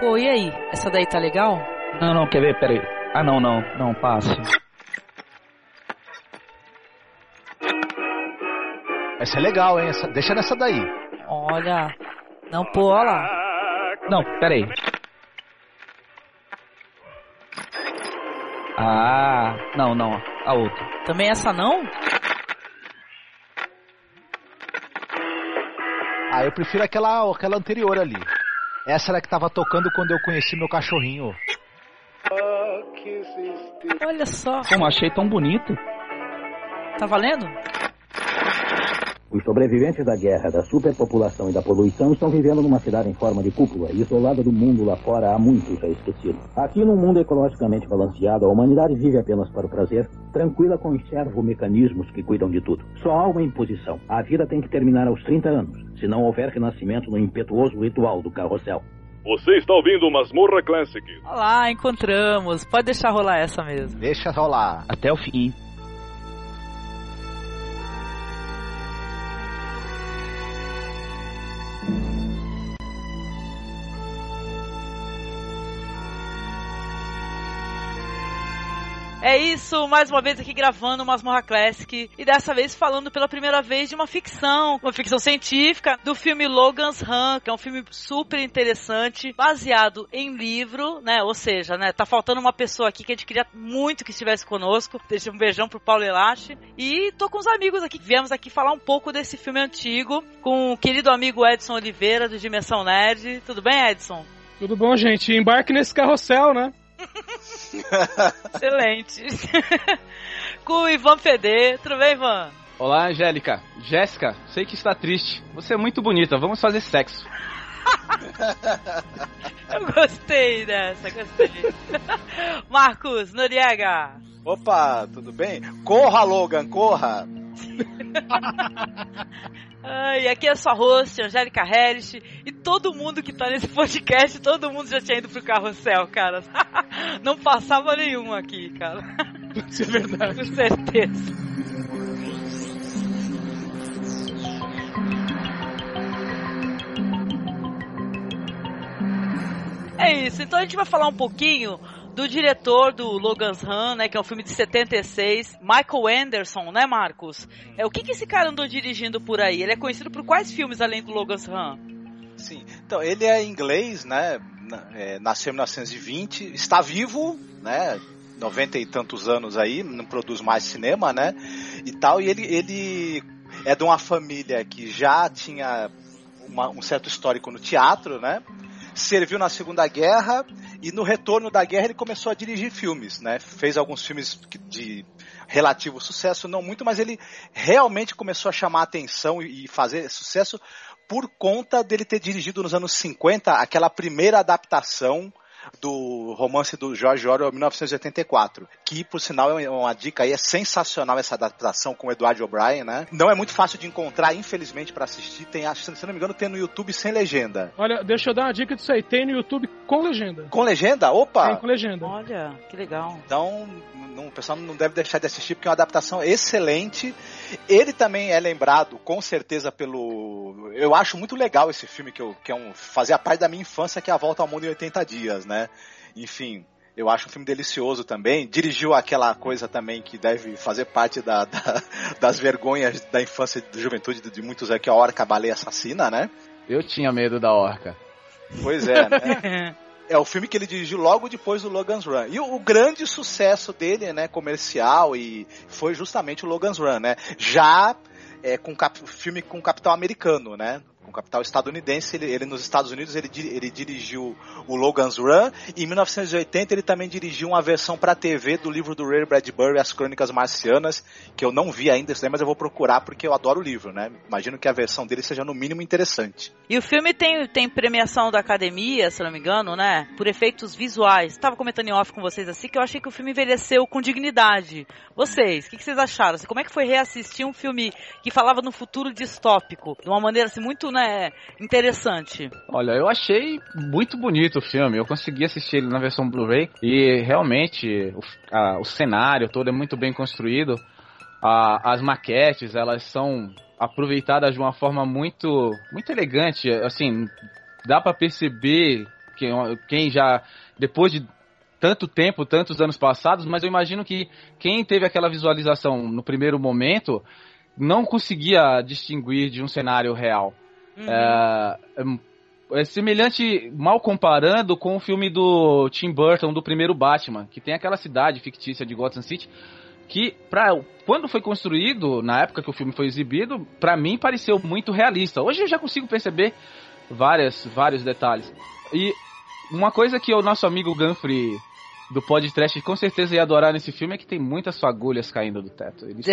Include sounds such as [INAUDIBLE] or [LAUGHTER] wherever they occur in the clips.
Pô, e aí? Essa daí tá legal? Não, não, quer ver? Pera aí. Ah, não, não, não, passe. Essa é legal, hein? Essa, deixa nessa daí. Olha. Não, pô, olha lá. Não, pera aí. Ah, não, não, a outra. Também essa não? Ah, eu prefiro aquela, aquela anterior ali. Essa era que tava tocando quando eu conheci meu cachorrinho. Olha só. Como achei tão bonito. Tá valendo? Os sobreviventes da guerra, da superpopulação e da poluição estão vivendo numa cidade em forma de cúpula, isolada do mundo lá fora há muito já esquecido. Aqui, num mundo ecologicamente balanceado, a humanidade vive apenas para o prazer, tranquila com os servo-mecanismos que cuidam de tudo. Só há uma imposição. A vida tem que terminar aos 30 anos, se não houver renascimento no impetuoso ritual do carrossel. Você está ouvindo Masmorra Classic. Olá, encontramos. Pode deixar rolar essa mesmo. Deixa rolar. Até o fim. Isso, mais uma vez aqui gravando umas Morra Classic e dessa vez falando pela primeira vez de uma ficção, uma ficção científica do filme Logan's Run, que é um filme super interessante, baseado em livro, né? Ou seja, né, tá faltando uma pessoa aqui que a gente queria muito que estivesse conosco. Deixa um beijão pro Paulo Elache. E tô com os amigos aqui, viemos aqui falar um pouco desse filme antigo com o querido amigo Edson Oliveira do Dimensão Nerd. Tudo bem, Edson? Tudo bom, gente? Embarque nesse carrossel, né? [LAUGHS] Excelente. [LAUGHS] Com o Ivan PD. Tudo bem, Ivan? Olá, Angélica. Jéssica, sei que está triste. Você é muito bonita. Vamos fazer sexo. [LAUGHS] Eu gostei dessa, gostei. [LAUGHS] Marcos Noriega. Opa, tudo bem? Corra, Logan, corra! [LAUGHS] Ai, aqui é sua host, Angélica Harris, e todo mundo que tá nesse podcast, todo mundo já tinha ido pro carrossel, cara. Não passava nenhum aqui, cara. Isso é verdade. Com certeza. É isso, então a gente vai falar um pouquinho do diretor do Logan's Run, né, que é um filme de 76, Michael Anderson, né, Marcos? É, o que, que esse cara andou dirigindo por aí? Ele é conhecido por quais filmes além do Logan's Run? Sim, então ele é inglês, né, é, nasceu em 1920, está vivo, né, 90 e tantos anos aí, não produz mais cinema, né, e tal, e ele, ele é de uma família que já tinha uma, um certo histórico no teatro, né, serviu na Segunda Guerra e no retorno da guerra ele começou a dirigir filmes, né? Fez alguns filmes de relativo sucesso, não muito, mas ele realmente começou a chamar atenção e fazer sucesso por conta dele ter dirigido nos anos 50 aquela primeira adaptação do romance do George Orwell 1984, que por sinal é uma dica aí, é sensacional essa adaptação com o Edward O'Brien, né? Não é muito fácil de encontrar, infelizmente, para assistir. Tem, se não me engano, tem no YouTube sem legenda. Olha, deixa eu dar uma dica disso aí. Tem no YouTube com legenda. Com legenda? Opa! Tem com legenda. Olha, que legal. Então, não, o pessoal não deve deixar de assistir porque é uma adaptação excelente. Ele também é lembrado, com certeza, pelo. Eu acho muito legal esse filme que, eu, que é um, fazia parte da minha infância, que é A Volta ao Mundo em 80 Dias, né? Enfim, eu acho um filme delicioso também. Dirigiu aquela coisa também que deve fazer parte da, da, [LAUGHS] das vergonhas da infância e da juventude de muitos é que é a Orca a Baleia Assassina, né? Eu tinha medo da Orca. Pois é, né? [LAUGHS] É o filme que ele dirigiu logo depois do Logan's Run. E o, o, grande sucesso dele, né, comercial, e foi justamente o Logan's Run, né? Já é, com cap, filme com capital americano, né? Com capital estadunidense. Ele, ele nos Estados Unidos ele, ele dirigiu o Logan's Run e em 1980 ele também dirigiu uma versão para TV do livro do Ray Bradbury, As Crônicas Marcianas, que eu não vi ainda, mas eu vou procurar porque eu adoro o livro, né? Imagino que a versão dele seja no mínimo interessante. E o filme tem, tem premiação da academia, se não me engano, né? Por efeitos visuais. Estava comentando em off com vocês assim que eu achei que o filme envelheceu com dignidade. Vocês, o que, que, vocês acharam? Assim, como é que foi reassistir um filme que falava no futuro distópico, de uma maneira assim muito né, interessante. Olha, eu achei muito bonito o filme. Eu consegui assistir ele na versão Blu-ray e realmente o, a, o, cenário todo é muito bem construído. A, as maquetes, elas são aproveitadas de uma forma muito, muito elegante. Assim, dá para perceber quem, quem já, depois de tanto tempo, tantos anos passados, mas eu imagino que quem teve aquela visualização no primeiro momento não conseguia distinguir de um cenário real. Uhum. É, é semelhante, mal comparando, com o filme do Tim Burton, do primeiro Batman, que tem aquela cidade fictícia de Gotham City, que pra, quando foi construído, na época que o filme foi exibido, para mim pareceu muito realista. Hoje eu já consigo perceber várias, vários detalhes. E uma coisa que o nosso amigo Ganfrey do podcast com certeza ia adorar nesse filme é que tem muitas fagulhas caindo do teto. Ele [LAUGHS]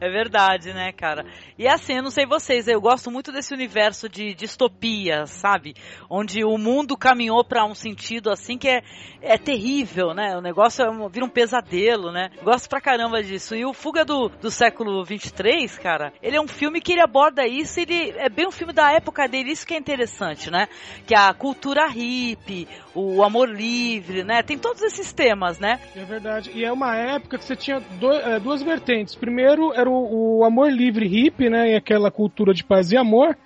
é verdade, né, cara? E assim, eu não sei vocês, eu gosto muito desse universo de distopia, sabe? Onde o mundo caminhou para um sentido assim que é, é terrível, né? O negócio é, vira um pesadelo, né? Gosto pra caramba disso. E o Fuga do, do século 23, cara, ele é um filme que ele aborda isso, ele é bem um filme da época dele, isso que é interessante, né? Que é a cultura hippie, o amor livre, né? Tem todos esses temas, né? É verdade. E é uma época que você tinha do, é, duas vertentes. Primeiro era o, o amor livre hippie, né? E aquela cultura de paz e amor.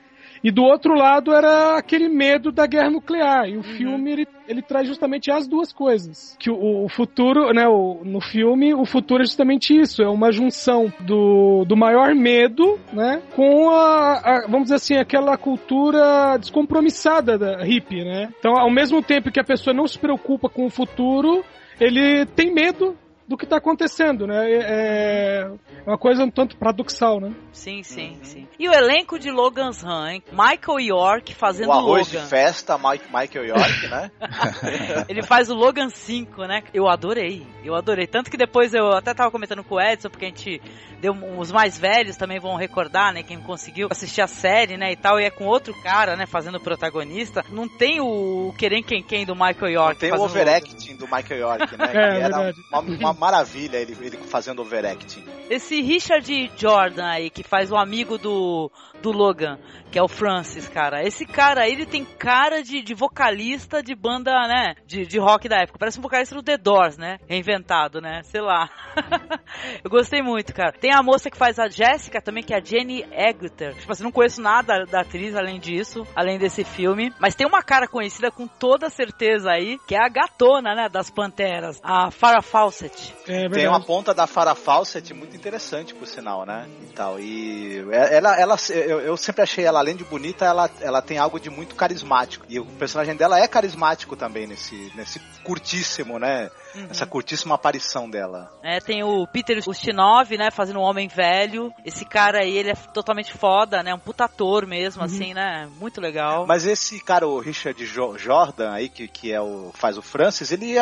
E do outro lado era aquele medo da guerra nuclear. E o uhum. filme ele, ele traz justamente as duas coisas. Que o, o futuro, né, o, no filme, o futuro é justamente isso, é uma junção do, do maior medo, né, com a, a vamos dizer assim, aquela cultura descompromissada da hippie, né? Então, ao mesmo tempo que a pessoa não se preocupa com o futuro, ele tem medo do que está acontecendo, né? É, é uma coisa um tanto paradoxal, né? Sim, sim, uhum. sim. E o elenco de Logan's Run, hein? Michael York fazendo o arroz Logan. de festa, Mike, Michael York, né? [LAUGHS] Ele faz o Logan 5, né? Eu adorei, eu adorei. Tanto que depois eu até tava comentando com o Edson, porque a gente deu os mais velhos também vão recordar, né? Quem conseguiu assistir a série, né? E tal, e é com outro cara, né? Fazendo o protagonista. Não tem o querem quem quem do Michael York. Não tem o overacting do Michael York, né? [LAUGHS] É, que era uma, uma, maravilha ele, ele fazendo overacting. Esse Richard Jordan aí, que faz o amigo do, do Logan, que é o Francis, cara. Esse cara, ele tem cara de, de vocalista de banda, né? De, de rock da época. Parece um vocalista do The Doors, né? Reinventado, né? Sei lá. [LAUGHS] Eu gostei muito, cara. Tem a moça que faz a Jessica também, que é a Jenny Agutter. Tipo assim, não conheço nada da atriz além disso, além desse filme. Mas tem uma cara conhecida com toda certeza aí, que é a gatona, né? Das Panteras. A Farrah Fawcett. É tem uma ponta da Farrah Fawcett muito interessante, por sinal, né? E tal. E ela, ela eu, eu sempre achei ela, além de bonita, ela, ela tem algo de muito carismático. E o personagem dela é carismático também nesse, nesse curtíssimo, né? Uhum. Essa curtíssima aparição dela. É, tem o Peter Ustinov, né? Fazendo um homem velho. Esse cara aí, ele é totalmente foda, né? Um puta ator mesmo, uhum. assim, né? Muito legal. Mas esse cara, o Richard jo Jordan aí, que, que é o, faz o Francis, ele,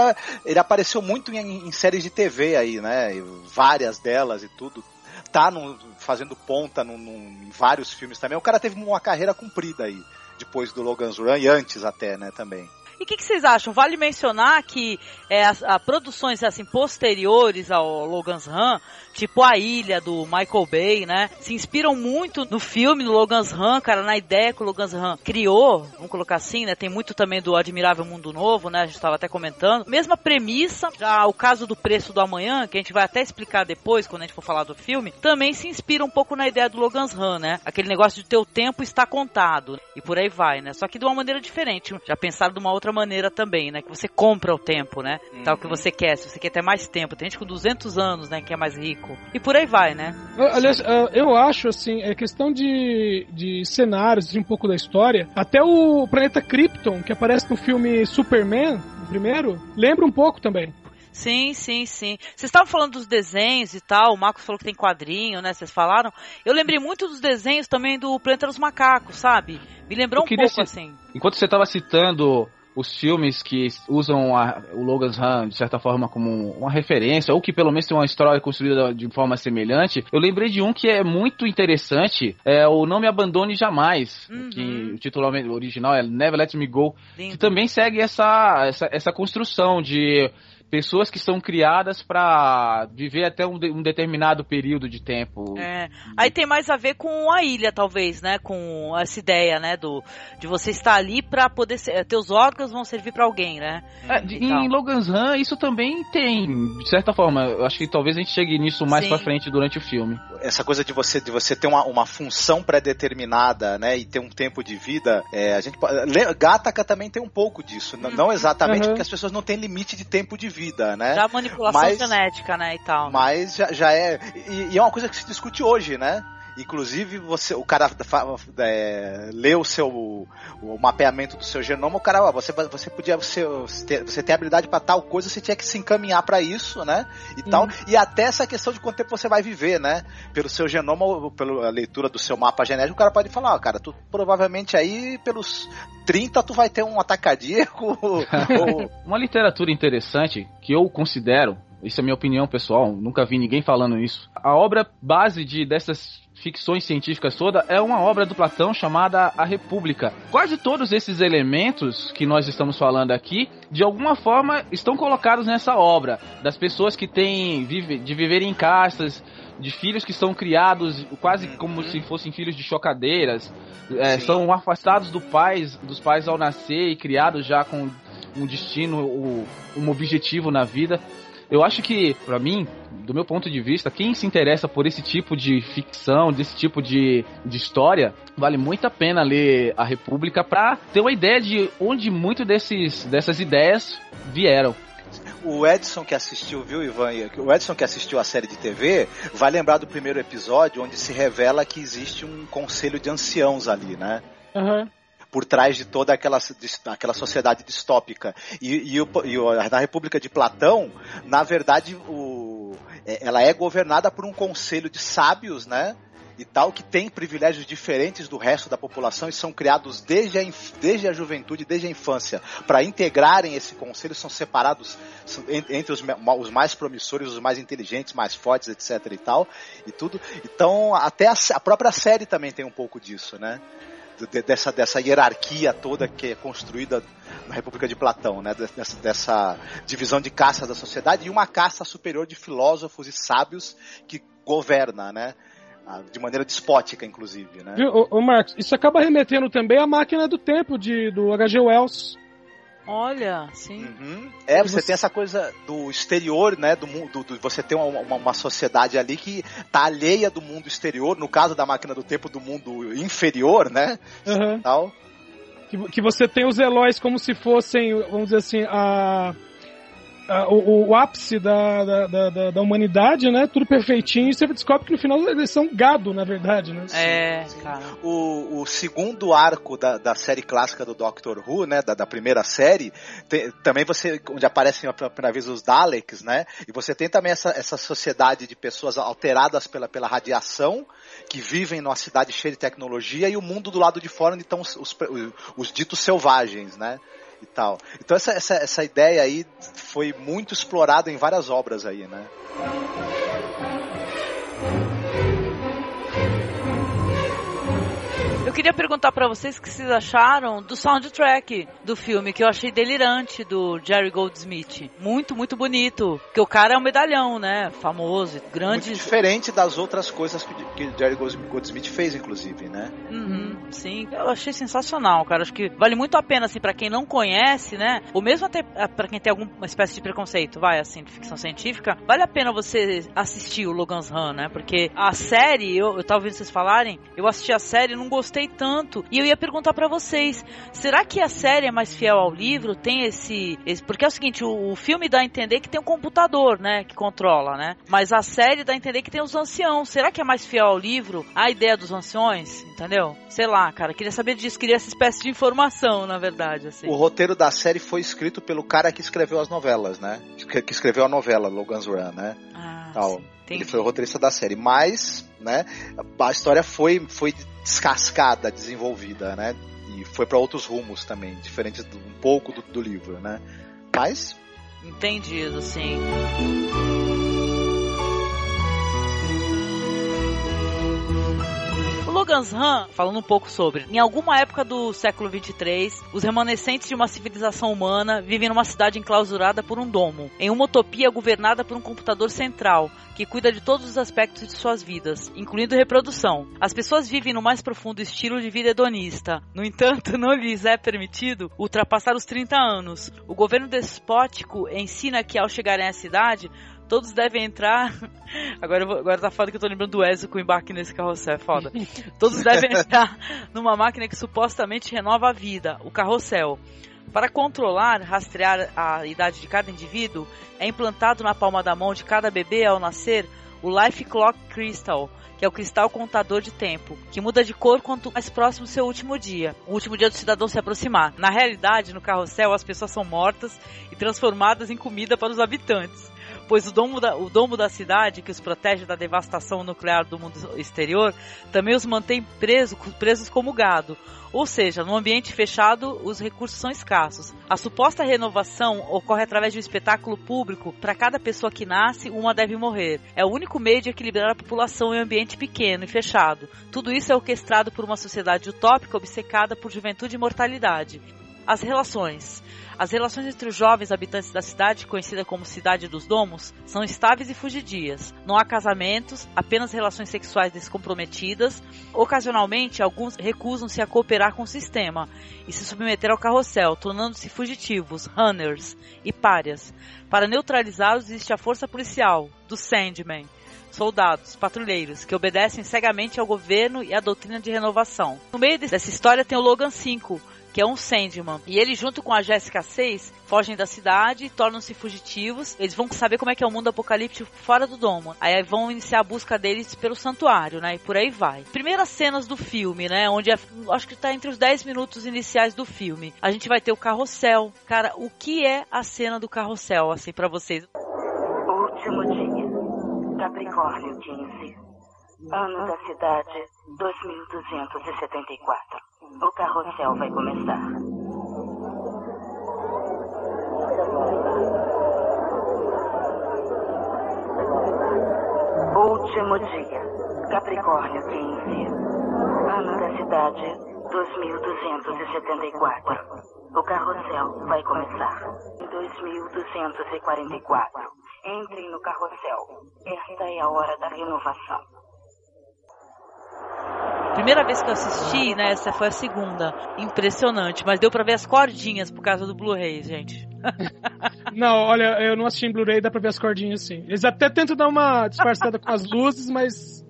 ele apareceu muito em, em séries de TV aí, né? Várias delas e tudo tá no, fazendo ponta no, no, em vários filmes também. O cara teve uma carreira comprida aí, depois do Logan's Run e antes até, né, também. E o que, que, vocês acham? Vale mencionar que é, as, as, produções assim posteriores ao Logan's Run, tipo a Ilha do Michael Bay, né, se inspiram muito no filme do Logan's Run, cara, na ideia que o Logan's Run criou, vamos colocar assim, né, tem muito também do Admirável Mundo Novo, né, a gente estava até comentando. Mesma premissa, já o caso do Preço do Amanhã, que a gente vai até explicar depois, quando a gente for falar do filme, também se inspira um pouco na ideia do Logan's Run, né, aquele negócio de teu tempo está contado, e por aí vai, né, só que de uma maneira diferente, já pensaram de uma outra maneira também, né? Que você compra o tempo, né? Uhum. Tal que você quer. Se você quer ter mais tempo. Tem gente com 200 anos, né? Que é mais rico. E por aí vai, né? Aliás, ah, eu acho, assim, é questão de, de cenários, de um pouco da história. Até o planeta Krypton, que aparece no filme Superman, o primeiro, lembra um pouco também. Sim, sim, sim. Vocês estavam falando dos desenhos e tal, o Marcos falou que tem quadrinho, né? Vocês falaram. Eu lembrei muito dos desenhos também do Planeta dos Macacos, sabe? Me lembrou um pouco assim. Enquanto você estava citando os filmes que usam a, o Logan's Run de certa forma como uma referência, ou que pelo menos tem uma história construída de forma semelhante, eu lembrei de um que é muito interessante, é o Não Me Abandone Jamais, uhum. que o título original é Never Let Me Go, Lindo. que também segue essa, essa, essa construção de pessoas que são criadas para viver até um, de, um, determinado período de tempo. É. Aí tem mais a ver com a ilha, talvez, né? Com essa ideia, né? Do, de você estar ali para poder ser, teus órgãos vão servir para alguém, né? É, de, em Logan's Run isso também tem, de certa forma. Eu acho que talvez a gente chegue nisso mais para frente durante o filme. Essa coisa de você de você ter uma, uma função pré-determinada, né? E ter um tempo de vida, é, a gente Gataca também tem um pouco disso, uhum. não exatamente uhum. porque as pessoas não têm limite de tempo de vida, né? Já manipulação mas, genética, né, e tal. Mas já, já é. E, e, é uma coisa que se discute hoje, né? Inclusive, você, o cara é, lê o seu o mapeamento do seu genoma, o cara, ó, você, você podia você, você tem habilidade para tal coisa, você tinha que se encaminhar para isso, né? E tal. Uhum. E até essa questão de quanto tempo você vai viver, né? Pelo seu genoma, ou pela leitura do seu mapa genético, o cara pode falar, ó, cara, tu provavelmente aí pelos 30 tu vai ter um ataque cardíaco. [LAUGHS] ou... Uma literatura interessante que eu considero isso é minha opinião pessoal, nunca vi ninguém falando isso. A obra base de dessas ficções científicas toda é uma obra do Platão chamada A República. Quase todos esses elementos que nós estamos falando aqui, de alguma forma, estão colocados nessa obra. Das pessoas que têm de viver em castas, de filhos que são criados quase como se fossem filhos de chocadeiras, é, são afastados do pais, dos pais ao nascer e criados já com um destino, um objetivo na vida. Eu acho que, para mim, do meu ponto de vista, quem se interessa por esse tipo de ficção, desse tipo de, de história, vale muito a pena ler A República para ter uma ideia de onde muito desses, dessas ideias vieram. O Edson que assistiu, viu, Ivan? O Edson que assistiu a série de TV vai lembrar do primeiro episódio onde se revela que existe um conselho de anciãos ali, né? Uhum por trás de toda aquela, aquela sociedade distópica. E, e, o, e na República de Platão, na verdade, o, é, ela é governada por um conselho de sábios, né? e tal, que tem privilégios diferentes do resto da população e são criados desde a, desde a juventude, desde a infância, para integrarem esse conselho, são separados entre os, os, mais promissores, os mais inteligentes, mais fortes, etc e tal, e tudo. Então, até a, a própria série também tem um pouco disso, né? Dessa, dessa hierarquia toda que é construída na República de Platão, né? Dessa, dessa divisão de castas da sociedade e uma casta superior de filósofos e sábios que governa, né? Ah, de maneira despótica, inclusive, né? Ô, ô Marcos, isso acaba remetendo também à máquina do tempo de, do H.G. Wells. Olha, sim. Uhum. É, você, você, tem essa coisa do exterior, né? Do mundo, do, você tem uma, uma, uma, sociedade ali que tá alheia do mundo exterior, no caso da máquina do tempo, do mundo inferior, né? Uhum. Tal. Que, que você tem os Eloys como se fossem, vamos dizer assim, a o, o, ápice da, da, da, da, humanidade, né? Tudo perfeitinho, e você descobre que no final eles são gado, na verdade, né? É, cara. O, o segundo arco da, da série clássica do Doctor Who, né? Da, da primeira série, tem, também você, onde aparecem pela primeira vez os Daleks, né? E você tem também essa, essa sociedade de pessoas alteradas pela, pela radiação, que vivem numa cidade cheia de tecnologia, e o mundo do lado de fora onde estão os, os, os ditos selvagens, né? E tal. Então essa, essa, essa ideia aí foi muito explorada em várias obras aí, né? Eu queria perguntar para vocês o que vocês acharam do soundtrack do filme, que eu achei delirante, do Jerry Goldsmith. Muito, muito bonito. Porque o cara é um medalhão, né? Famoso, grande. Muito diferente das outras coisas que, que Jerry Goldsmith fez, inclusive, né? Uhum, sim. Eu achei sensacional, cara. Acho que vale muito a pena, assim, para quem não conhece, né? Ou mesmo até para quem tem alguma espécie de preconceito, vai, assim, de ficção científica, vale a pena você assistir o Logan's Run, né? Porque a série, eu, eu tava ouvindo vocês falarem, eu assisti a série e não gostei gostei tanto. E eu ia perguntar para vocês, será que a série é mais fiel ao livro? Tem esse, esse porque é o seguinte, o, o, filme dá a entender que tem um computador, né, que controla, né? Mas a série dá a entender que tem os anciãos. Será que é mais fiel ao livro? A ideia dos anciões, entendeu? Sei lá, cara, queria saber disso, queria essa espécie de informação, na verdade, assim. O roteiro da série foi escrito pelo cara que escreveu as novelas, né? Que escreveu a novela Logan's Run, né? Ah, Tal. Sim. Ele foi o roteirista da série, mas, né, a história foi, foi descascada, desenvolvida, né? E foi para outros rumos também, diferentes do, um pouco do, do livro, né? Mas. Entendido, sim. Logan's Run, falando um pouco sobre, em alguma época do século 23, os remanescentes de uma civilização humana vivem numa cidade enclausurada por um domo, em uma utopia governada por um computador central, que cuida de todos os aspectos de suas vidas, incluindo reprodução. As pessoas vivem no mais profundo estilo de vida hedonista. No entanto, [LAUGHS] não lhes é permitido ultrapassar os 30 anos. O governo despótico ensina que ao chegarem à cidade, todos devem entrar. [LAUGHS] Agora, vou, agora tá foda que eu tô lembrando do Ezio com o embarque nesse carrossel, é foda. [LAUGHS] Todos devem entrar numa máquina que supostamente renova a vida, o carrossel. Para controlar, rastrear a idade de cada indivíduo, é implantado na palma da mão de cada bebê ao nascer o Life Clock Crystal, que é o cristal contador de tempo, que muda de cor quanto mais próximo do seu último dia, o último dia do cidadão se aproximar. Na realidade, no carrossel, as pessoas são mortas e transformadas em comida para os habitantes pois o domo, da, o domo da cidade, que os protege da devastação nuclear do mundo exterior, também os mantém preso, presos como gado. Ou seja, no ambiente fechado, os recursos são escassos. A suposta renovação ocorre através de um espetáculo público. Para cada pessoa que nasce, uma deve morrer. É o único meio de equilibrar a população em um ambiente pequeno e fechado. Tudo isso é orquestrado por uma sociedade utópica obcecada por juventude e mortalidade. As relações. As relações entre os jovens habitantes da cidade, conhecida como Cidade dos Domos, são estáveis e fugidias. Não há casamentos, apenas relações sexuais descomprometidas. Ocasionalmente, alguns recusam-se a cooperar com o sistema e se submeter ao carrossel, tornando-se fugitivos, runners e párias. Para neutralizá-los existe a força policial, do Sandman, soldados, patrulheiros, que obedecem cegamente ao governo e à doutrina de renovação. No meio dessa história tem o Logan 5, que é um Sandman. E ele, junto com a Jéssica 6, fogem da cidade, tornam-se fugitivos. Eles vão saber como é que é o mundo apocalíptico fora do domo. Aí vão iniciar a busca deles pelo santuário, né? E por aí vai. Primeiras cenas do filme, né? Onde é, acho que tá entre os 10 minutos iniciais do filme. A gente vai ter o carrossel. Cara, o que é a cena do carrossel, assim, para vocês? Último dia. Capricórnio 15. Ano da cidade 2274. O carrossel vai começar. Último dia. Capricórnio 15. Ano da cidade 2274. O carrossel vai começar. 2244. Entrem no carrossel. Esta é a hora da renovação. Primeira vez que eu assisti, né? Essa foi a segunda. Impressionante, mas deu pra ver as cordinhas por causa do Blu-ray, gente. [LAUGHS] não, olha, eu não assisti em Blu-ray, dá pra ver as cordinhas sim. Eles até tentam dar uma disfarçada com as luzes, mas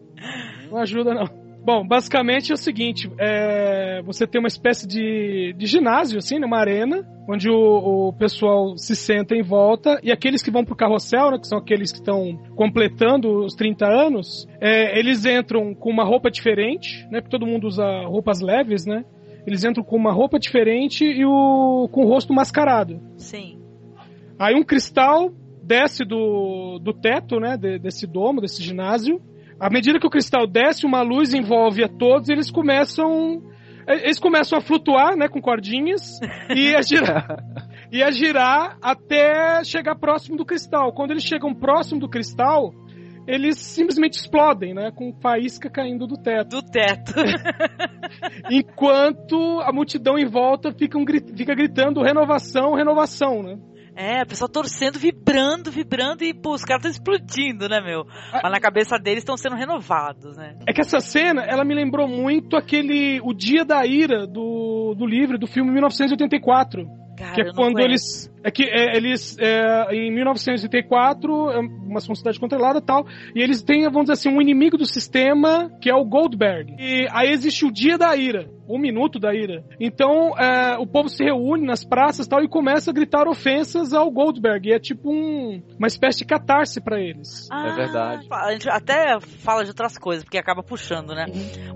não ajuda não. Bom, basicamente é o seguinte: é, você tem uma espécie de, de ginásio, assim, numa arena, onde o, o, pessoal se senta em volta e aqueles que vão pro carrossel, né, que são aqueles que estão completando os 30 anos, é, eles entram com uma roupa diferente, né? Porque todo mundo usa roupas leves, né? Eles entram com uma roupa diferente e o, com o rosto mascarado. Sim. Aí um cristal desce do, do teto, né? De, desse domo, desse ginásio à medida que o cristal desce, uma luz envolve a todos, eles começam eles começam a flutuar, né, com cordinhas [LAUGHS] e a girar, e a girar até chegar próximo do cristal. Quando eles chegam próximo do cristal, eles simplesmente explodem, né, com faísca caindo do teto. Do teto. [LAUGHS] Enquanto a multidão em volta fica, um, fica gritando renovação, renovação, né? É, o pessoal torcendo, vibrando, vibrando e, pô, os caras estão explodindo, né, meu? Ah. Mas na cabeça deles estão sendo renovados, né? É que essa cena, ela me lembrou muito aquele. O Dia da Ira do, do livro, do filme 1984. Cara, que é quando eles é que é, eles, é, em 1984, é uma, cidade controlada e tal, e eles têm, vamos dizer assim, um inimigo do sistema, que é o Goldberg. E aí existe o Dia da Ira, um minuto da ira. Então, é, o povo se reúne nas praças tal, e começa a gritar ofensas ao Goldberg. E é tipo um, uma espécie de catarse para eles. Ah, é verdade. A gente até fala de outras coisas, porque acaba puxando, né?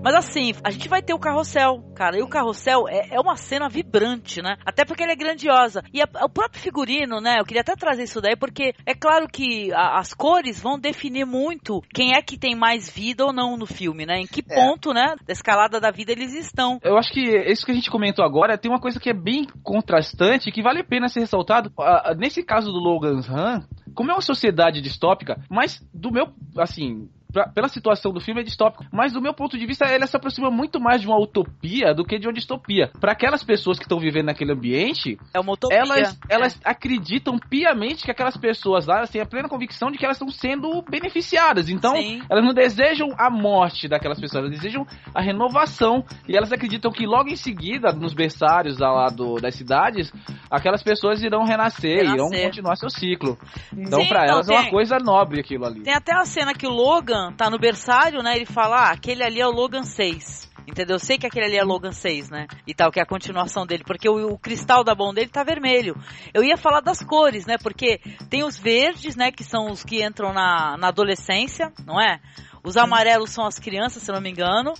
Mas assim, a gente vai ter o carrossel, cara. E o carrossel é, é uma cena vibrante, né? Até porque ele é grandiosa. E a, o próprio figurino, né? Eu queria até trazer isso daí, porque é claro que a, as cores vão definir muito quem é que tem mais vida ou não no filme, né? Em que é. ponto, é. né, da escalada da vida eles estão. Eu acho que isso que a gente comentou agora tem uma coisa que é bem contrastante que vale a pena ser ressaltado. Nesse caso do Logan's Run, como é uma sociedade distópica, mas do meu, assim, pra- pela situação do filme, é distópico. Mas do meu ponto de vista, ele se aproxima muito mais de uma utopia do que de uma distopia. Para aquelas pessoas que estão vivendo naquele ambiente, É uma utopia. elas, elas acreditam piamente que aquelas pessoas lá têm a plena convicção de que elas estão sendo beneficiadas. Então, Sim. elas não desejam a morte daquelas pessoas, elas desejam a renovação. E elas acreditam que logo em seguida, nos berçários lá, do, das cidades, aquelas pessoas irão renascer, irão Renascer. continuar seu ciclo. Então, não, elas é uma tem- coisa nobre aquilo ali. Tem até a cena que o Logan tá no berçário, né? Ele fala, ah, aquele ali é o Logan 6. Entendeu? Eu sei que aquele ali é Logan 6, né? E tal, que é a continuação dele. Porque o, o cristal da mão dele tá vermelho. Eu ia falar das cores, né? Porque tem os verdes, né? Que são os que entram na, na adolescência, não é? Os amarelos são as crianças, se não me engano.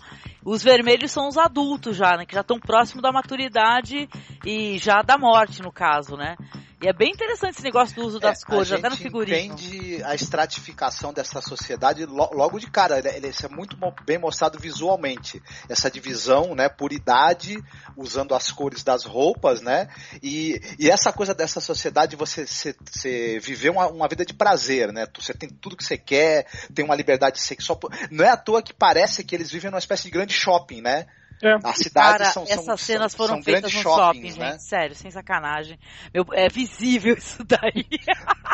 Os vermelhos são os adultos já, né? Que já estão próximo da maturidade e já da morte, no caso, né? E é bem interessante esse negócio do uso das É, cores, até no figurino. entende a estratificação dessa sociedade lo- logo de cara. Ele, ele- isso é muito bem mostrado visualmente. Essa divisão, né, por idade, usando as cores das roupas, né? E, e essa coisa dessa sociedade, você, você, você viver uma, uma vida de prazer, né? Você tem tudo que você quer, tem uma liberdade sexual. Não é à toa que parece que eles vivem numa espécie de grande shopping, né? É. As cidades Cara, são, são, essas cenas são, foram são feitas grandes no shopping, shoppings, gente. né? Sério, sem sacanagem. Meu, é visível [LAUGHS] isso daí.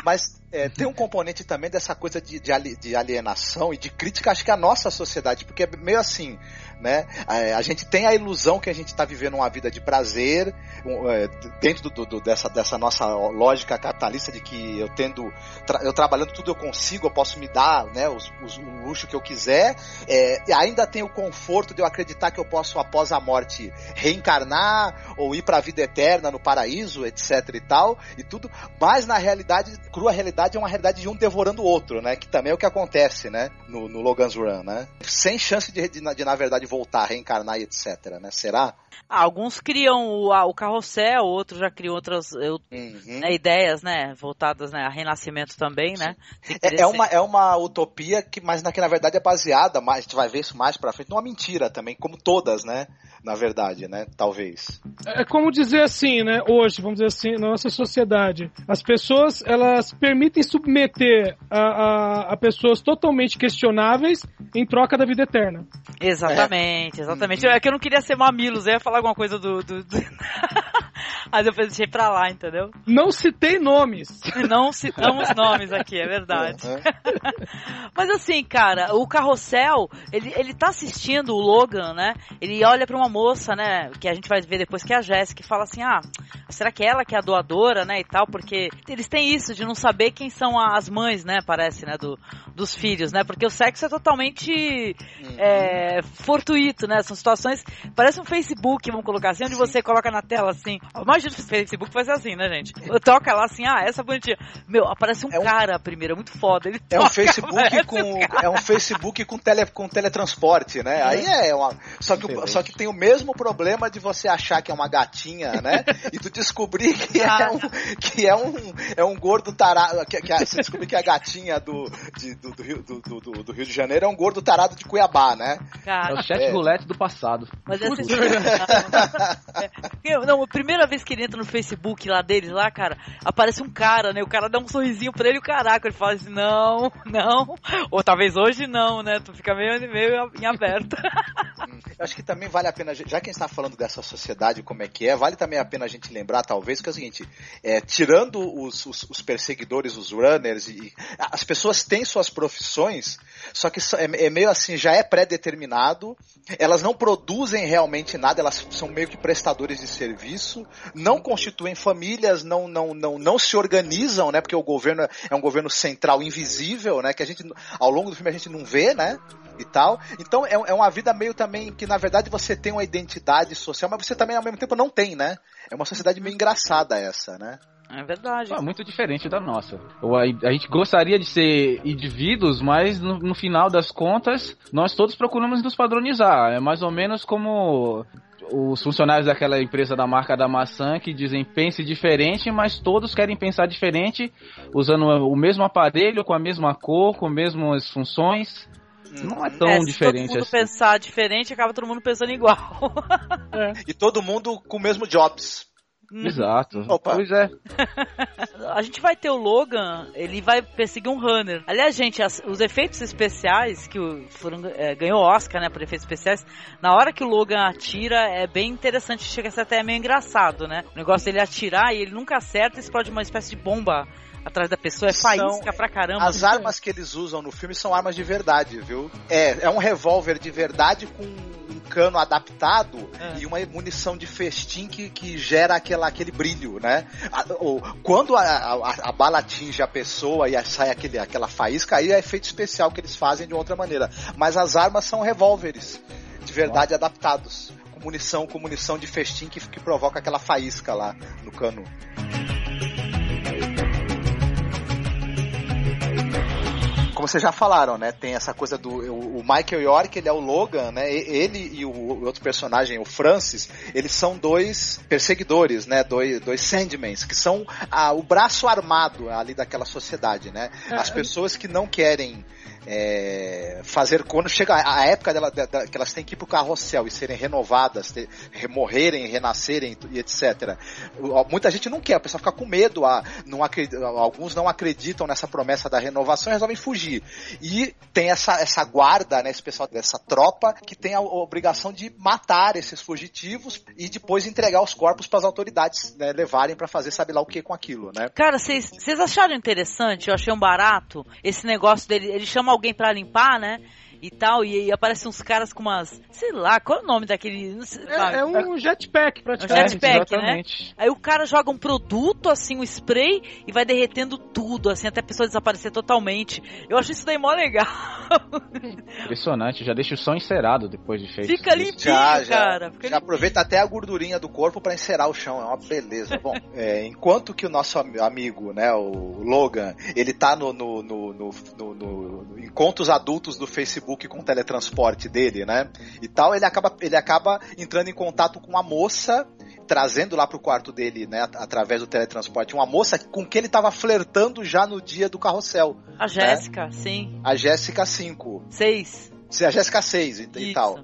Mas é, tem um componente também dessa coisa de, de, ali- de alienação e de crítica, acho que à nossa sociedade, porque é meio assim, né? É, a gente tem a ilusão que a gente está vivendo uma vida de prazer, um, é, dentro do, do- dessa, dessa nossa lógica capitalista de que eu tendo, tra- eu trabalhando tudo eu consigo, eu posso me dar, né, os, os- o luxo que eu quiser, é, e ainda tem o conforto de eu acreditar que eu posso após a morte reencarnar ou ir para a vida eterna no paraíso, etc e tal, e tudo, mas na realidade, crua realidade é uma realidade de um devorando o outro, né? Que também é o que acontece, né? No, no Logan's Run, né? Sem chance de, de, de, na verdade, voltar, reencarnar e etc, né? Será? Ah, alguns criam o, a- o carrossel, outros já criam outras eu- Uhum. né, ideias, né? Voltadas né, a renascimento também, né? É, é uma, é uma utopia que, mas na, que na verdade é baseada, mas a gente vai ver isso mais pra frente, numa mentira também, como todas, né? Na verdade, né? Talvez. É como dizer assim, né? Hoje, vamos dizer assim, na nossa sociedade, as pessoas elas permitem submeter a, a, a pessoas totalmente questionáveis em troca da vida eterna. Exatamente, exatamente. É que eu não queria ser mamilos, eu ia falar alguma coisa do. do, do... [LAUGHS] Mas eu deixei pra lá, entendeu? Não citei nomes. Não citamos [LAUGHS] nomes aqui, é verdade. Uhum. [LAUGHS] Mas assim, cara, o carrossel, ele, ele tá assistindo o Logan, né? Ele olha pra uma moça, né? Que a gente vai ver depois que é a Jéssica, e fala assim: ah, será que é ela que é a doadora, né? E tal, porque eles têm isso de não saber quem são as mães, né? Parece, né? Do, dos filhos, né? Porque o sexo é totalmente é, fortuito, né? São situações. Parece um Facebook, vamos colocar assim, onde você coloca na tela assim. Imagina se o Facebook fosse assim, né, gente? Toca lá assim, ah, essa bonitinha. Meu, aparece um, É um- cara primeiro, é muito foda. Ele É um toca, Facebook aparece com um cara. é um Facebook com, tele, com teletransporte, né? Aí é uma só que o- só que tem o mesmo problema de você achar que é uma gatinha, né? E tu descobrir que é um que é um é um gordo tarado, que, que a- você descobrir que a gatinha do, de- do, do Rio, do, do- do Rio de Janeiro é um gordo tarado de Cuiabá, né? É Cara, o chat É. roulette do passado. mas essa é, Eu- [LAUGHS] Não, a primeira vez que ele entra no Facebook lá deles, lá, cara, aparece um cara, né? O cara dá um sorrisinho pra ele, o caraca, ele fala assim, não, não. Ou talvez hoje não, né? Tu fica meio, meio em aberto. [LAUGHS] Eu acho que também vale a pena, já que a gente está falando dessa sociedade, como é que é, vale também a pena a gente lembrar, talvez, que é o seguinte: é, tirando os, os- os perseguidores, os runners, e, as pessoas têm suas profissões, só que é, é meio assim, já é pré-determinado, elas não produzem realmente nada, elas são meio que prestadores de serviço, não constituem famílias, não, não, não, não se organizam, né? Porque o governo é um governo central invisível, né? Que a gente, ao longo do filme, a gente não vê, né? e tal. Então é, é uma vida meio também que na verdade você tem uma identidade social, mas você também ao mesmo tempo não tem, né? É uma sociedade meio engraçada essa, né? É verdade. É muito diferente da nossa. A, gente gostaria de ser indivíduos, mas no, no final das contas, nós todos procuramos nos padronizar. É mais ou menos como os funcionários daquela empresa da marca da maçã que dizem pense diferente, mas todos querem pensar diferente, usando o mesmo aparelho, com a mesma cor, com as mesmas funções. Não é tão É, se diferente todo mundo assim. pensar diferente, acaba todo mundo pensando igual. [LAUGHS] E todo mundo com o mesmo jobs. Exato. Opa. Pois é. [LAUGHS] A gente vai ter o Logan, ele vai perseguir um runner. Aliás, gente, as- os efeitos especiais que o, foram, é, ganhou Oscar, né, por efeitos especiais, na hora que o Logan atira, é bem interessante, chega a ser até meio engraçado, né? O negócio dele atirar e ele nunca acerta e explode uma espécie de bomba atrás da pessoa, é faísca pra caramba. As armas que eles usam no filme são armas de verdade, viu? É, é um revólver de verdade com um cano adaptado É. e uma munição de festim que, que gera aquela, aquele brilho, né? A- o- quando a, a- a bala atinge a pessoa e sai aquele, aquela faísca, aí é efeito especial que eles fazem de outra maneira. Mas as armas são revólveres de verdade adaptados. Com munição, com munição de festim que, que provoca aquela faísca lá no cano. Como vocês já falaram, né? Tem essa coisa do o, Michael York, ele é o Logan, né? Ele e o, outro personagem, o Francis, eles são dois perseguidores, né? Dois, dois Sandmans, que são ah, o braço armado ali daquela sociedade, né? As É. pessoas que não querem é, fazer quando chega a a época dela, que elas têm que ir pro carrossel e serem renovadas, ter, morrerem, renascerem e etc. Muita gente não quer, o pessoal fica com medo, a, não acredi- alguns não acreditam nessa promessa da renovação e resolvem fugir. E tem essa, essa guarda, né, esse pessoal dessa tropa que tem a obrigação de matar esses fugitivos e depois entregar os corpos para as autoridades né, levarem para fazer sabe lá o que com aquilo, né? Cara, vocês acharam interessante? Eu achei um barato esse negócio dele. Ele chama alguém pra limpar, né? E tal, e, e aparecem uns caras com umas. Sei lá, qual é o nome daquele. sei- É, é um jetpack, É um praticamente. jetpack, né? exatamente. Aí o cara joga um produto, assim, um spray, e vai derretendo tudo, assim, até a pessoa desaparecer totalmente. Eu acho isso daí mó legal. [LAUGHS] Impressionante. Já deixa o som encerado depois de feito. Fica limpinho, Já, já, cara. Fica já aproveita até a gordurinha do corpo para encerar o chão, é uma beleza. Bom, [LAUGHS] é, enquanto que o nosso am- amigo, né, o Logan, ele tá no, no, no, no, no- no- no encontros adultos do Facebook com o teletransporte dele, né, e tal, ele acaba, ele acaba entrando em contato com uma moça, trazendo lá pro quarto dele, né, at- através do teletransporte, uma moça com quem ele tava flertando já no dia do carrossel, A Jéssica, sim. a Jéssica 5, Seis. a Jéssica 6 e, e tal.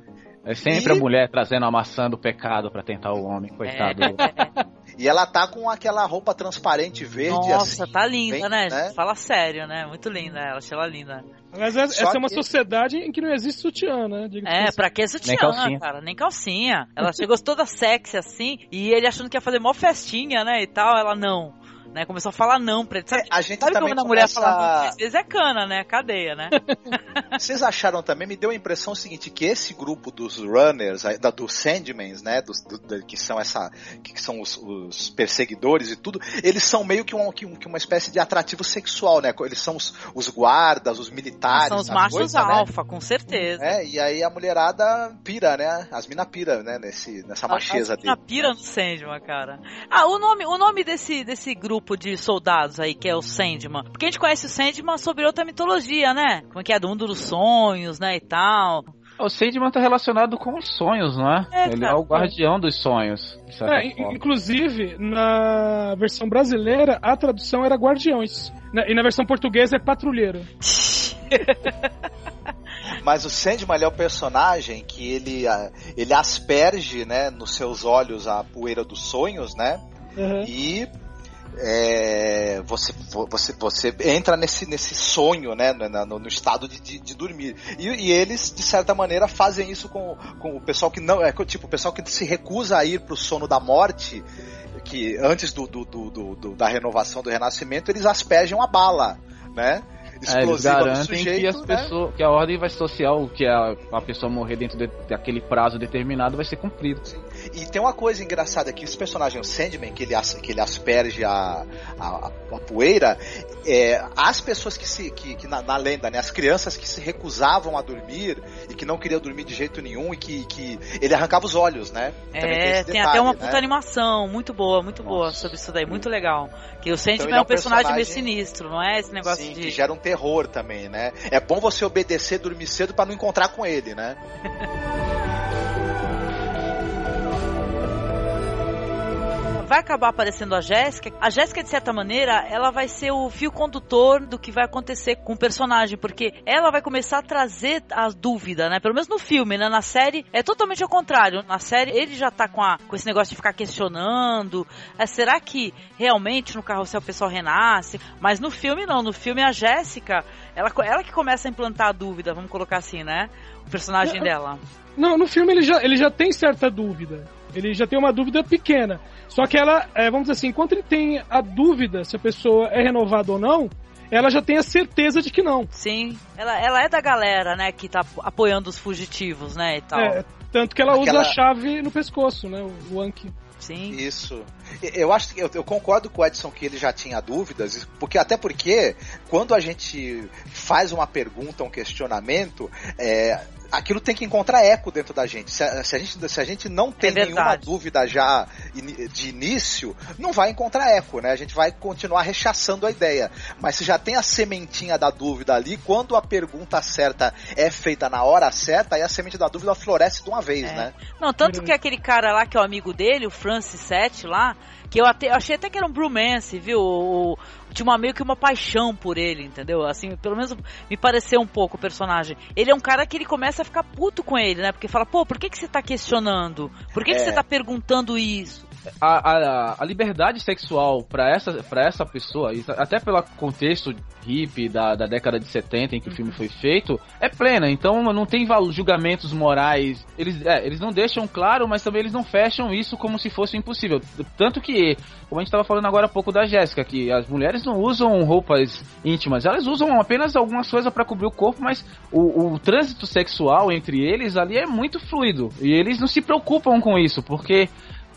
É sempre E- a mulher trazendo a maçã do pecado pra tentar o homem, coitado. É. [LAUGHS] E ela tá com aquela roupa transparente verde, Nossa, assim. tá linda, bem, né? né? Fala sério, né? Muito linda ela, achei ela linda. Mas essa Só é uma que- sociedade em que não existe sutiã, né? Diga-se É, de pra que sutiã, Nem calcinha. cara? Nem calcinha. Ela chegou toda sexy assim, e ele achando que ia fazer mó festinha, né, e tal, ela não. Né, começou a falar não pra ele. Sabe, É, a gente sabe também quando a mulher começa- fala não? Às vezes é cana, né? Cadeia, né? [LAUGHS] Vocês acharam também, me deu a impressão seguinte, que esse grupo dos runners, da, dos Sandmans, né, dos, do- da- que são essa, que são os, os perseguidores e tudo, eles são meio que, um, que, um- que uma espécie de atrativo sexual, né, eles são os, os guardas, os militares, São os as machos coisas, né? alfa, com certeza. É, e aí a mulherada pira, né, as mina pira, né, nesse, nessa macheza Na dele. pira no Sandman, cara. Ah, o nome, o nome desse, desse grupo de soldados aí, que é o Sandman. Porque a gente conhece o Sandman sobre outra mitologia, né? Como é que é? Do mundo dos sonhos, né? E tal. O Sandman tá relacionado com os sonhos, não é? É, Ele cara. é o guardião dos sonhos, de certa É, inclusive, na versão brasileira, a tradução era Guardiões. E na versão portuguesa é Patrulheiro. [LAUGHS] Mas o Sandman ele é o personagem que ele, ah, ele asperge, né, nos seus olhos a poeira dos sonhos, né, Uhum. e é, você, você, você entra nesse, nesse sonho, né, no, no- estado de, de, de dormir. E, e eles, de certa maneira, fazem isso com, com o pessoal que não, é tipo, o pessoal que se recusa a ir pro sono da morte, que antes do, do, do, do- da renovação do renascimento, eles aspergem a bala, né? É, eles garantem sujeito, que, as né? pessoas, que a ordem vai social, que a, a pessoa morrer dentro de- daquele prazo determinado vai ser cumprido. E tem uma coisa engraçada aqui, esse personagem, o Sandman, que ele, que ele asperge a, a, a poeira, é, as pessoas que se, que, que na, na lenda, né, as crianças que se recusavam a dormir e que não queriam dormir de jeito nenhum e que, que ele arrancava os olhos, né? É, tem detalhe, até uma né? puta animação, muito boa, muito boa Nossa. sobre isso daí, muito legal. Que o Sandman ele é é um personagem, meio sinistro, não é esse negócio Sim, de... que gera um terror também, né? É bom você obedecer, dormir cedo pra não encontrar com ele, né? [LAUGHS] vai acabar aparecendo a Jéssica. A Jéssica, de certa maneira, ela vai ser o fio condutor do que vai acontecer com o personagem, porque ela vai começar a trazer a dúvida, né? Pelo menos no filme, né? Na série é totalmente ao contrário. Na série ele já tá com, a, com esse negócio de ficar questionando. É, será que realmente no carrossel o pessoal renasce? Mas no filme não. No filme a Jéssica, ela, ela que começa a implantar a dúvida, vamos colocar assim, né? O personagem dela. Não, no filme ele já, ele já tem certa dúvida. Ele já tem uma dúvida pequena. Só que ela, é, vamos dizer assim, enquanto ele tem a dúvida se a pessoa é renovada ou não, ela já tem a certeza de que não. Sim, ela, ela é da galera, né, que tá apoiando os fugitivos, né, e tal. É, tanto que ela Aquela... usa a chave no pescoço, né, o Anki. Sim. Isso. Eu acho que eu, eu, concordo com o Edson que ele já tinha dúvidas, porque até porque quando a gente faz uma pergunta, um questionamento, é, aquilo tem que encontrar eco dentro da gente. Se a, se a gente, se a gente não tem é nenhuma dúvida já de início, não vai encontrar eco, né? A gente vai continuar rechaçando a ideia. Mas se já tem a sementinha da dúvida ali, quando a pergunta certa é feita na hora certa, aí a semente da dúvida floresce de uma vez, é. né? Não, tanto que aquele cara lá, que é o amigo dele, o Francis Sete lá, que eu, até, eu achei até que era um bromance, viu? O, tinha uma, meio que uma paixão por ele, entendeu? Assim, pelo menos me pareceu um pouco o personagem. Ele é um cara que ele começa a ficar puto com ele, né? Porque fala, pô, por que, que você tá questionando? Por que, é. que você tá perguntando isso? A, a, a liberdade sexual para essa, pra essa pessoa, até pelo contexto hippie da, da década de 70 em que o filme foi feito, é plena. Então não tem julgamentos morais. Eles, é, eles não deixam claro, mas também eles não fecham isso como se fosse impossível. Tanto que, como a gente estava falando agora há pouco da Jéssica, que as mulheres não usam roupas íntimas, elas usam apenas algumas coisas para cobrir o corpo, mas o, o trânsito sexual entre eles ali é muito fluido. E eles não se preocupam com isso, porque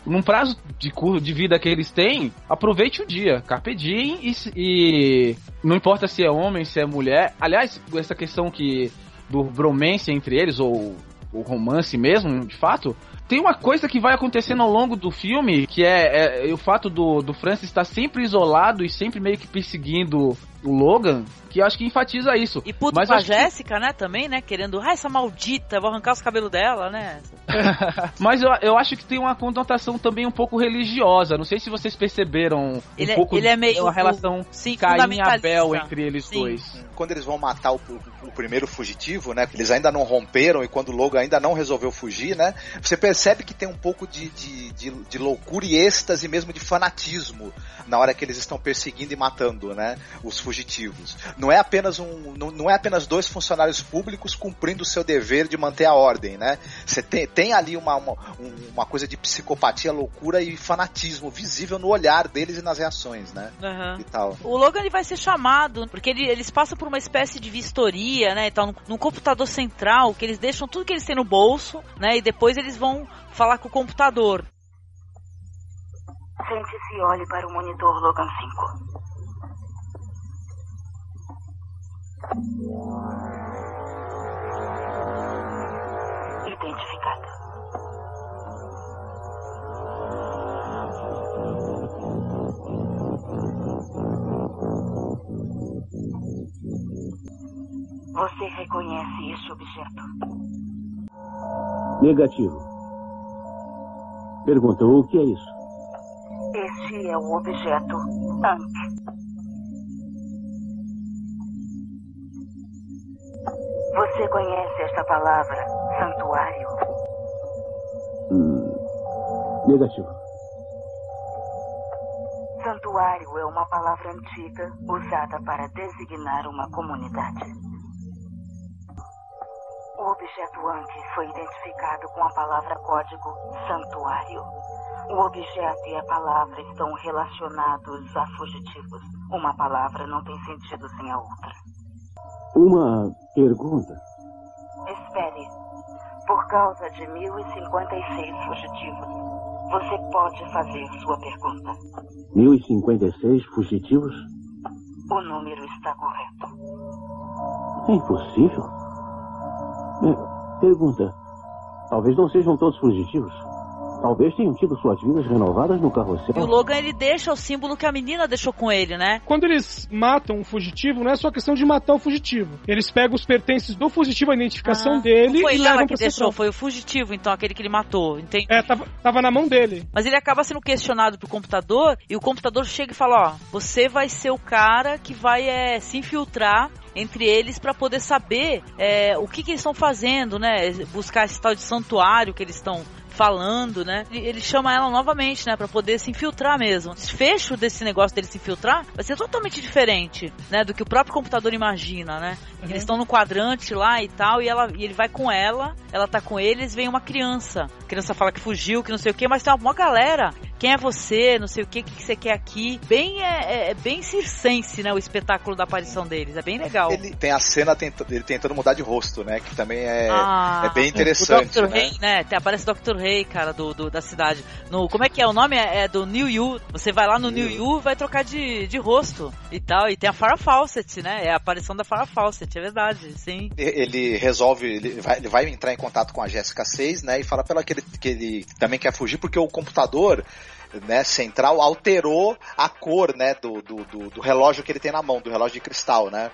num prazo de, de vida que eles têm, aproveite o dia, carpe diem e, e não importa se é homem, se é mulher. Aliás, essa questão que do bromance entre eles ou o romance mesmo, de fato, tem uma coisa que vai acontecendo ao longo do filme, que é, é o fato do, do Francis estar sempre isolado e sempre meio que perseguindo o Logan, que acho que enfatiza isso. E puto Mas com a Jéssica, que... né, também, né, querendo, ah, essa maldita, vou arrancar os cabelos dela, né. [LAUGHS] Mas eu, eu acho que tem uma conotação também um pouco religiosa, não sei se vocês perceberam ele um é, pouco ele é meio a relação sim, Caim e Abel entre eles sim. dois. Quando eles vão matar o, o, primeiro fugitivo, né, eles ainda não romperam e quando o Logan ainda não resolveu fugir, né, você percebe que tem um pouco de, de, de, de loucura e êxtase mesmo de fanatismo na hora que eles estão perseguindo e matando, né, os fugitivos. Não é apenas um, não, não é apenas dois funcionários públicos cumprindo o seu dever de manter a ordem, né? Você tem, tem ali uma, uma, uma coisa de psicopatia, loucura e fanatismo visível no olhar deles e nas reações, né? Uhum. E tal. O Logan ele vai ser chamado porque ele, eles passam por uma espécie de vistoria, né? Então, num computador central que eles deixam tudo que eles têm no bolso, né? E depois eles vão falar com o computador. Sente-se e olhe para o monitor Logan 5. Identificada. Você reconhece este objeto? Negativo. Pergunta, o que é isso? Este é o objeto Ankh. Você conhece esta palavra, santuário? Hum, negativo. Santuário é uma palavra antiga usada para designar uma comunidade. O objeto Ankh foi identificado com a palavra código santuário. O objeto e a palavra estão relacionados a fugitivos. Uma palavra não tem sentido sem a outra. Uma pergunta. Espere. Por causa de 1056 fugitivos, você pode fazer sua pergunta. 1056 fugitivos? O número está correto. É impossível. É, pergunta. Talvez não sejam todos fugitivos. Talvez tenham tido suas vidas renovadas no carrossel. E o Logan, ele deixa o símbolo que a menina deixou com ele, né? Quando eles matam um fugitivo, não é só questão de matar o fugitivo. Eles pegam os pertences do fugitivo, a identificação Ah, dele não foi e ela levam que deixou, sessão. foi o fugitivo, então, aquele que ele matou, entende? É, tava, tava na mão dele. Mas ele acaba sendo questionado pro computador e o computador chega e fala, ó, você vai ser o cara que vai é, se infiltrar entre eles pra poder saber é, o que, que eles estão fazendo, né? Buscar esse tal de santuário que eles estão falando, né? Ele, ele chama ela novamente, né, Pra poder se infiltrar mesmo. O desfecho desse negócio dele se infiltrar vai ser totalmente diferente, né, do que o próprio computador imagina, né? Eles estão no quadrante lá e tal, e, ela, e ele vai com ela, ela tá com eles, vem uma criança. A criança fala que fugiu, que não sei o que, mas tem uma galera. Quem é você? Não sei o que, o que você quer aqui? Bem, é, é- é bem circense, né? O espetáculo da aparição deles. É bem legal. Ele tem a cena tenta- ele tentando mudar de rosto, né? Que também é, Ah, é bem interessante. O Dr. né? Rei, né? Aparece o Dr. Rei, cara, do, do- da cidade. No, como é que é? O nome é, é do New You. Você vai lá no New You e vai trocar de, de rosto e tal. E tem a Farrah Fawcett, né? É a aparição da Farrah Fawcett, é verdade, sim. ele resolve, ele vai, ele vai entrar em contato com a Jéssica 6, né, e fala pra ela que ele, que ele também quer fugir porque o computador, né, central alterou a cor, né, do, do, do, do relógio que ele tem na mão, do relógio de cristal, né.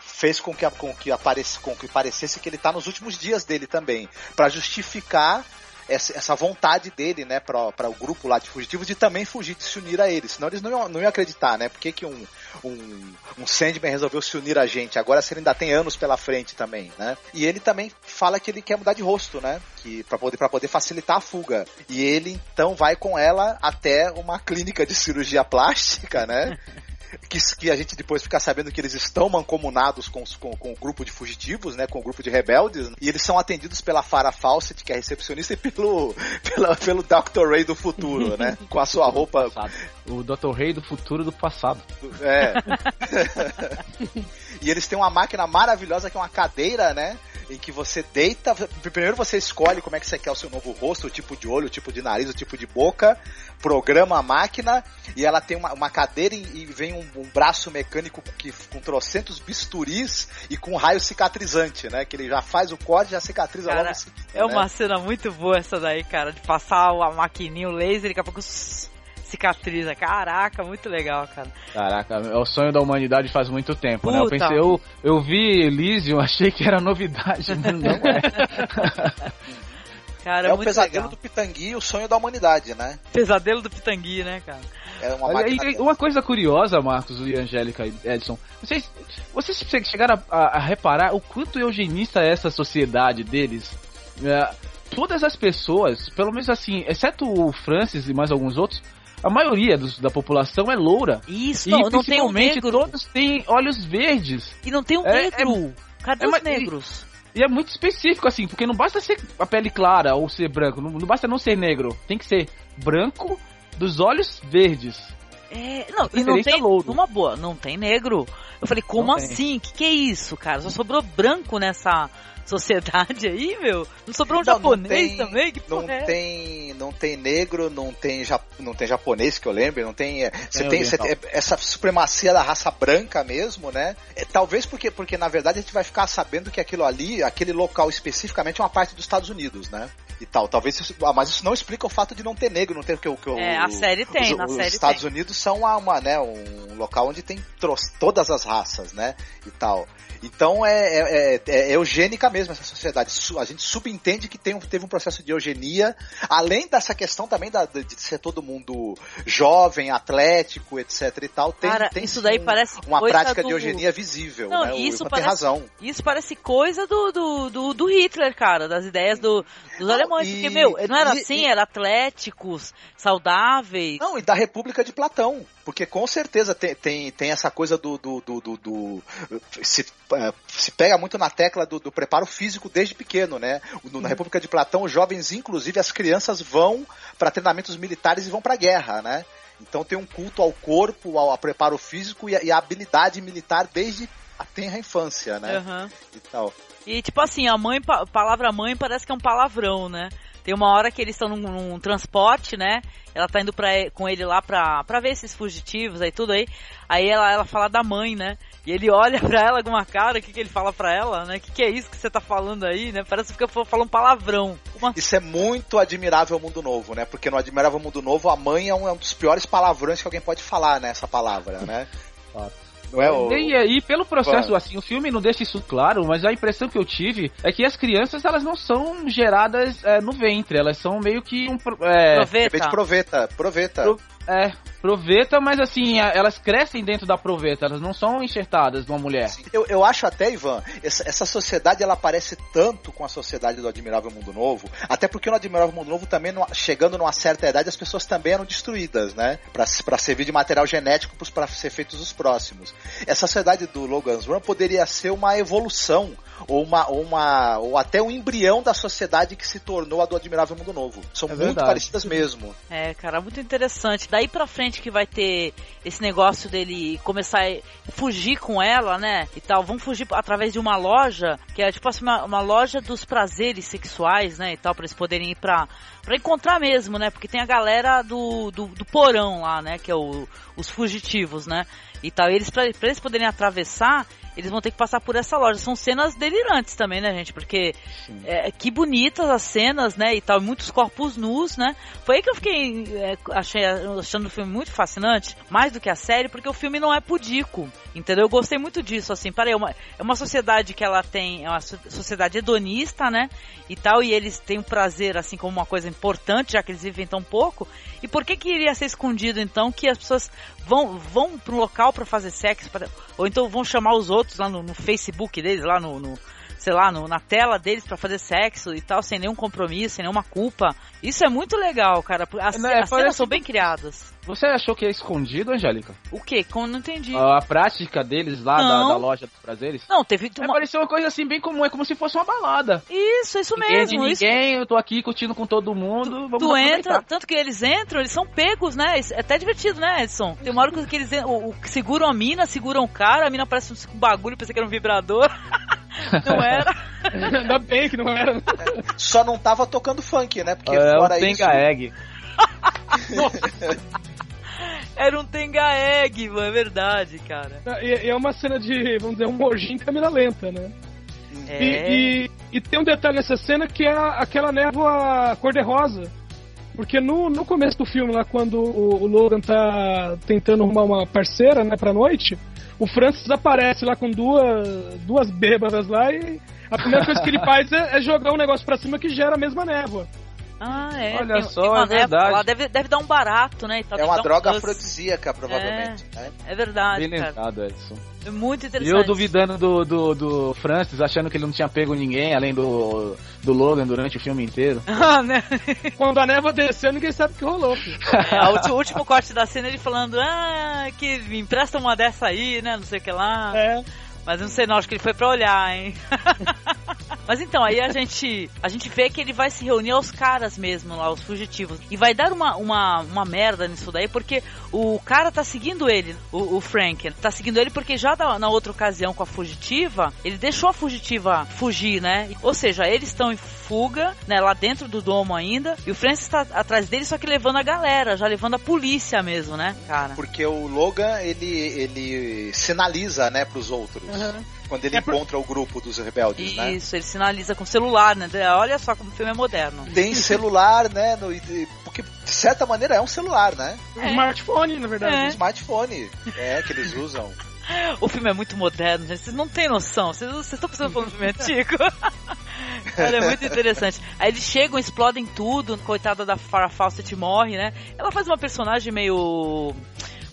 Fez com que, com que, aparece, com que parecesse que ele tá nos últimos dias dele também, Pra justificar essa, essa vontade dele, né, para o grupo lá de fugitivos de também fugir, de se unir a eles. Senão eles não iam, não iam acreditar, né? Por que, que um, um, um Sandman resolveu se unir a gente? Agora se ele ainda tem anos pela frente também, né? E ele também fala que ele quer mudar de rosto, né? Que para poder poder facilitar a fuga. E ele então vai com ela até uma clínica de cirurgia plástica, né? [LAUGHS] Que, que a gente depois fica sabendo que eles estão mancomunados com, os- com, com o grupo de fugitivos, né? Com o grupo de rebeldes. E eles são atendidos pela Farah Fawcett, que é recepcionista, e pelo, [LAUGHS] pela- pelo Dr. Ray do futuro, né? Com a sua roupa. O Dr. Rei do futuro do passado. É. [LAUGHS] e eles têm uma máquina maravilhosa que é uma cadeira, né? Em que você deita. Primeiro você escolhe como é que você quer o seu novo rosto, o tipo de olho, o tipo de nariz, o tipo de boca. Programa a máquina e ela tem uma, uma cadeira e, e vem um, um braço mecânico que, com trocentos bisturis e com raio cicatrizante, né? Que ele já faz o corte e já cicatriza Cara, logo seguida, É uma né? cena muito boa essa daí, cara, de passar a maquininha, o laser e daqui a pouco cicatriza. Caraca, muito legal, cara. Caraca, é o sonho da humanidade faz muito tempo, né? Eu Puta. pensei, eu, eu vi Elysium, [LAUGHS] achei que era novidade, mas não é. [LAUGHS] Cara, É o pesadelo legal. do Pitangui e o sonho da humanidade, né? Pesadelo do Pitangui, né, cara? É uma e uma coisa curiosa, Marcos e Angélica e Edson, vocês, vocês che- chegaram a, a- a reparar o quanto eugenista é essa sociedade deles? É, todas as pessoas, pelo menos assim, exceto o Francis e mais alguns outros, a maioria dos- da população é loura. Isso, E não, não tem um principalmente negro. todos têm olhos verdes. E não tem um É- negro. Cadê é os negros? E é muito específico, assim, porque não basta ser a pele clara ou ser branco, não, não basta não ser negro. Tem que ser branco dos olhos verdes. É, não, e não tem. louro. Uma boa, não tem negro. Eu falei, como assim? Que que é isso, cara? Só sobrou branco nessa sociedade aí, meu? Não sobrou um Não, não japonês tem- também? Que não porra é? tem não tem negro não tem ja, não tem japonês que eu lembro não tem é, você tem, você tem essa supremacia da raça branca mesmo né É, talvez porque porque na verdade a gente vai ficar sabendo que aquilo ali aquele local especificamente é uma parte dos Estados Unidos né e tal talvez isso, ah, mas isso não explica o fato de não ter negro não ter que o que o- É, a série tem, os, na os série Estados tem. Unidos são uma, uma, né, um local onde tem todas as raças, né, e tal. Então é, é, é- é eugênica mesmo essa sociedade. A gente subentende que tem, um- teve um processo de eugenia, além dessa questão também da, de ser todo mundo jovem, atlético, etc e tal. Tem, Cara, tem isso daí um- parece uma prática do- de eugenia visível, Não, né? Isso parece, tem razão. Isso parece coisa do, do, do, do Hitler, cara, das ideias do, dos alemães. e- porque, meu, não era e- assim, e- era atléticos, saudáveis. Não, e da República de Platão. Porque com certeza tem, tem, tem essa coisa do. do, do, do- do- se, eh, se pega muito na tecla do, do preparo físico desde pequeno, né? No- Na República de Platão, os jovens, inclusive as crianças, vão para treinamentos militares e vão para a guerra, né? Então tem um culto ao corpo, ao, ao preparo físico e e a habilidade militar desde a tenra infância, né? Aham. E tal. E tipo assim, a mãe, pa- palavra mãe parece que é um palavrão, né? Tem uma hora que eles estão num, num transporte, né? Ela tá indo pra, com ele lá pra, pra ver esses fugitivos aí, tudo aí. Aí ela, ela fala da mãe, né? E ele olha [LAUGHS] pra ela com uma cara, o que, que ele fala pra ela, né? O que, que é isso que você tá falando aí, né? Parece que eu falo um palavrão. Uma... Isso é muito admirável Mundo Novo, né? Porque no Admirável Mundo Novo, a mãe é um, é um dos piores palavrões que alguém pode falar, né? Essa palavra, né? [LAUGHS] Não é o... E, e pelo processo, assim, o filme não deixa isso claro, mas a impressão que eu tive é que as crianças, elas não são geradas é, no ventre, elas são meio que um... É, proveta. Proveta, proveta. Pro, é, proveta, mas assim, elas crescem dentro da proveta, elas não são enxertadas de uma mulher. Eu, eu acho até, Ivan, essa, essa sociedade ela parece tanto com a sociedade do Admirável Mundo Novo, até porque no Admirável Mundo Novo também, chegando numa certa idade, as pessoas também eram destruídas, né? Pra, pra servir de material genético para ser feitos os próximos. Essa sociedade do Logan's Run poderia ser uma evolução ou uma, ou uma ou até um embrião da sociedade que se tornou a do Admirável Mundo Novo. São é muito verdade. parecidas mesmo. É, cara, muito interessante. Daí pra frente que vai ter esse negócio dele começar a fugir com ela, né? E tal. Vão fugir através de uma loja, que é tipo assim, uma, uma loja dos prazeres sexuais, né? E tal, pra eles poderem ir pra, pra encontrar mesmo, né? Porque tem a galera do, do, do porão lá, né? Que é o, os fugitivos, né? E tal. E eles, pra, pra eles poderem atravessar, eles vão ter que passar por essa loja. São cenas delirantes também, né, gente? Porque é, que bonitas as cenas, né? E tal, muitos corpos nus, né? Foi aí que eu fiquei é, achei, achando o filme muito fascinante, mais do que a série, porque o filme não é pudico. Entendeu? Eu gostei muito disso, assim. Parei, é uma, é uma sociedade que ela tem, é uma sociedade hedonista, né? E tal, e eles têm o prazer, assim, como uma coisa importante, já que eles vivem tão pouco. E por que que iria ser escondido, então, que as pessoas vão, vão para um local para fazer sexo, pra, ou então vão chamar os outros lá no, no Facebook deles, lá no, no sei lá, no, na tela deles para fazer sexo e tal, sem nenhum compromisso, sem nenhuma culpa. Isso é muito legal, cara. As, é, as cenas são bem criadas. Você achou que é escondido, Angélica? O quê? Como não entendi? A, a prática deles lá da, da, loja dos prazeres? Não, teve. É, uma... Pareceu uma coisa assim bem comum, é como se fosse uma balada. Isso, isso ninguém mesmo. De ninguém, isso... eu tô aqui curtindo com todo mundo. Tu, tu entra, tanto que eles entram, eles são pegos, né? É até divertido, né, Edson? Tem uma hora que eles o, o, seguram a mina, seguram o cara, a mina parece um bagulho, pensei que era um vibrador. [LAUGHS] [LAUGHS] não era. [LAUGHS] Ainda bem que não era. Só não tava tocando funk, né? Porque é, fora um isso. Egg. [LAUGHS] Era um Tenga Egg, é verdade, cara. E, e, é uma cena de, vamos dizer, um morginho em câmera lenta, né? É. E, e, e, tem um detalhe nessa cena que é aquela névoa cor-de-rosa. Porque no, no começo do filme, lá, quando o, o Logan tá tentando arrumar uma parceira, né, pra noite, o Francis aparece lá com duas, duas bêbadas lá e a primeira coisa que ele faz é, é jogar um negócio pra cima que gera a mesma névoa. Ah, é. Olha tem, só, tem é verdade. Lá deve, deve dar um barato, né? é uma droga um afrodisíaca, provavelmente. É, né? é verdade. Bem lembrado, Edson. É muito interessante. E eu duvidando do, do, do, Francis, achando que ele não tinha pego ninguém, além do, do Logan durante o filme inteiro. [LAUGHS] Ah, né? [LAUGHS] Quando a névoa desceu, ninguém sabe o que rolou. É, o último corte da cena ele falando, ah, que me empresta uma dessa aí, né? Não sei o que lá. É. Mas não sei não, acho que ele foi pra olhar, hein? [LAUGHS] Mas então, aí a gente, a gente vê que ele vai se reunir aos caras mesmo lá, os fugitivos. E vai dar uma, uma, uma merda nisso daí, porque o cara tá seguindo ele, o, o Frank. Tá seguindo ele porque já na, na outra ocasião com a fugitiva, ele deixou a fugitiva fugir, né? Ou seja, eles estão em fuga, né, lá dentro do domo ainda, e o Francis tá atrás dele, só que levando a galera, já levando a polícia mesmo, né, cara? Porque o Logan, ele, ele sinaliza, né, pros outros. Uhum. Quando ele é encontra por... o grupo dos rebeldes, Isso, né? Isso, ele sinaliza com celular, né? Olha só como o filme é moderno. Tem celular, né? No, porque, de certa maneira, é um celular, né? É. Um smartphone, na verdade. É. Um smartphone, é, que eles usam. [LAUGHS] O filme é muito moderno, gente. Vocês não têm noção. Vocês estão pensando no filme antigo. [LAUGHS] Cara, é muito interessante. Aí eles chegam, explodem tudo. Coitada da Farrah Fawcett morre, né? Ela faz uma personagem meio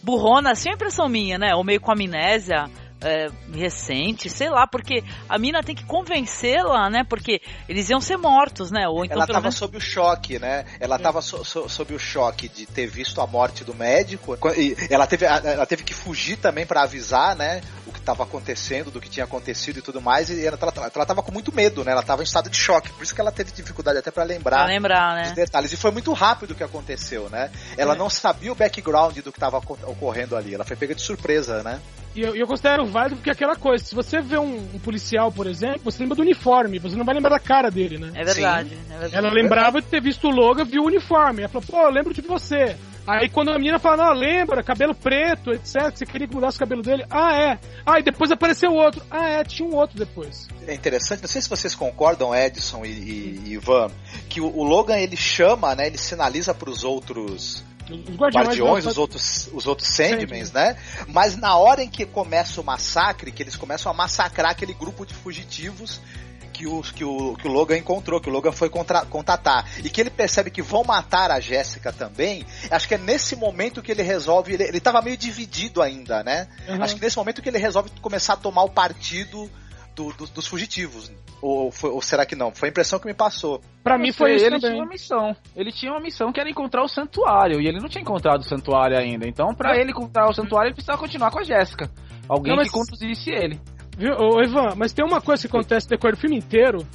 burrona, assim, é impressão minha, né? Ou meio com amnésia é, recente, sei lá, porque a mina tem que convencê-la, né? Porque eles iam ser mortos, né? Ou então, ela tava menos... sob o choque, né? Ela é. tava so, so, sob o choque de ter visto a morte do médico. E ela teve, ela teve que fugir também para avisar, né? O que estava acontecendo, do que tinha acontecido e tudo mais. E ela, tava com muito medo, né? Ela tava em estado de choque. Por isso que ela teve dificuldade até para lembrar, pra lembrar né? os detalhes. E foi muito rápido o que aconteceu, né? Ela é. não sabia o background do que estava ocorrendo ali. Ela foi pega de surpresa, né? E eu, eu considero válido porque é aquela coisa, se você vê um, um policial, por exemplo, você lembra do uniforme, você não vai lembrar da cara dele, né? É verdade. É verdade. Ela lembrava de ter visto o logo, viu o uniforme. Ela falou, pô, eu lembro de você. Aí quando a menina fala, não, lembra, cabelo preto, etc, que você queria que mudasse o cabelo dele. Ah, é. Ah, e depois apareceu outro. Ah, é, tinha um outro depois. É interessante, não sei se vocês concordam, Edson e, e, e Ivan, que o, o Logan ele chama, né, ele sinaliza para os outros Os guardiões, guardiões, os outros, os outros Sandmans, né? Mas na hora em que começa o massacre, que eles começam a massacrar aquele grupo de fugitivos que o, que o, que o Logan encontrou, que o Logan foi contra, contatar. E que ele percebe que vão matar a Jéssica também. Acho que é nesse momento que ele resolve. Ele, ele tava meio dividido ainda, né? Uhum. Acho que nesse momento que ele resolve começar a tomar o partido do- do- dos fugitivos. Ou, foi- ou será que não? Foi a impressão que me passou. Pra mim foi isso ele também. tinha uma missão. Ele tinha uma missão que era encontrar o santuário. E ele não tinha encontrado o santuário ainda. Então, pra ele encontrar o santuário, ele precisava continuar com a Jéssica. Alguém Não, mas- que conduzisse ele. Viu, ô, Ivan, mas tem uma coisa que acontece no decorrer do filme inteiro,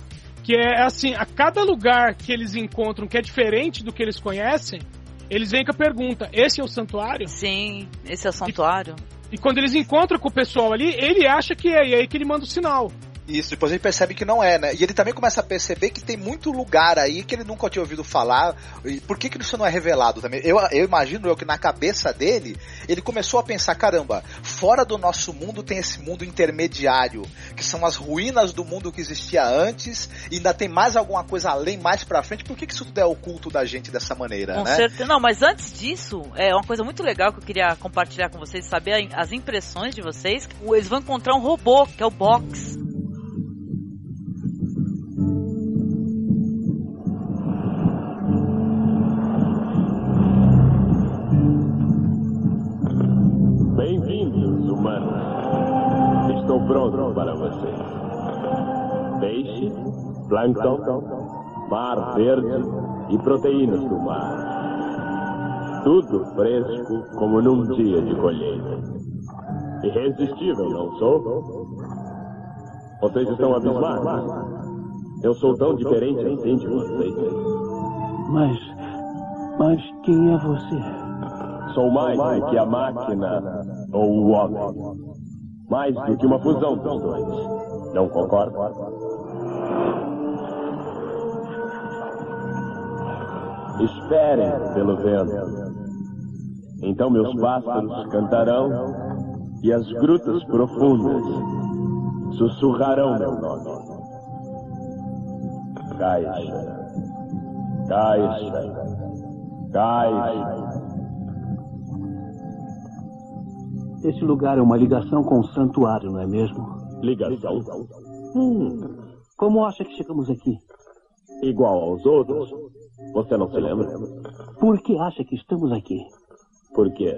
que é assim, a cada lugar que eles encontram que é diferente do que eles conhecem, eles vêm com a pergunta, esse é o santuário? Sim, esse é o santuário. E quando eles encontram com o pessoal ali, ele acha que é, e aí que ele manda o sinal. Isso, depois ele percebe que não é, né? E ele também começa a perceber que tem muito lugar aí que ele nunca tinha ouvido falar. E por que, que isso não é revelado também? Eu, eu imagino eu que na cabeça dele, ele começou a pensar: caramba, fora do nosso mundo tem esse mundo intermediário, que são as ruínas do mundo que existia antes, e ainda tem mais alguma coisa além, mais pra frente. Por que, que isso tudo é oculto da gente dessa maneira, Com né? certeza. Não, mas antes disso, é uma coisa muito legal que eu queria compartilhar com vocês, saber as impressões de vocês. Eles vão encontrar um robô, que é o Box. Plâncton, mar verde e proteínas do mar. Tudo fresco como num dia de colheita. Irresistível, não sou? Vocês estão abismados? Eu sou tão diferente assim de vocês. Mas. Mas quem é você? Sou mais do que a máquina ou o homem. Mais do que uma fusão dos dois. Não concorda? Esperem pelo vento. Então meus pássaros cantarão e as grutas profundas sussurrarão meu nome. Caixa. Caixa. Caixa. Esse lugar é uma ligação com o santuário, não é mesmo? Ligação? Hum, Como acha que chegamos aqui? igual aos outros. Você não se lembra? Por que acha que estamos aqui? Por quê?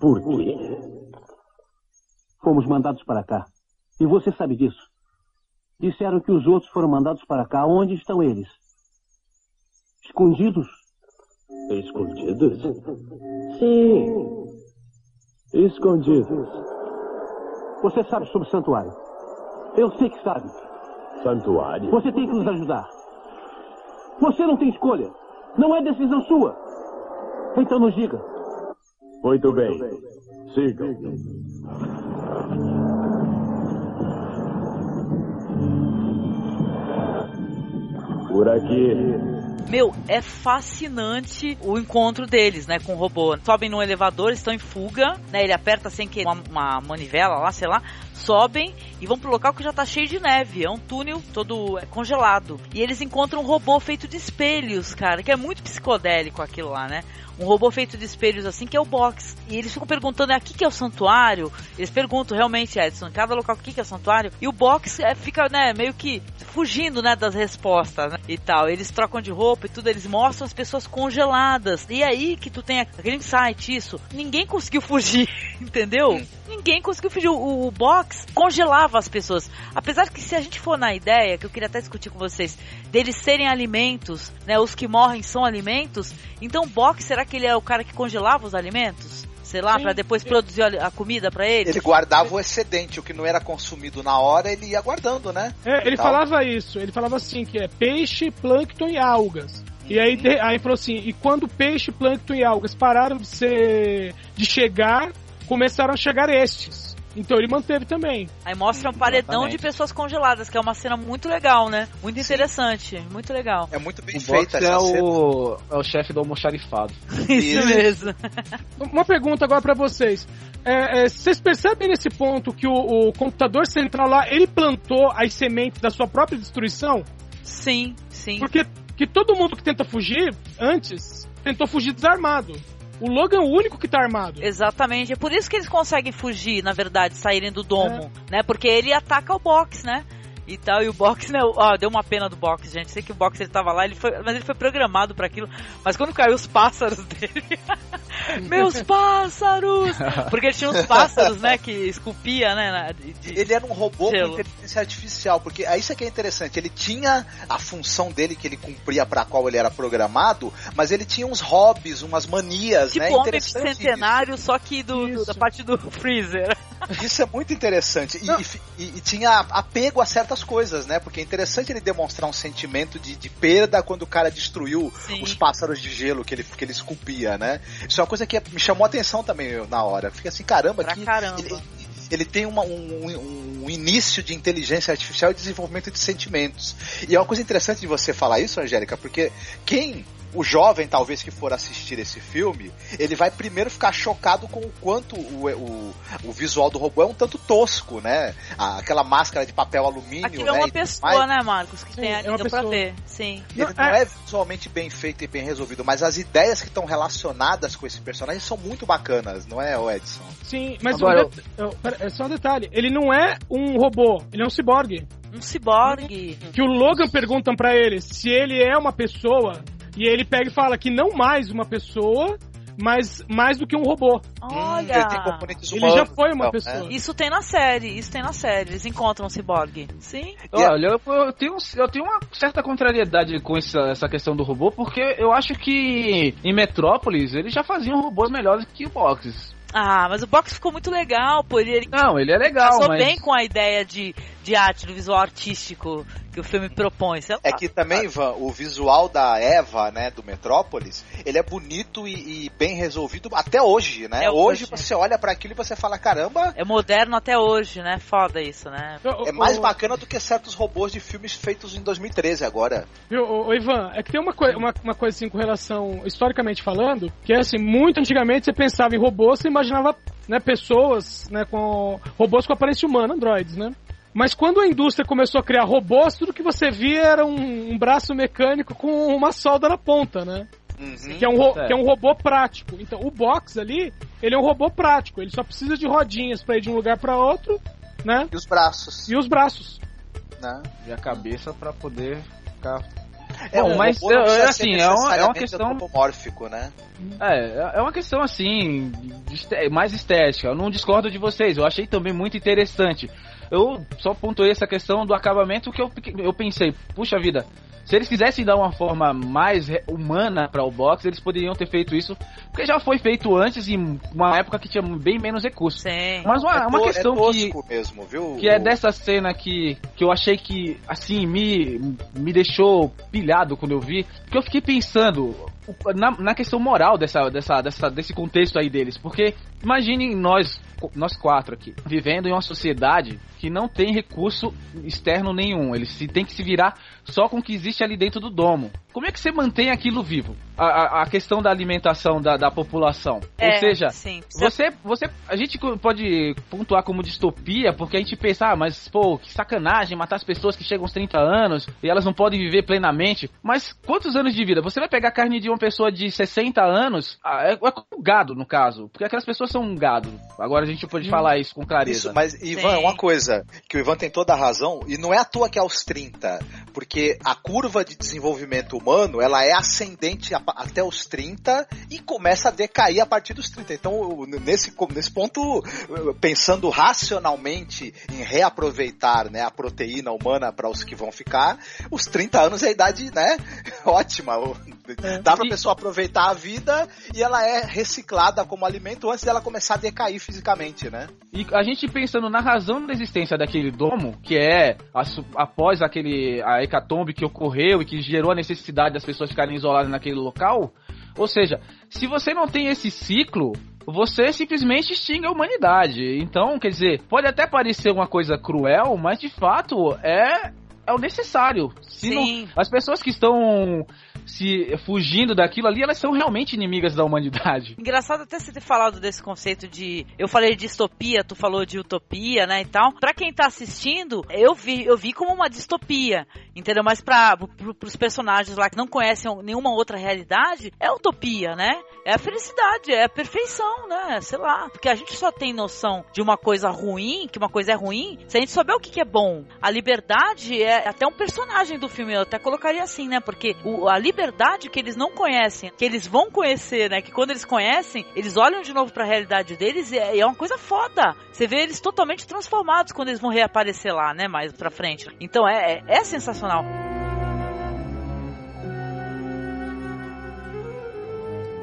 Por quê? Fomos mandados para cá. E você sabe disso. Disseram que os outros foram mandados para cá. Onde estão eles? Escondidos? Escondidos? Sim. Escondidos. Você sabe sobre o santuário. Eu sei que sabe. Santuário? Você tem que nos ajudar. Você não tem escolha. Não é decisão sua. Então nos diga. Muito bem. Sigam. Por aqui. Meu, é fascinante o encontro deles, né, com o robô. Sobem num elevador, estão em fuga, né, ele aperta sem querer uma, uma manivela lá, sei lá, sobem e vão pro local que já tá cheio de neve. É um túnel todo é, congelado. E eles encontram um robô feito de espelhos, cara, que é muito psicodélico aquilo lá, né? Um robô feito de espelhos assim, que é o box. E eles ficam perguntando, é aqui que é o santuário? Eles perguntam realmente, Edson, em cada local, aqui que é o santuário? E o box é, fica, né, meio que fugindo, né, das respostas, né, e tal. Eles trocam de roupa e tudo, eles mostram as pessoas congeladas. E aí que tu tem aquele insight, isso. Ninguém conseguiu [LAUGHS] fugir, entendeu? Ninguém conseguiu fugir. O, o box congelava as pessoas. Apesar que se a gente for na ideia, que eu queria até discutir com vocês, deles serem alimentos, né, os que morrem são alimentos, então o box, será que ele é o cara que congelava os alimentos? Sei lá, pra depois produzir a comida pra eles? Ele guardava o excedente, o que não era consumido na hora, ele ia guardando, né? É, ele Tal. falava isso, ele falava assim, que é peixe, plâncton e algas. E aí, aí falou assim, e quando peixe, plâncton e algas pararam de ser. de chegar começaram a chegar estes. Então ele manteve também. Aí mostra um paredão Exatamente. de pessoas congeladas, que é uma cena muito legal, né? Muito interessante, muito legal. É muito bem O feita é essa cena. o, é o chefe do almoxarifado. [LAUGHS] Isso mesmo. Uma pergunta agora pra vocês. É, é, vocês percebem nesse ponto que o, o computador central lá, ele plantou as sementes da sua própria destruição? Sim, sim. Porque que todo mundo que tenta fugir antes tentou fugir desarmado. O Logan é o único que tá armado. Exatamente. É por isso que eles conseguem fugir, na verdade, saírem do domo, né? Porque ele ataca o box, né? E tal, e o box, [LAUGHS] né? Ó, deu uma pena do box, gente. Sei que o box ele tava lá, ele foi, mas ele foi programado pra aquilo. Mas quando caiu os pássaros [LAUGHS] dele. Meus pássaros! [LAUGHS] Porque ele tinha uns pássaros, né? Que esculpia, né? de- de- Ele era um robô Gelo. com inteligência artificial, porque aí isso é que é interessante. Ele tinha a função dele que ele cumpria para qual ele era programado, mas ele tinha uns hobbies, umas manias, Tipo né? homem centenário, só que do, do- da parte do freezer. Isso. Isso é muito interessante. E, e- e tinha apego a certas coisas, né? Porque é interessante ele demonstrar um sentimento de, de perda quando o cara destruiu Sim. os pássaros de gelo que ele, que ele esculpia, né? Isso é uma coisa que me chamou a atenção também na hora. Fica assim, caramba, Pra que caramba. ele, ele tem uma- um, um- um início de inteligência artificial e desenvolvimento de sentimentos. E é uma coisa interessante de você falar isso, Angélica, porque quem. O jovem, talvez, que for assistir esse filme, ele vai primeiro ficar chocado com o quanto o, o, o visual do robô é um tanto tosco, né? Aquela máscara de papel alumínio, Aquilo é né? uma pessoa, mais. né, Marcos? Que Sim, tem é ali, uma deu pra ver. Sim. Ele não é visualmente bem feito e bem resolvido, mas as ideias que estão relacionadas com esse personagem são muito bacanas, não é, Edson? Sim, mas Agora, det- eu- pera, é só um detalhe. Ele não é um robô, ele é um ciborgue. Um ciborgue. Que o Logan perguntam pra ele se ele é uma pessoa e ele pega e fala que não mais uma pessoa, mas mais do que um robô. Olha. ele já foi uma então, pessoa. é. Isso tem na série, isso tem na série. Eles encontram o ciborgue. Sim. Olha, eu, eu tenho, eu tenho uma certa contrariedade com essa, essa questão do robô, porque eu acho que em Metrópolis eles já faziam robôs melhores que o Box. Ah, mas o box ficou muito legal, pô. Ele, ele Não, ele é legal, mas... bem com a ideia de, de arte, do visual artístico que o filme propõe. Sei lá. É que também, Ivan, o visual da Eva, né, do Metrópolis, ele é bonito e, e bem resolvido até hoje, né? É hoje hoje. você olha pra aquilo e você fala, caramba, É moderno até hoje, né? Foda isso, né? é mais bacana do que certos robôs de filmes feitos em 2013 agora. Viu, ô, Ivan, é que tem uma, coi uma, uma coisa assim com relação, historicamente falando, que é assim, muito antigamente você pensava em robôs, você imaginava né, pessoas né, com robôs com aparência humana, androides, né? Mas quando a indústria começou a criar robôs, tudo que você via era um, um braço mecânico com uma solda na ponta, né? Uhum. Que é, um É. que é um robô prático. Então, o box ali, ele é um robô prático. Ele só precisa de rodinhas pra ir de um lugar pra outro, né? E os braços, E os braços. né? E a cabeça pra poder ficar... É, Bom, mas, é, assim, ser é uma- é uma questão- antropomórfico, né? É, é uma questão assim, mais estética. Eu não discordo de vocês, eu achei também muito interessante. Eu só pontuei essa questão do acabamento que eu, eu pensei, puxa vida, se eles quisessem dar uma forma mais humana para o box, eles poderiam ter feito isso, porque já foi feito antes em uma época que tinha bem menos recursos. Sim. Mas uma, é, uma to- questão é que, mesmo, viu? que é dessa cena que, que eu achei que, assim, me, me deixou pilhado quando eu vi. Porque eu fiquei pensando na, na questão moral dessa, dessa, dessa, desse contexto aí deles. Porque imaginem nós, nós quatro aqui, vivendo em uma sociedade que não tem recurso externo nenhum. Eles se, tem que se virar só com o que existe ali dentro do domo. Como é que você mantém aquilo vivo? A, a, a questão da alimentação da, da população. É, Ou seja, sim. você, você, a gente pode pontuar como distopia, porque a gente pensa, ah, mas pô, que sacanagem matar as pessoas que chegam aos 30 anos e elas não podem viver plenamente. Mas quantos anos de vida? Você vai pegar carne de uma pessoa de 60 anos, ah, é, é como gado no caso, porque aquelas pessoas são um gado. Agora a gente pode falar isso com clareza. Isso, mas Ivan, Sim. uma coisa, que o Ivan tem toda a razão, e não é à toa que é aos 30, porque a curva de desenvolvimento humano, ela é ascendente a- até os 30 e começa a decair a partir dos 30. Então, nesse, nesse ponto, pensando racionalmente em reaproveitar né, a proteína humana para os que vão ficar, os 30 anos é a idade, né, [LAUGHS] ótima. Dá pra E- pessoa aproveitar a vida e ela é reciclada como alimento antes dela começar a decair fisicamente, né? E a gente pensando na razão da existência daquele domo, que é a após aquele a hecatombe que ocorreu e que gerou a necessidade das pessoas ficarem isoladas naquele local, ou seja, se você não tem esse ciclo, você simplesmente extingue a humanidade. Então, quer dizer, pode até parecer uma coisa cruel, mas de fato é é o necessário. Se Sim. não- as pessoas que estão se fugindo daquilo ali, elas são realmente inimigas da humanidade. Engraçado até você ter falado desse conceito de. Eu falei de distopia, tu falou de utopia, né? E tal. Pra quem tá assistindo, eu vi, eu vi como uma distopia, entendeu? Mas pra, pro, pros personagens lá que não conhecem nenhuma outra realidade, é utopia, né? É a felicidade, é a perfeição, né? Sei lá. Porque a gente só tem noção de uma coisa ruim, que uma coisa é ruim, se a gente souber o que, que é bom. A liberdade é até um personagem do filme, eu até colocaria assim, né? Porque o- a liberdade que eles não conhecem, que eles vão conhecer, né? Que quando eles conhecem, eles olham de novo pra realidade deles e é, e é uma coisa foda. Você vê eles totalmente transformados quando eles vão reaparecer lá, né? Mais pra frente. Então é, é, é sensacional.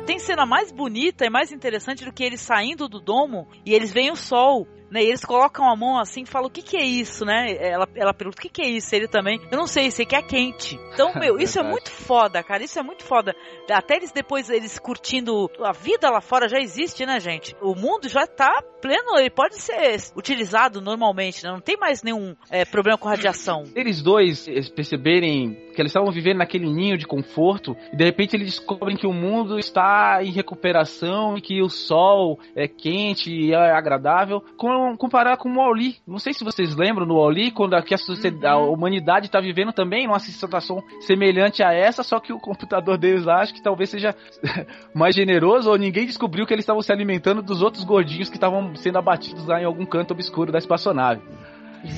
tem cena mais bonita e mais interessante do que eles saindo do domo e eles veem o sol. Né, e eles colocam a mão assim e falam: O que, que é isso, né? Ela, ela pergunta: O que, que é isso? Ele também: Eu não sei, sei que é quente. Então, [LAUGHS] meu, isso é muito foda, cara. Isso é muito foda. Até eles depois, eles curtindo. A vida lá fora já existe, né, gente? O mundo já tá pleno, ele pode ser utilizado normalmente, né? Não tem mais nenhum é, problema com radiação. Eles dois perceberem que eles estavam vivendo naquele ninho de conforto e de repente eles descobrem que o mundo está em recuperação e que o sol é quente e é agradável. Com, comparar com o Wall-E. Não sei se vocês lembram no Wall-E, quando aqui a, sociedade, a humanidade está vivendo também numa situação semelhante a essa, só que o computador deles lá acho que talvez seja [LAUGHS] mais generoso ou ninguém descobriu que eles estavam se alimentando dos outros gordinhos que estavam sendo abatidos lá em algum canto obscuro da espaçonave.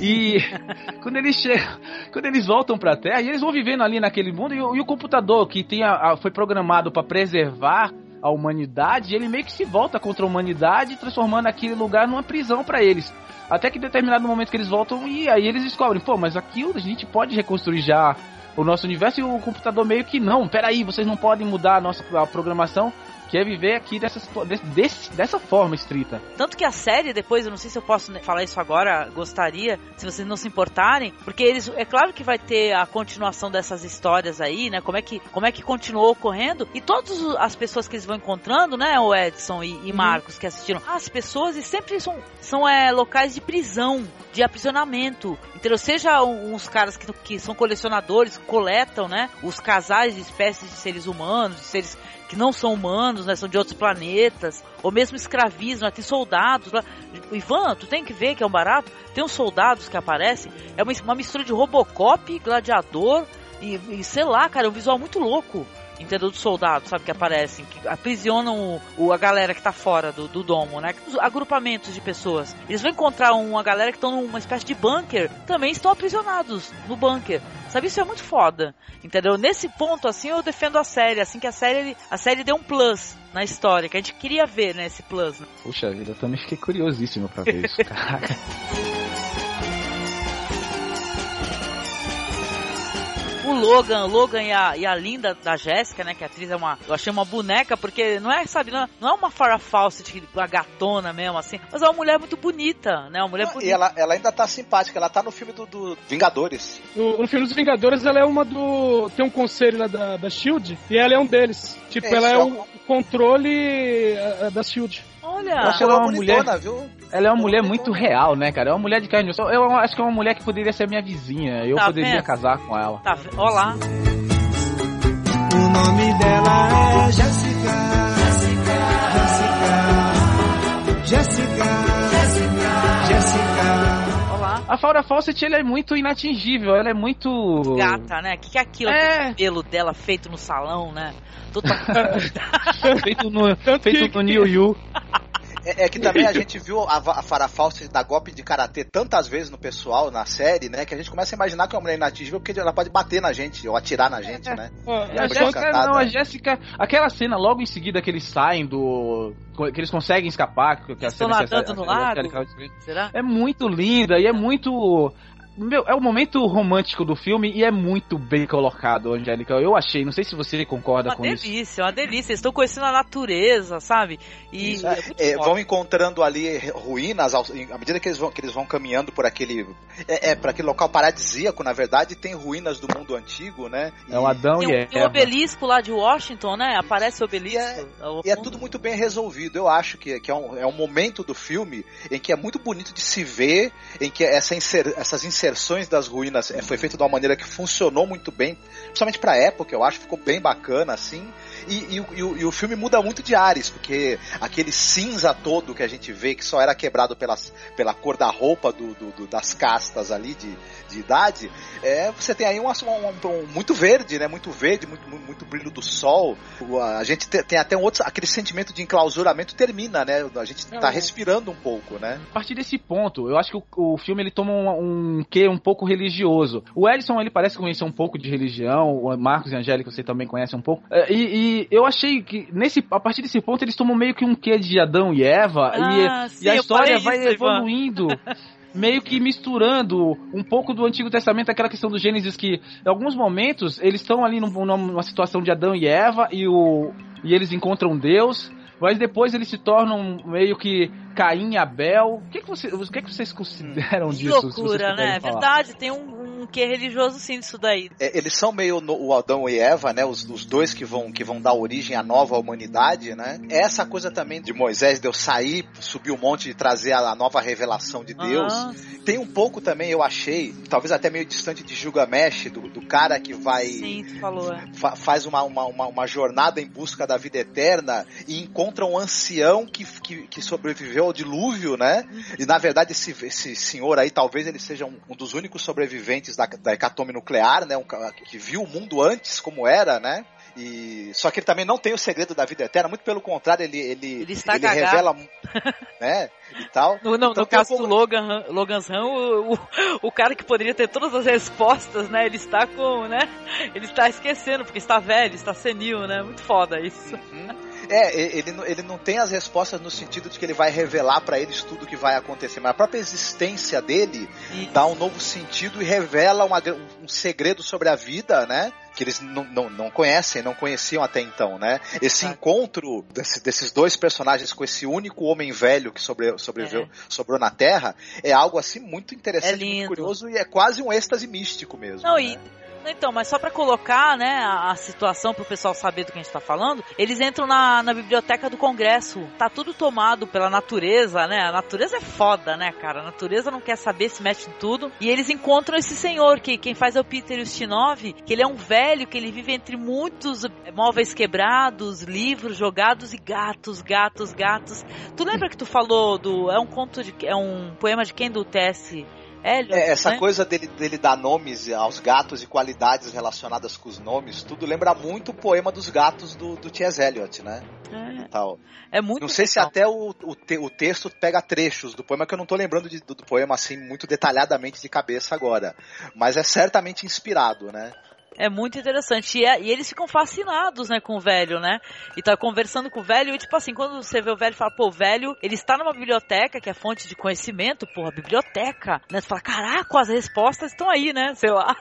E [LAUGHS] quando eles chegam, quando eles voltam pra Terra, e eles vão vivendo ali naquele mundo, e o, e o computador que tem a- a- foi programado pra preservar a humanidade, ele meio que se volta contra a humanidade, transformando aquele lugar numa prisão pra eles. Até que em determinado momento que eles voltam, e aí eles descobrem, pô, mas aquilo a gente pode reconstruir já o nosso universo, e o computador meio que não, peraí, vocês não podem mudar a nossa programação, que é viver aqui dessa, desse- dessa forma estrita. Tanto que a série, depois, eu não sei se eu posso falar isso agora, gostaria, se vocês não se importarem, porque eles, é claro que vai ter a continuação dessas histórias aí, né? Como é que, como é que continuou ocorrendo, e todas as pessoas que eles vão encontrando, né, o Edson e, e Marcos que assistiram, as pessoas e sempre são, são é, locais de prisão, de aprisionamento, entendeu? Seja uns caras que, que são colecionadores, que coletam, né, os casais de espécies de seres humanos, de seres que não são humanos, né? São de outros planetas. Ou mesmo escravismo, né? Tem soldados lá. Ivan, tu tem que ver que é um barato. Tem uns soldados que aparecem. É uma, uma mistura de Robocop, Gladiador e, e sei lá, cara, é um visual muito louco. Entendeu? Dos soldados, sabe, que aparecem, que aprisionam o, o- a galera que tá fora do, do domo, né? Os agrupamentos de pessoas. Eles vão encontrar uma galera que estão numa espécie de bunker, também estão aprisionados no bunker. Sabe, isso é muito foda. Entendeu? Nesse ponto, assim, eu defendo a série, assim que a série, a série deu um plus na história, que a gente queria ver, né, esse plus. né? Puxa vida, eu também fiquei curiosíssimo pra ver isso, [LAUGHS] caraca. O Logan, o Logan e a, e a linda da Jéssica, né? Que a atriz é uma. Eu achei uma boneca, porque não é, sabe, não é, não é uma Farrah Fawcett, uma gatona mesmo, assim. Mas é uma mulher muito bonita, né? Uma mulher bonita. E ela, ela ainda tá simpática, ela tá no filme do, do Vingadores. No, no filme dos Vingadores, ela é uma do. Tem um conselho lá da, da Shield e ela é um deles. Tipo, É, ela é só- o controle eh, da Shield. Olha! Eu acho ela é uma bonitona, mulher. viu? Ela é uma mulher muito real, né, cara? É uma mulher de carne. Eu acho que é uma mulher que poderia ser minha vizinha. Eu Tá poderia vendo? casar com ela. Tá, ve- ó lá. O nome dela é Jéssica. Jéssica. Jéssica. Jéssica. Jéssica. A Farrah Fawcett, ela é muito inatingível. Ela é muito... Gata, né? O que, que é aquilo? É. Aquele cabelo dela feito no salão, né? [LAUGHS] [LAUGHS] Feito no, feito no New Yu. [LAUGHS] É, é que também a gente viu a, a Farah Fawcett dar golpe de karatê tantas vezes no pessoal, na série, né? Que a gente começa a imaginar que é uma mulher inatingível porque ela pode bater na gente ou atirar na gente, né? E a é só- Jéssica, não, a Jéssica... Aquela cena logo em seguida que eles saem do... Que eles conseguem escapar. Que a Estão cena que a- nadando no a- a- lago? a- a- Será? É muito linda e é muito. Meu, é o momento romântico do filme e é muito bem colocado, Angélica. Eu achei, não sei se você concorda uma com delícia, isso. uma delícia. Eles estão conhecendo a natureza, sabe? E Isso, é é, é, vão encontrando ali ruínas à medida que eles vão, que eles vão caminhando por aquele é, é para aquele local paradisíaco na verdade tem ruínas do mundo antigo né É o Adão e tem um Eva. obelisco lá de Washington, né? Aparece o obelisco. E é fundo. tudo muito bem resolvido. Eu acho que, que é, um, é um momento do filme em que é muito bonito de se ver, em que essa inser- essas inserções das ruínas é, foi feito de uma maneira que funcionou muito bem, principalmente pra época, eu acho, ficou bem bacana, assim. E, e o- e o, e o filme muda muito de ares, porque aquele cinza todo que a gente vê, que só era quebrado pelas, pela cor da roupa do, do- do- das castas ali de, de idade, é, você tem aí um, um- um- muito verde, né? Muito verde, muito, muito, muito brilho do sol. A gente te- tem até um outro. Aquele sentimento de enclausuramento termina, né? A gente tá É, respirando um pouco, né? A partir desse ponto, eu acho que o, o filme ele toma um, um quê um pouco religioso. O Edson ele parece conhecer um pouco de religião, o Marcos e a Angélica você também conhece um pouco. É, E, e eu achei que nesse, a partir desse ponto eles tomam meio que um quê de Adão e Eva Ah, e, sim, e a história vai isso, Ivan. evoluindo. [LAUGHS] Meio que misturando um pouco do Antigo Testamento, aquela questão do Gênesis, que em alguns momentos eles estão ali num- numa situação de Adão e Eva e, o, e eles encontram Deus, mas depois eles se tornam meio que Caim e Abel. O que, que, você, o que, que vocês consideram Que disso? loucura, né? É falar? verdade, tem um, um quê religioso sim disso daí. É, eles são meio no- o Adão e Eva, né? Os, os dois que vão, que vão dar origem à nova humanidade, né? Essa coisa também de Moisés, de eu sair, subir o monte e trazer a, a nova revelação de Deus. Ah, Tem um pouco também, eu achei, talvez até meio distante de Gilgamesh, do, do cara que vai. sim, falou. é. fa- faz uma, uma, uma, uma jornada em busca da vida eterna e encontra um ancião que, que, que sobreviveu ao dilúvio, né? E na verdade esse, esse senhor aí, talvez ele seja um, um dos únicos sobreviventes da, da hecatombe nuclear, né? Um, que viu o mundo antes como era, né? E só que ele também não tem o segredo da vida eterna, muito pelo contrário, ele ele, Ele ele revela, [LAUGHS] né? E tal. No, não, Então no caso pouco- do Logan, Han- Logan's Run, o, o, o cara que poderia ter todas as respostas, né? Ele está com, né? Ele está esquecendo, porque está velho, está senil, né? Muito foda isso. É, e- ele, não- ele não tem as respostas no sentido de que ele vai revelar pra eles tudo o que vai acontecer, mas a própria existência dele dá um novo sentido e revela uma um segredo sobre a vida, né? Que eles não, não, não conhecem, não conheciam até então, né? Esse encontro desse- desses dois personagens com esse único homem velho que sobre, sobreviveu, sobrou na Terra é algo assim muito interessante, É muito curioso e é quase um êxtase místico mesmo. Não, né? e. Então, mas só pra colocar, né, a, a situação pro pessoal saber do que a gente tá falando, eles entram na, na biblioteca do Congresso. Tá tudo tomado pela natureza, né? A natureza é foda, né, cara? A natureza não quer saber, se mete em tudo. E eles encontram esse senhor, que quem faz é o Peter Ustinov, que ele é um velho, que ele vive entre muitos móveis quebrados, livros jogados e gatos, gatos, gatos. Tu lembra que tu falou do. É um conto de. É um poema de quem do T.S. Eliot, É, essa né? coisa dele, dele dar nomes aos gatos e qualidades relacionadas com os nomes, tudo lembra muito o poema dos gatos do, do T.S. Eliot, né? É. Tal. É muito Não sei se legal. até o, o, te- o texto pega trechos do poema, que eu não tô lembrando de- do, do poema assim muito detalhadamente de cabeça agora. Mas é certamente inspirado, né? É muito interessante. E, é- e eles ficam fascinados, né, com o velho, né? E tá conversando com o velho e, tipo assim, quando você vê o velho, fala, pô, o velho, ele está numa biblioteca, que é fonte de conhecimento, porra, biblioteca, né? Você fala, caraca, as respostas estão aí, né? [LAUGHS] Sei lá.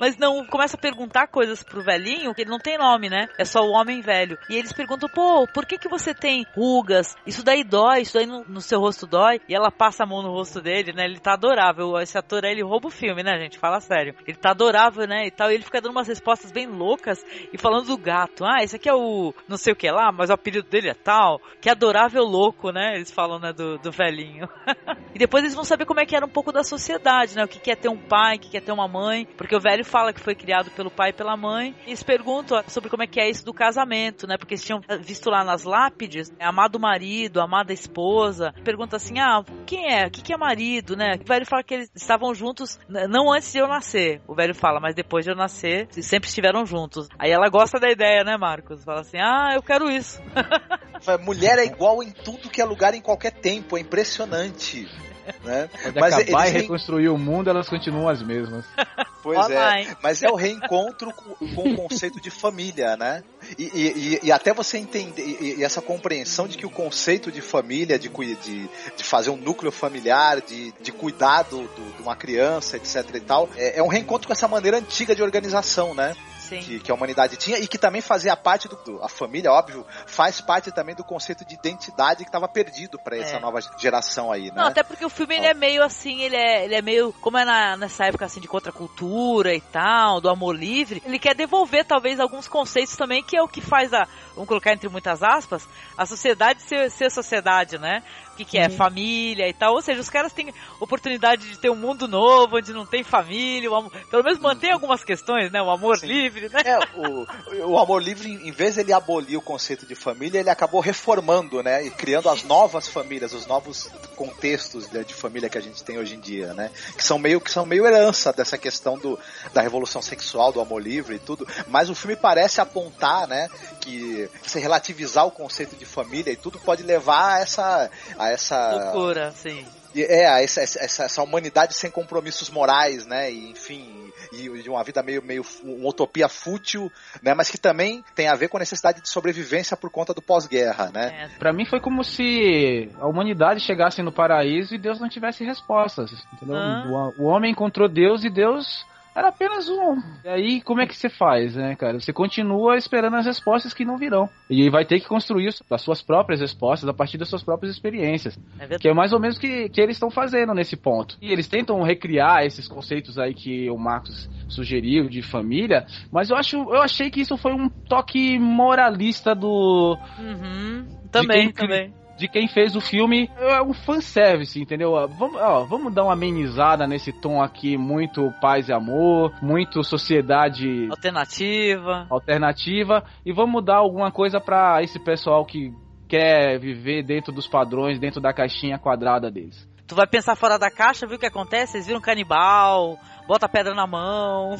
Mas não, começa a perguntar coisas pro velhinho, que ele não tem nome, né? É só o homem velho. E eles perguntam, pô, por que que você tem rugas? Isso daí dói, isso daí no, no seu rosto dói. E ela passa a mão no rosto dele, né? Ele tá adorável. Esse ator aí, ele rouba o filme, né, gente? Fala sério. Ele tá adorável, né? E tal. E ele fica dando umas respostas bem loucas e falando do gato. Ah, esse aqui é o não sei o que lá, mas o apelido dele é tal. Que adorável louco, né? Eles falam, né, do, do velhinho. [LAUGHS] e depois eles vão saber como é que era um pouco da sociedade, né? O que que é ter um pai, o que que é ter uma mãe. Porque o velho fala que foi criado pelo pai e pela mãe. E eles perguntam sobre como é que é isso do casamento, né? Porque eles tinham visto lá nas lápides, né, amado marido, amada esposa. Pergunta assim, ah, quem é? O que que é marido, né? O velho fala que eles estavam juntos, n- não antes de eu nascer. O velho fala, mas depois de eu nascer, sempre estiveram juntos. Aí ela gosta da ideia, né, Marcos? Fala assim, ah, eu quero isso. [LAUGHS] Mulher é igual em tudo que é lugar em qualquer tempo, é impressionante. [LAUGHS] Né? Quando Mas acabar eles e reconstruir o mundo, elas continuam as mesmas. [LAUGHS] Pois Online. é, mas é o reencontro com, com o conceito de família, né? E, e- e- até você entender, e, e essa compreensão de que o conceito de família, de, de, de fazer um núcleo familiar, de, de cuidado do- de uma criança, etc e tal, é, é um reencontro com essa maneira antiga de organização, né? Que, que a humanidade tinha e que também fazia parte do, do- a família, óbvio, faz parte também do conceito de identidade que estava perdido para essa É. nova geração aí, né? Não, até porque o filme ele é meio assim, ele é, ele é meio, como é na, nessa época assim de contracultura e tal, do amor livre, ele quer devolver talvez alguns conceitos também, que é o que faz a, vamos colocar entre muitas aspas, a sociedade ser, ser sociedade, né? O que, que é família e tal, ou seja, os caras têm oportunidade de ter um mundo novo, onde não tem família, o amor- pelo menos mantém algumas questões, né? O amor livre, né? É, o, o amor livre, em vez de ele abolir o conceito de família, ele acabou reformando, né? E criando as novas famílias, os novos contextos de, de família que a gente tem hoje em dia, né? Que são meio, que são meio herança dessa questão do, da revolução sexual, do amor livre e tudo. Mas o filme parece apontar, né? Que você relativizar o conceito de família e tudo pode levar a essa. A essa Loucura, sim. e- É, a essa, essa, essa humanidade sem compromissos morais, né? E, enfim, e, de uma vida meio, meio uma utopia fútil, né? Mas que também tem a ver com a necessidade de sobrevivência por conta do pós-guerra, né? Pra mim foi como se a humanidade chegasse no paraíso e Deus não tivesse respostas, entendeu? Ah. O, o homem encontrou Deus e Deus era apenas um. E aí, como é que você faz, né, cara? Você continua esperando as respostas que não virão. E vai ter que construir as suas próprias respostas a partir das suas próprias experiências. É verdade. Que é mais ou menos o que, que eles estão fazendo nesse ponto. E eles tentam recriar esses conceitos aí que o Marcos sugeriu de família, mas eu acho, eu achei que isso foi um toque moralista do Uhum. Também, também. De quem fez o filme, é um fanservice, entendeu? Vamos, ó, vamos dar uma amenizada nesse tom aqui, muito paz e amor, muito sociedade Alternativa. alternativa, e vamos dar alguma coisa pra esse pessoal que quer viver dentro dos padrões, dentro da caixinha quadrada deles. Tu vai pensar fora da caixa, viu o que acontece? Eles viram canibal, bota a pedra na mão.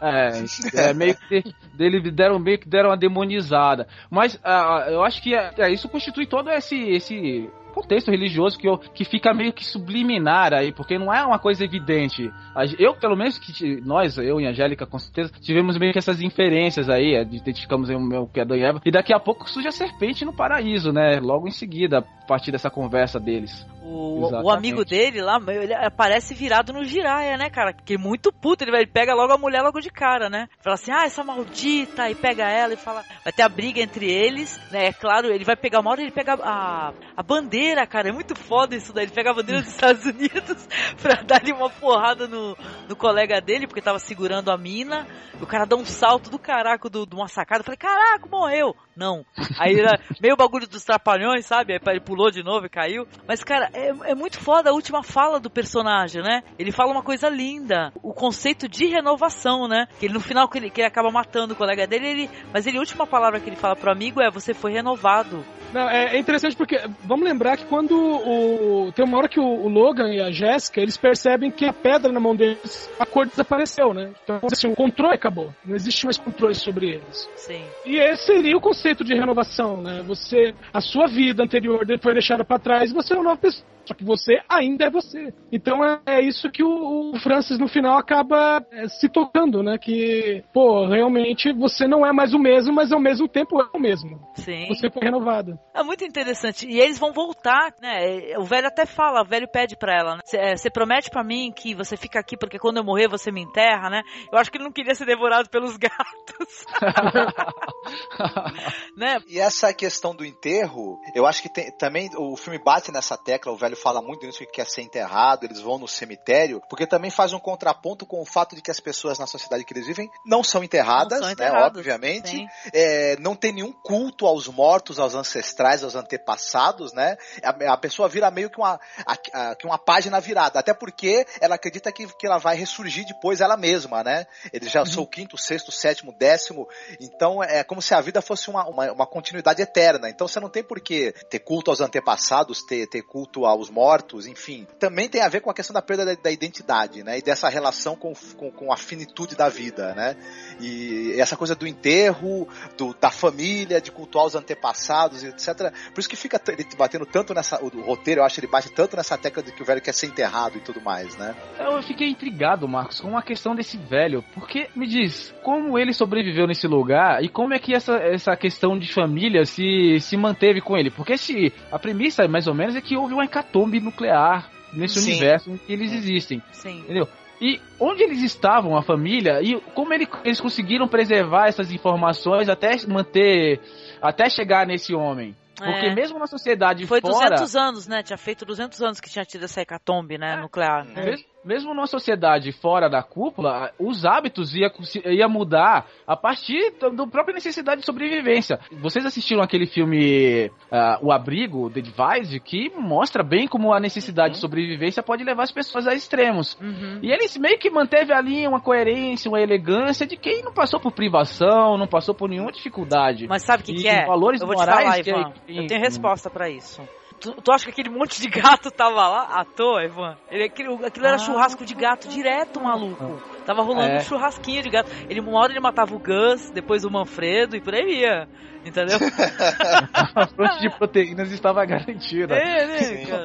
É, é meio que dele deram meio que deram uma demonizada. Mas ah, eu acho que é, é, isso constitui todo esse esse contexto religioso que, eu, que fica meio que subliminar aí, porque não é uma coisa evidente. Eu, pelo menos, que nós, eu e a Angélica, com certeza, tivemos meio que essas inferências aí, é, identificamos o meu que é Adão e Eva, e daqui a pouco surge a serpente no paraíso, né? Logo em seguida, a partir dessa conversa deles. O, o amigo dele lá, ele aparece virado no giraia, né, cara? Que é muito puto, ele, vai, ele pega logo a mulher logo de cara, né? Fala assim, ah, essa maldita, e pega ela e fala. Vai ter a briga entre eles, né? É claro, ele vai pegar uma hora, ele pega a, a bandeira, cara. É muito foda isso daí. Ele pega a bandeira dos Estados Unidos [LAUGHS] pra dar-lhe uma porrada no, no colega dele, porque tava segurando a mina. O cara dá um salto do caraco do- de uma sacada. Eu falei, caraca, morreu. Não. Aí era meio bagulho dos trapalhões, sabe? Aí ele pulou de novo e caiu. Mas, cara, é, é muito foda a última fala do personagem, né? Ele fala uma coisa linda. O conceito de renovação, né? Que ele no final que ele, que ele acaba matando o colega dele, ele. Mas ele, a última palavra que ele fala pro amigo é você foi renovado. Não, é, é interessante porque vamos lembrar que quando o tem uma hora que o, o Logan e a Jéssica eles percebem que a pedra na mão deles a cor desapareceu, né? Então assim, o controle acabou, não existe mais controle sobre eles. Sim. E esse seria o conceito de renovação, né? Você a sua vida anterior foi deixada para trás e você é uma nova pessoa. Só que você ainda é você. Então é, é isso que o, o Francis no final acaba é, se tocando, né? Que, pô, realmente você não é mais o mesmo, mas ao mesmo tempo é o mesmo. Sim. Você foi renovado. É muito interessante. E eles vão voltar, né? O velho até fala, o velho pede pra ela, né? Você promete pra mim que você fica aqui porque quando eu morrer você me enterra, né? Eu acho que ele não queria ser devorado pelos [LAUGHS] gatos. [LAUGHS] né? E essa questão do enterro, eu acho que tem- também o filme bate nessa tecla, o velho fala muito nisso que quer ser enterrado, eles vão no cemitério, porque também faz um contraponto com o fato de que as pessoas na sociedade que eles vivem não são enterradas, Não são né, enterradas, obviamente, sim. É, não tem nenhum culto aos mortos, aos ancestrais, aos antepassados, né? A, a pessoa vira meio que uma, a- a- que uma página virada, até porque ela acredita que, que ela vai ressurgir depois ela mesma, né? Ele já sou o quinto, sexto, sétimo, décimo, então é como se a vida fosse uma, uma, uma continuidade eterna. Então você não tem por que ter culto aos antepassados, ter, ter culto ao, os mortos, enfim, também tem a ver com a questão da perda da, da identidade, né? E dessa relação com, com, com, a finitude da vida, né? E essa coisa do enterro, do, da família, de cultuar os antepassados, etc. Por isso que fica ele batendo tanto nessa. O, roteiro, eu acho, ele bate tanto nessa tecla de que o velho quer ser enterrado e tudo mais, né? Eu fiquei intrigado, Marcos, com a questão desse velho. Porque, me diz, como ele sobreviveu nesse lugar e como é que essa, essa questão de família se, se manteve com ele? Porque se, a premissa, mais ou menos, é que houve uma hecatombe nuclear nesse Sim. universo em que eles existem. Sim. Entendeu? E onde eles estavam, a família, e como ele- eles conseguiram preservar essas informações até manter. até chegar nesse homem? Porque É. mesmo na sociedade Foi fora. 200 anos, né? Tinha feito 200 anos que tinha tido essa hecatombe, né? Nuclear. Mes- Mesmo numa sociedade fora da cúpula, os hábitos ia, ia mudar a partir da própria necessidade de sobrevivência. Vocês assistiram aquele filme ah, O Abrigo, The Divide, que mostra bem como a necessidade de sobrevivência pode levar as pessoas a extremos. E ele meio que manteve ali uma coerência, uma elegância de quem não passou por privação, não passou por nenhuma dificuldade. Mas sabe o que, que é? valores eu vou te morais falar, que- Ivan. que- Eu tenho resposta pra isso. Tu, tu acha que aquele monte de gato tava lá à toa, Ivan? Ele, aquilo, aquilo era churrasco de gato direto, maluco. Tava rolando É. um churrasquinho de gato. Ele, uma hora ele matava o Gus, depois o Manfredo e por aí ia. Entendeu? [LAUGHS] A fonte de proteínas estava garantida. É, né, cara?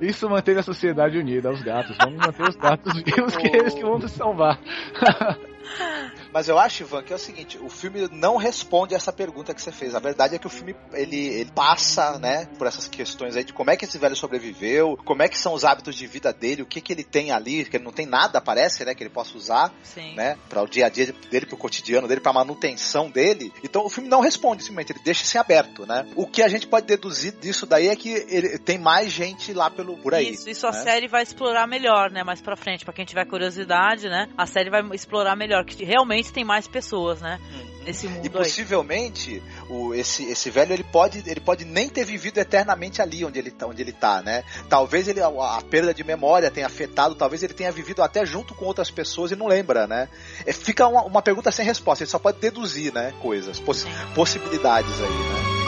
Isso manteve a sociedade unida, os gatos. Vamos manter os gatos vivos, que eles que vão nos salvar. [LAUGHS] Mas eu acho, Ivan, que é o seguinte, o filme não responde essa pergunta que você fez. A verdade é que o filme, ele, ele passa, né, por essas questões aí de como é que esse velho sobreviveu, como é que são os hábitos de vida dele, o que que ele tem ali, que ele não tem nada, parece, né, que ele possa usar, Sim. né, para o dia a dia dele, pro cotidiano dele, pra manutenção dele. Então o filme não responde, simplesmente, ele deixa isso em aberto, né. O que a gente pode deduzir disso daí é que ele tem mais gente lá pelo, por aí. Isso, isso a né? série vai explorar melhor, né? Mais pra frente, pra quem tiver curiosidade, né? A série vai explorar melhor, que realmente tem mais pessoas, né? Nesse mundo E aí. possivelmente o, esse, esse velho ele pode, ele pode nem ter vivido eternamente ali onde ele tá, onde ele tá, né? Talvez ele a, a perda de memória tenha afetado, talvez ele tenha vivido até junto com outras pessoas e não lembra, né? É, fica uma, uma pergunta sem resposta, ele só pode deduzir, né? Coisas, possi- possibilidades aí, né?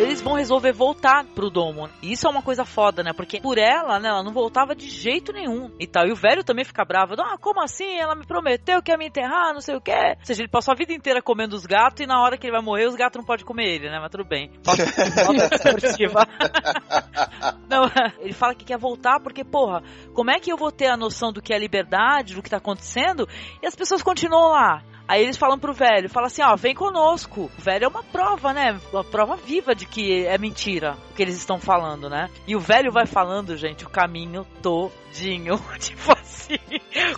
Eles vão resolver voltar pro domo. E isso é uma coisa foda, né? Porque por ela, né, ela não voltava de jeito nenhum e tal. E o velho também fica bravo. Ah, como assim? Ela me prometeu que ia me enterrar, não sei o quê. Ou seja, ele passou a vida inteira comendo os gatos e na hora que ele vai morrer, os gatos não podem comer ele, né? Mas tudo bem. Falta-. [LAUGHS] [LAUGHS] Não, ele fala que quer voltar porque, porra, como é que eu vou ter a noção do que é liberdade, do que tá acontecendo, e as pessoas continuam lá? Aí eles falam pro velho, fala assim, ó, vem conosco. O velho é uma prova, né? Uma prova viva de que é mentira o que eles estão falando, né? E o velho vai falando, gente, o caminho todinho. [LAUGHS] tipo assim,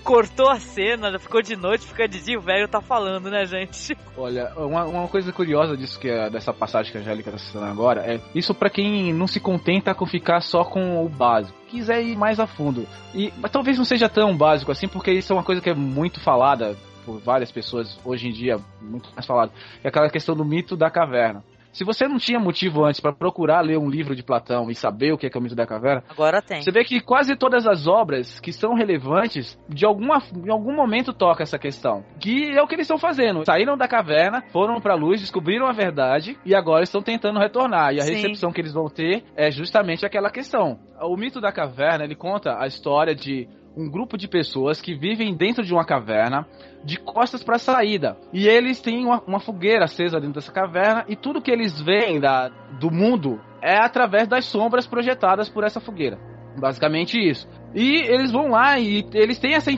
cortou a cena, ficou de noite, fica de dia, o velho tá falando, né, gente? Olha, uma, uma coisa curiosa disso que é, dessa passagem que a Angélica tá citando agora é isso pra quem não se contenta com ficar só com o básico, quiser ir mais a fundo. E mas talvez não seja tão básico assim, porque isso é uma coisa que é muito falada por várias pessoas hoje em dia, muito mais falado. É aquela questão do mito da caverna. Se você não tinha motivo antes pra procurar ler um livro de Platão e saber o que é, que é o mito da caverna, Agora tem. você vê que quase todas as obras que são relevantes, de alguma, em algum momento toca essa questão. Que é o que eles estão fazendo. Saíram da caverna, foram pra luz, descobriram a verdade e agora estão tentando retornar. E a Sim. recepção que eles vão ter é justamente aquela questão. O mito da caverna, ele conta a história de um grupo de pessoas que vivem dentro de uma caverna, de costas para a saída. E eles têm uma, uma fogueira acesa dentro dessa caverna e tudo que eles veem da, do mundo é através das sombras projetadas por essa fogueira. Basicamente isso. E eles vão lá e eles têm essa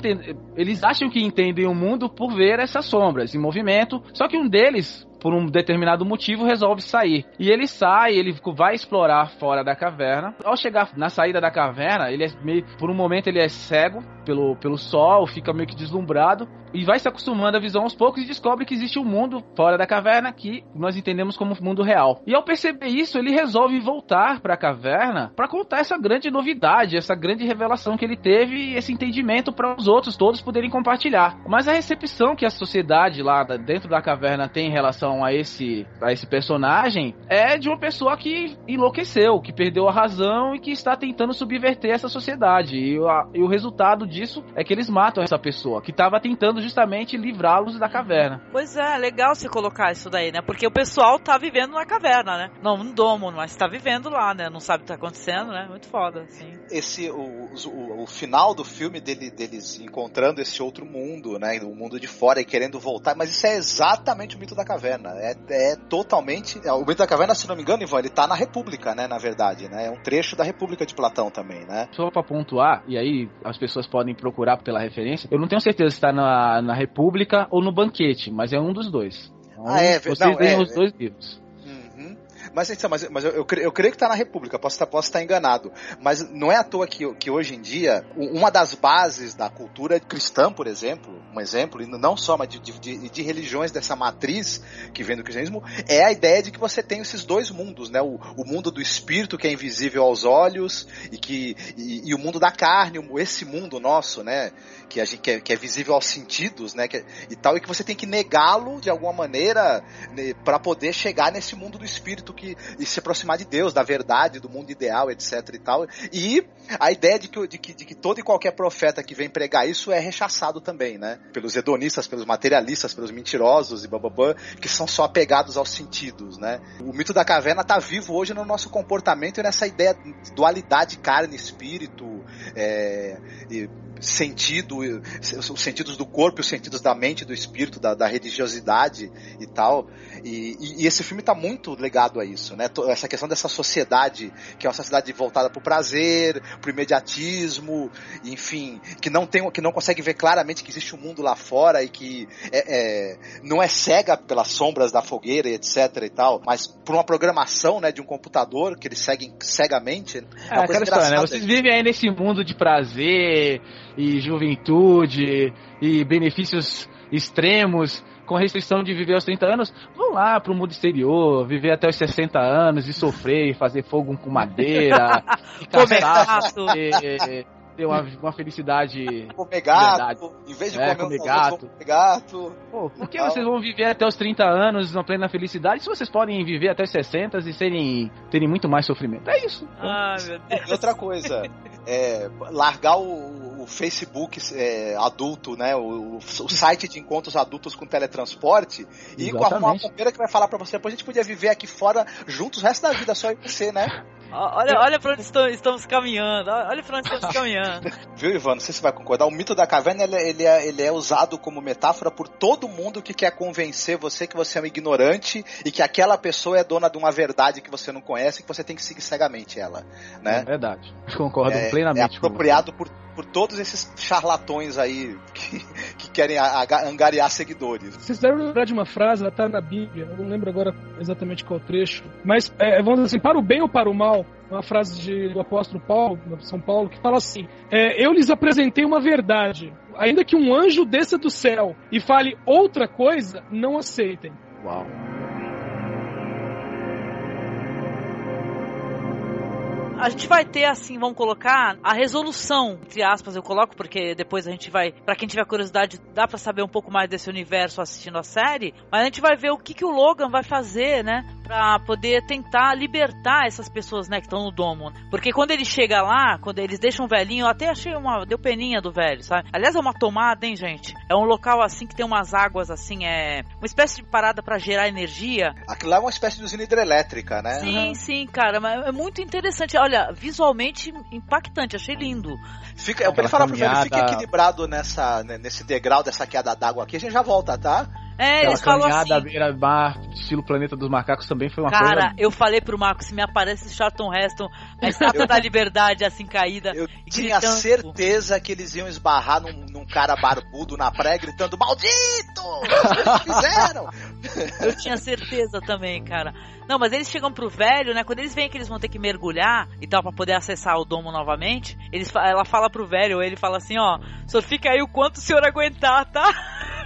eles acham que entendem o mundo por ver essas sombras em movimento, só que um deles por um determinado motivo resolve sair. E ele sai, ele vai explorar fora da caverna. Ao chegar na saída da caverna, ele é meio por um momento ele é cego pelo, pelo sol, fica meio que deslumbrado e vai se acostumando à visão aos poucos e descobre que existe um mundo fora da caverna que nós entendemos como mundo real. E ao perceber isso, ele resolve voltar para a caverna para contar essa grande novidade, essa grande revelação que ele teve e esse entendimento para os outros todos poderem compartilhar. Mas a recepção que a sociedade lá dentro da caverna tem em relação relação a esse, a esse personagem é de uma pessoa que enlouqueceu, que perdeu a razão e que está tentando subverter essa sociedade. E, a, e o resultado disso é que eles matam essa pessoa, que estava tentando justamente livrá-los da caverna. Pois é, legal você colocar isso daí, né? Porque o pessoal tá vivendo na caverna, né? Não no domo, mas tá vivendo lá, né? Não sabe o que tá acontecendo, né? Muito foda, assim. Esse, o, o, o final do filme dele, deles encontrando esse outro mundo, né? O mundo de fora e querendo voltar, mas isso é exatamente o mito da caverna. É, é totalmente. é, O mito da caverna, se não me engano, Ivan, ele tá na República, né? Na verdade, né? É um trecho da República de Platão também, né? Só pra pontuar, e aí as pessoas podem procurar pela referência, eu não tenho certeza se está na, na República ou no Banquete, mas é um dos dois. Então, Ah, é, Vocês não, é, os dois livros. Mas, então, mas, mas eu, eu, eu creio que tá na República, posso estar, posso estar enganado. Mas não é à toa que, que hoje em dia, uma das bases da cultura cristã, por exemplo, um exemplo, e não só, mas de, de, de- religiões dessa matriz que vem do cristianismo, é a ideia de que você tem esses dois mundos, né? O, o mundo do espírito, que é invisível aos olhos, e, que, e, e o mundo da carne, esse mundo nosso, né? Que, a gente, que, é, que é visível aos sentidos, né? Que é- e tal, e que você tem que negá-lo de alguma maneira para poder chegar nesse mundo do espírito que, e se aproximar de Deus, da verdade, do mundo ideal, etc e tal. E a ideia de que, de que, de que todo e qualquer profeta que vem pregar isso é rechaçado também, né? Pelos hedonistas, pelos materialistas, pelos mentirosos e bababã, que são só apegados aos sentidos, né? O mito da caverna tá vivo hoje no nosso comportamento e nessa ideia de dualidade carne, espírito, é, sentido, e- os sentidos do corpo, os sentidos da mente, do espírito, da, da religiosidade e tal. E, e- e esse filme tá muito ligado a isso, né? Essa questão dessa sociedade, que é uma sociedade voltada pro prazer, pro imediatismo, enfim, que não tem, que não consegue ver claramente que existe um mundo lá fora e que é, é, não é cega pelas sombras da fogueira e etc e tal, mas por uma programação, né, de um computador que eles seguem cegamente. É aquela história, né? Vocês vivem aí nesse mundo de prazer e juventude e benefícios extremos com restrição de viver aos 30 anos, vão lá pro mundo exterior, viver até os 60 anos e sofrer, e fazer fogo com madeira, [LAUGHS] e Comer gato. ter, ter uma, uma felicidade. Comer gato, Verdade. em vez de É, comer, comer um gato. vou comer gato. Pô, por que Tal. vocês vão viver até os 30 anos na plena felicidade se vocês podem viver até os 60 e serem, terem muito mais sofrimento? É isso. Ai, meu Deus. E outra coisa, é, largar o, o Facebook é, adulto, né? O, o site de encontros adultos com teletransporte e com uma companheira que vai falar pra você, depois a gente podia viver aqui fora juntos o resto da vida, só eu e você, né? [LAUGHS] Olha, olha pra onde estamos, estamos caminhando. Olha pra onde estamos caminhando. [LAUGHS] Viu, Ivan? Não sei se você vai concordar. O mito da caverna ele, é- ele é, ele é usado como metáfora por todo mundo que quer convencer você que você é um ignorante e que aquela pessoa é dona de uma verdade que você não conhece e que você tem que seguir cegamente ela, né? É verdade. Concordo é, plenamente é com apropriado por, por todos esses charlatões aí que, que querem a- a- angariar seguidores. Vocês devem lembrar de uma frase, ela tá na Bíblia, eu não lembro agora exatamente qual trecho, mas é, vamos dizer assim, para o bem ou para o mal, uma frase de- do apóstolo Paulo, de São Paulo, que fala assim: é, Eu lhes apresentei uma verdade, ainda que um anjo desça do céu e fale outra coisa, não aceitem. Uau. A gente vai ter, assim, vamos colocar a resolução, entre aspas, eu coloco, porque depois a gente vai, pra quem tiver curiosidade, dá pra saber um pouco mais desse universo assistindo a série, mas a gente vai ver o que, que o Logan vai fazer, né, pra poder tentar libertar essas pessoas, né, que estão no domo. Porque quando ele chega lá, quando eles deixam o velhinho, eu até achei uma, deu peninha do velho, sabe? Aliás, é uma tomada, hein, gente? É um local, assim, que tem umas águas, assim, é uma espécie de parada pra gerar energia, Aquilo lá é uma espécie de usina hidrelétrica, né? Sim, sim, cara, mas é muito interessante. Olha, visualmente impactante, achei lindo. Fica, eu queria falar pro velho, fica equilibrado nessa, né, nesse degrau dessa queda d'água aqui, a gente já volta, tá? É, Aquela eles falam caminhada à assim. beira-mar, estilo Planeta dos Macacos, também foi uma Cara, coisa... eu falei pro Marco, se me aparece Charlton Heston, a [LAUGHS] estátua da liberdade assim caída. Eu tinha gritando. certeza que eles iam esbarrar num, num cara barbudo na praia gritando: Maldito! Vocês fizeram! Eu tinha certeza também, cara. Não, mas eles chegam pro velho, né? Quando eles veem que eles vão ter que mergulhar e tal, pra poder acessar o domo novamente, eles, ela fala pro velho, ele fala assim, ó, só fica aí o quanto o senhor aguentar, tá?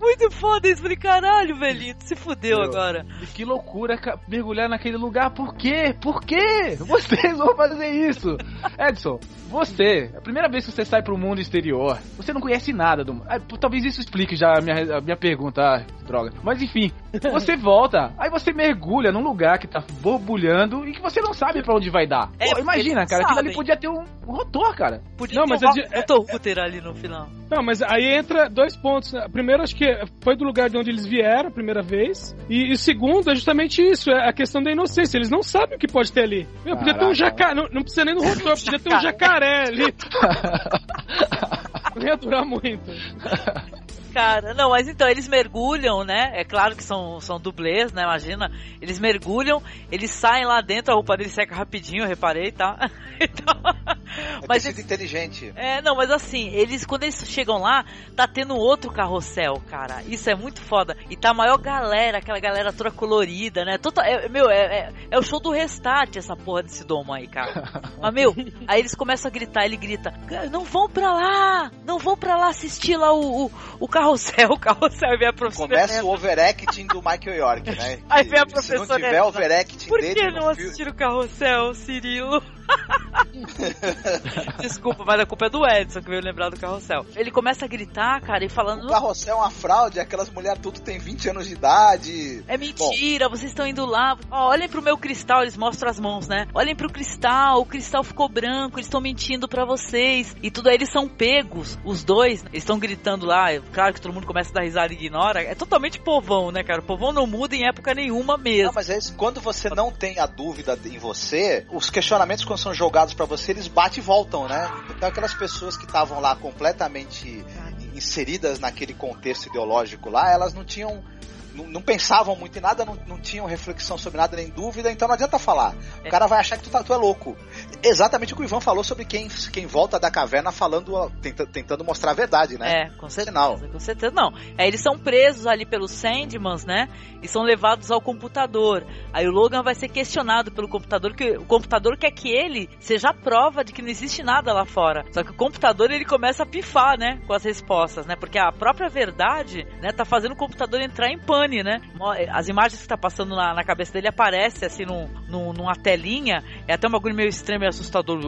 Muito foda isso, falei, caralho, velhinho, tu se fudeu Meu. agora. E que loucura mergulhar naquele lugar. Por quê? Por quê? Vocês vão fazer isso? Edson, você, a primeira vez que você sai pro mundo exterior, você não conhece nada do ah, Talvez isso explique já a minha, a minha pergunta, ah, droga. Mas enfim, você [LAUGHS] volta, aí você mergulha num lugar que tá borbulhando e que você não sabe pra onde vai dar. É, Pô, imagina, cara, aquilo ali podia ter um, um rotor, cara. Podia Não, ter mas um é é- Walter Hooter ali no final. Não, mas aí entra dois pontos. Primeiro, acho que foi do lugar de onde eles vieram a primeira vez. E, e segundo, é justamente isso, é a questão da inocência. Eles não sabem o que pode ter ali. Meu, podia ter um jacaré, não, não precisa nem no rotor, podia ter um jacaré ali. [LAUGHS] Não ia durar muito. [LAUGHS] Cara, não, mas então, eles mergulham, né? É claro que são, são dublês, né? Imagina. Eles mergulham, eles saem lá dentro, a roupa deles seca rapidinho, eu reparei, tá? [LAUGHS] Então, É mas tecido inteligente. É, não, mas assim, eles, quando eles chegam lá, tá tendo outro carrossel, cara. Isso é muito foda. E tá a maior galera, aquela galera toda colorida, né? Total, é, meu, é, é, é o show do restart essa porra desse domo aí, cara. [LAUGHS] Mas, meu, aí eles começam a gritar, ele grita, "Cara, não vão pra lá! Não vão pra lá assistir lá o, o, o carrossel, [LAUGHS] o carrossel, e vem a professora. Começa o overacting do Michael York, [LAUGHS] né? Aí vem a Que Se não professora tiver overacting Por dele que no não assistir o carrossel, Cirilo? [LAUGHS] Desculpa, mas a culpa é do Edson que veio lembrar do carrossel. Ele começa a gritar, cara, e falando. O carrossel é uma fraude, aquelas mulheres tudo tem 20 anos de idade. É mentira, vocês estão indo lá. Ó, olhem pro meu cristal, eles mostram as mãos, né? Olhem pro cristal, o cristal ficou branco, eles estão mentindo pra vocês. E tudo aí eles são pegos, os dois. Eles estão gritando lá, claro que todo mundo começa a dar risada e ignora. É totalmente povão, né, cara? O povão não muda em época nenhuma mesmo. Não, mas é isso, quando você não tem a dúvida em você, os questionamentos são jogados pra você, eles batem e voltam, né? Então aquelas pessoas que estavam lá completamente inseridas naquele contexto ideológico lá, elas não tinham não, não pensavam muito em nada, não, não tinham reflexão sobre nada nem dúvida, então não adianta falar. O cara vai achar que tu, tá, tu é louco. Exatamente o que o Ivan falou sobre quem, quem volta da caverna falando, tenta- tentando mostrar a verdade, né? É, com certeza. Sinal. Com certeza não. É, eles são presos ali pelos Sandmans, né? E são levados ao computador. Aí o Logan vai ser questionado pelo computador, que o computador quer que ele seja a prova de que não existe nada lá fora. Só que o computador ele começa a pifar, né? Com as respostas, né? Porque a própria verdade, né, tá fazendo o computador entrar em né? Mo- As imagens que tá passando na, na cabeça dele aparecem assim num, num- numa telinha. É até um bagulho meio extremo e assustador.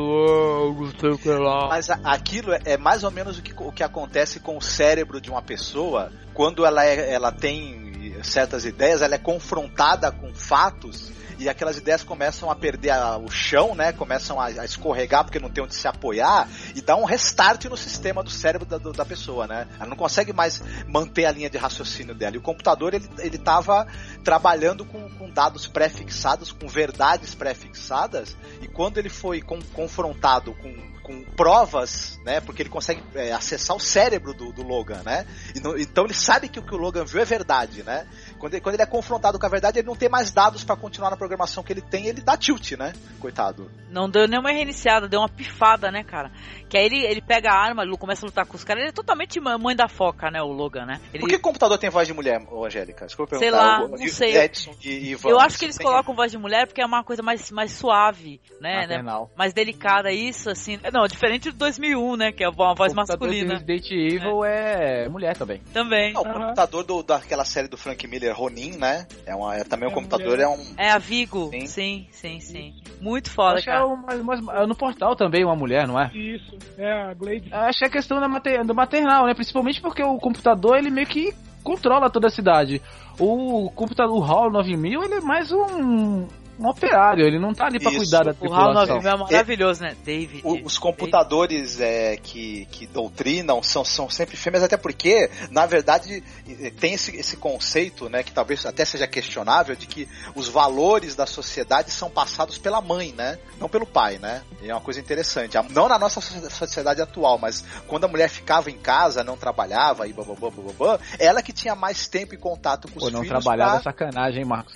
Que lá. Mas aquilo é- é mais ou menos o que, o que acontece com o cérebro de uma pessoa quando ela, é- ela tem certas ideias, ela é confrontada com fatos e aquelas ideias começam a perder a- o chão, né? Começam a, a escorregar porque não tem onde se apoiar e dá um restart no sistema do cérebro da, do- da pessoa, né? Ela não consegue mais manter a linha de raciocínio dela. E o computador ele, ele tava trabalhando com, com dados pré-fixados, com verdades pré-fixadas e quando ele foi com- confrontado com com provas, né? Porque ele consegue é, acessar o cérebro do, do Logan, né? E no- então ele sabe que o que o Logan viu é verdade, né? Quando ele, quando ele é confrontado com a verdade, ele não tem mais dados pra continuar na programação que ele tem, ele dá tilt, né? Coitado. Não deu nenhuma reiniciada, deu uma pifada, né, cara? Que aí ele, ele pega a arma, ele começa a lutar com os caras. Ele é totalmente mãe da foca, né, o Logan, né? Ele, Por que o computador tem voz de mulher, ô Angélica? Desculpa Sei perguntar. lá, O- não sei. Edson e Ivan. eu acho que eles Tem- colocam voz de mulher porque é uma coisa mais, mais suave, né? né? Mais delicada, isso, assim. Não, diferente do 2001, né? Que é uma voz O computador masculina. do Resident Evil é mulher também. Também. Não, o computador do- daquela série do Frank Miller, Ronin, né? É, uma, é também um É computador, mulher. é um. É a Vigo. Sim. Sim, sim, sim. Muito foda, Acho que é cara. é no portal também uma mulher, não é? Isso, é a Glade. Acho que é questão da mater- do maternal, né? Principalmente porque o computador, ele meio que controla toda a cidade. O computador, o HAL 9000, ele é mais um, um operário, ele não tá ali pra Isso. cuidar da O HAL tripulação. 9000 é maravilhoso, né? David. O- os computadores é, que, que doutrinam são, são sempre fêmeas, até porque, na verdade, eh, tem esse, esse conceito, né, que talvez até seja questionável, de que os valores da sociedade são passados pela mãe, né? Não pelo pai, né? E é uma coisa interessante. Não na nossa socie- sociedade atual, mas quando a mulher ficava em casa, não trabalhava e bababá, bababá, ela que tinha mais tempo e contato com os Pô, não filhos. trabalhava é pra- sacanagem, hein, Marcos?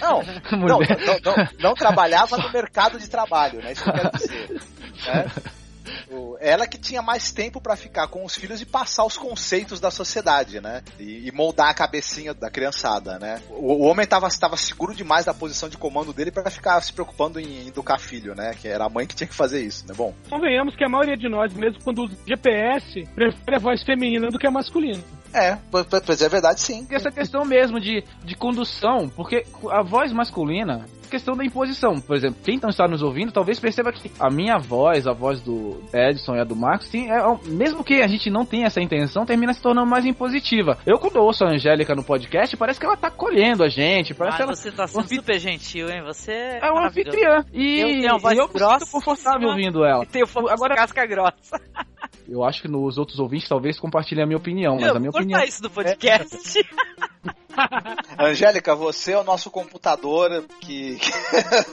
Não, [LAUGHS] não, não, não, não trabalhava no mercado de trabalho, né? Isso que eu quero dizer. né? Ela que tinha mais tempo pra ficar com os filhos e passar os conceitos da sociedade, né? E, e moldar a cabecinha da criançada, né? O, o homem tava, tava seguro demais da posição de comando dele pra ficar se preocupando em educar filho, né? Que era a mãe que tinha que fazer isso, né? Bom, Convenhamos que a maioria de nós, mesmo quando usa GPS, prefere a voz feminina do que a masculina. É, pois é verdade sim. E essa questão mesmo de, de condução, porque a voz masculina, questão da imposição. Por exemplo, quem não está nos ouvindo, talvez perceba que a minha voz, a voz do Edson e a do Marcos, tem, é, mesmo que a gente não tenha essa intenção, termina se tornando mais impositiva. Eu, quando ouço a Angélica no podcast, parece que ela tá colhendo a gente. Parece Ai, ela você tá sendo super gentil, hein? Você é uma anfitriã. E eu tenho uma voz eu grossa, me sinto confortável ouvindo ela. E [LAUGHS] tenho Agora casca grossa. Eu acho que nos outros ouvintes talvez compartilhem a minha opinião, mas eu a minha vou opinião. isso do podcast. [LAUGHS] [LAUGHS] [LAUGHS] Angélica, você é o nosso computador que.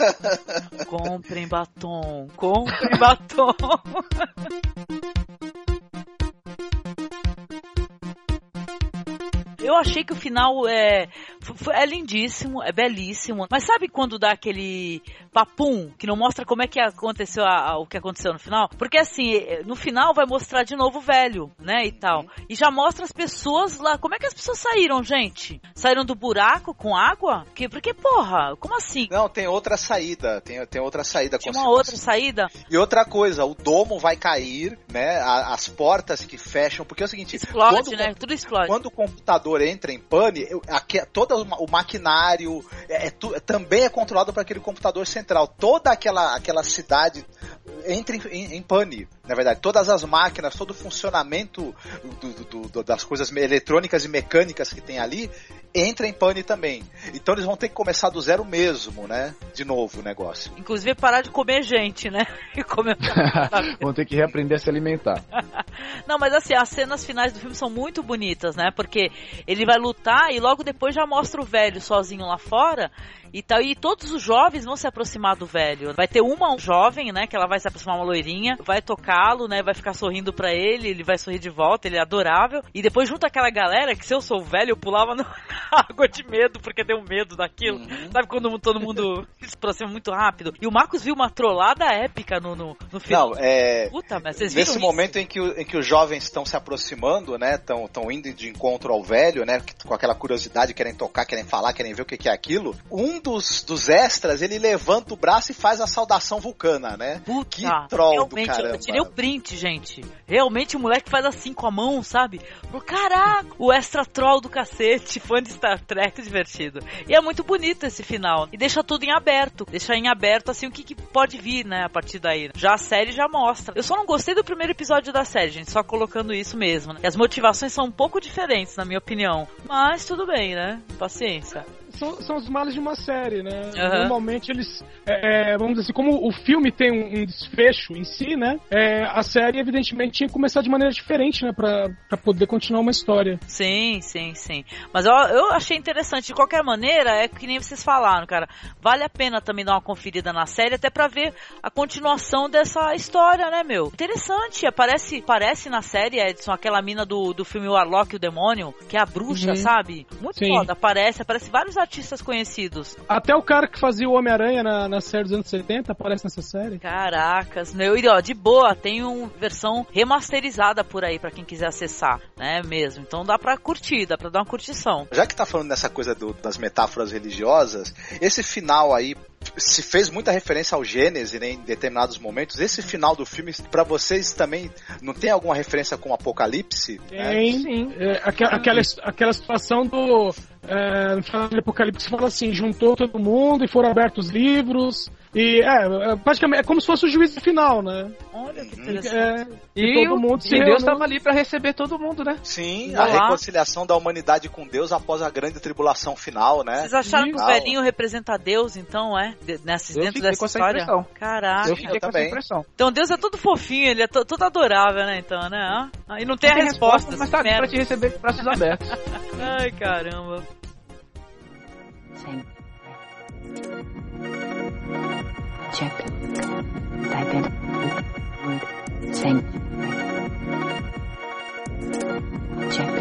[LAUGHS] comprem batom, comprem batom. [LAUGHS] Eu achei que o final é, é lindíssimo, é belíssimo. Mas sabe quando dá aquele papum que não mostra como é que aconteceu a, a, o que aconteceu no final? Porque assim, no final vai mostrar de novo o velho, né, e tal. E já mostra as pessoas lá. Como é que as pessoas saíram, gente? Saíram do buraco com água? Que, porque, porra, como assim? Não, tem outra saída. Tem, tem outra saída. Tem uma outra saída? E outra coisa, o domo vai cair, né? As portas que fecham. Porque é o seguinte... Explode, quando, né? Tudo explode. Quando o computador entra em pane, aqui, todo o maquinário é, é, também é controlado por aquele computador central. Toda aquela, aquela cidade entra em, em, em, pane, na verdade. Todas as máquinas, todo o funcionamento do, do, do, das coisas eletrônicas e mecânicas que tem ali entra em pane também. Então eles vão ter que começar do zero mesmo, né? De novo o negócio. Inclusive parar de comer gente, né? [LAUGHS] E comer... [LAUGHS] vão ter que reaprender a se alimentar. [LAUGHS] Não, mas assim, as cenas finais do filme são muito bonitas, né? Porque ele vai lutar e logo depois já mostra o velho sozinho lá fora e tal. E todos os jovens vão se aproximar do velho. Vai ter uma jovem, né? Que ela vai se aproximar uma loirinha, vai tocá-lo, né? Vai ficar sorrindo para ele, ele vai sorrir de volta, ele é adorável. E depois junto aquela galera que se eu sou velho, eu pulava na [LAUGHS] água de medo, porque deu medo daquilo. Uhum. Sabe quando todo mundo [LAUGHS] se aproxima muito rápido? E o Marcos viu uma trollada épica no, no, no filme. Não, é. Puta, mas vocês Nesse viram momento isso? em que, em que os jovens estão se aproximando, né? Estão indo de encontro ao velho, né? Com aquela curiosidade, querem tocar, querem falar, querem ver o que, que é aquilo. Um dos, dos extras, ele levanta o braço e faz a saudação vulcana, né? Puta, que troll do caramba. Eu tirei o print, gente. Realmente o moleque faz assim com a mão, sabe? Caraca, o extra troll do cacete, [LAUGHS] fã de Star Trek divertido. E é muito bonito esse final. E deixa tudo em aberto. Deixa em aberto, assim, o que, que pode vir, né, a partir daí. Já a série já mostra. Eu só não gostei do primeiro episódio da série, gente, só colocando isso mesmo, né? E as motivações são um pouco diferentes, na minha opinião. Mas tudo bem, né? Paciência são, são os males de uma série, né? Uhum. Normalmente eles, é, vamos dizer assim, como o filme tem um, um desfecho em si, né? É, a série, evidentemente, tinha que começar de maneira diferente, né? Pra, pra poder continuar uma história. Sim, sim, sim. Mas eu, eu achei interessante. De qualquer maneira, é que nem vocês falaram, cara. Vale a pena também dar uma conferida na série, até pra ver a continuação dessa história, né, meu? Interessante. Aparece, aparece na série, Edson, aquela mina do, do filme Warlock e o Demônio, que é a bruxa, Uhum. sabe? Muito Sim. foda. Aparece, aparece vários artistas conhecidos. Até o cara que fazia o Homem-Aranha na, na série dos anos 70 aparece nessa série. Caracas, meu, e ó, de boa, tem uma versão remasterizada por aí pra quem quiser acessar, né, mesmo. Então dá pra curtir, dá pra dar uma curtição. Já que tá falando nessa coisa do- das metáforas religiosas, esse final aí se fez muita referência ao Gênesis né, em determinados momentos. Esse final do filme, pra vocês também, não tem alguma referência com o Apocalipse? né? Tem é, aque- aquela, aquela situação do. É, no final do Apocalipse fala assim: juntou todo mundo e foram abertos livros. E é, é, praticamente é como se fosse o juízo final, né? Olha que É, interessante. e todo mundo se e Deus estava ali para receber todo mundo, né? Sim, Vai a lá. reconciliação da humanidade com Deus após a grande tribulação final, né? Vocês acharam que o velhinho representa Deus, então, é? Nessa, Eu dentro dessa com essa história? impressão. Caraca. eu fiquei eu com essa impressão. Então Deus é todo fofinho, ele é to- todo adorável, né? Então, né? Ah, E não tem a Não resposta. mas tá pra te receber de braços abertos. [LAUGHS] Ai, caramba. Saying. Check. Identify word. Saying. Check.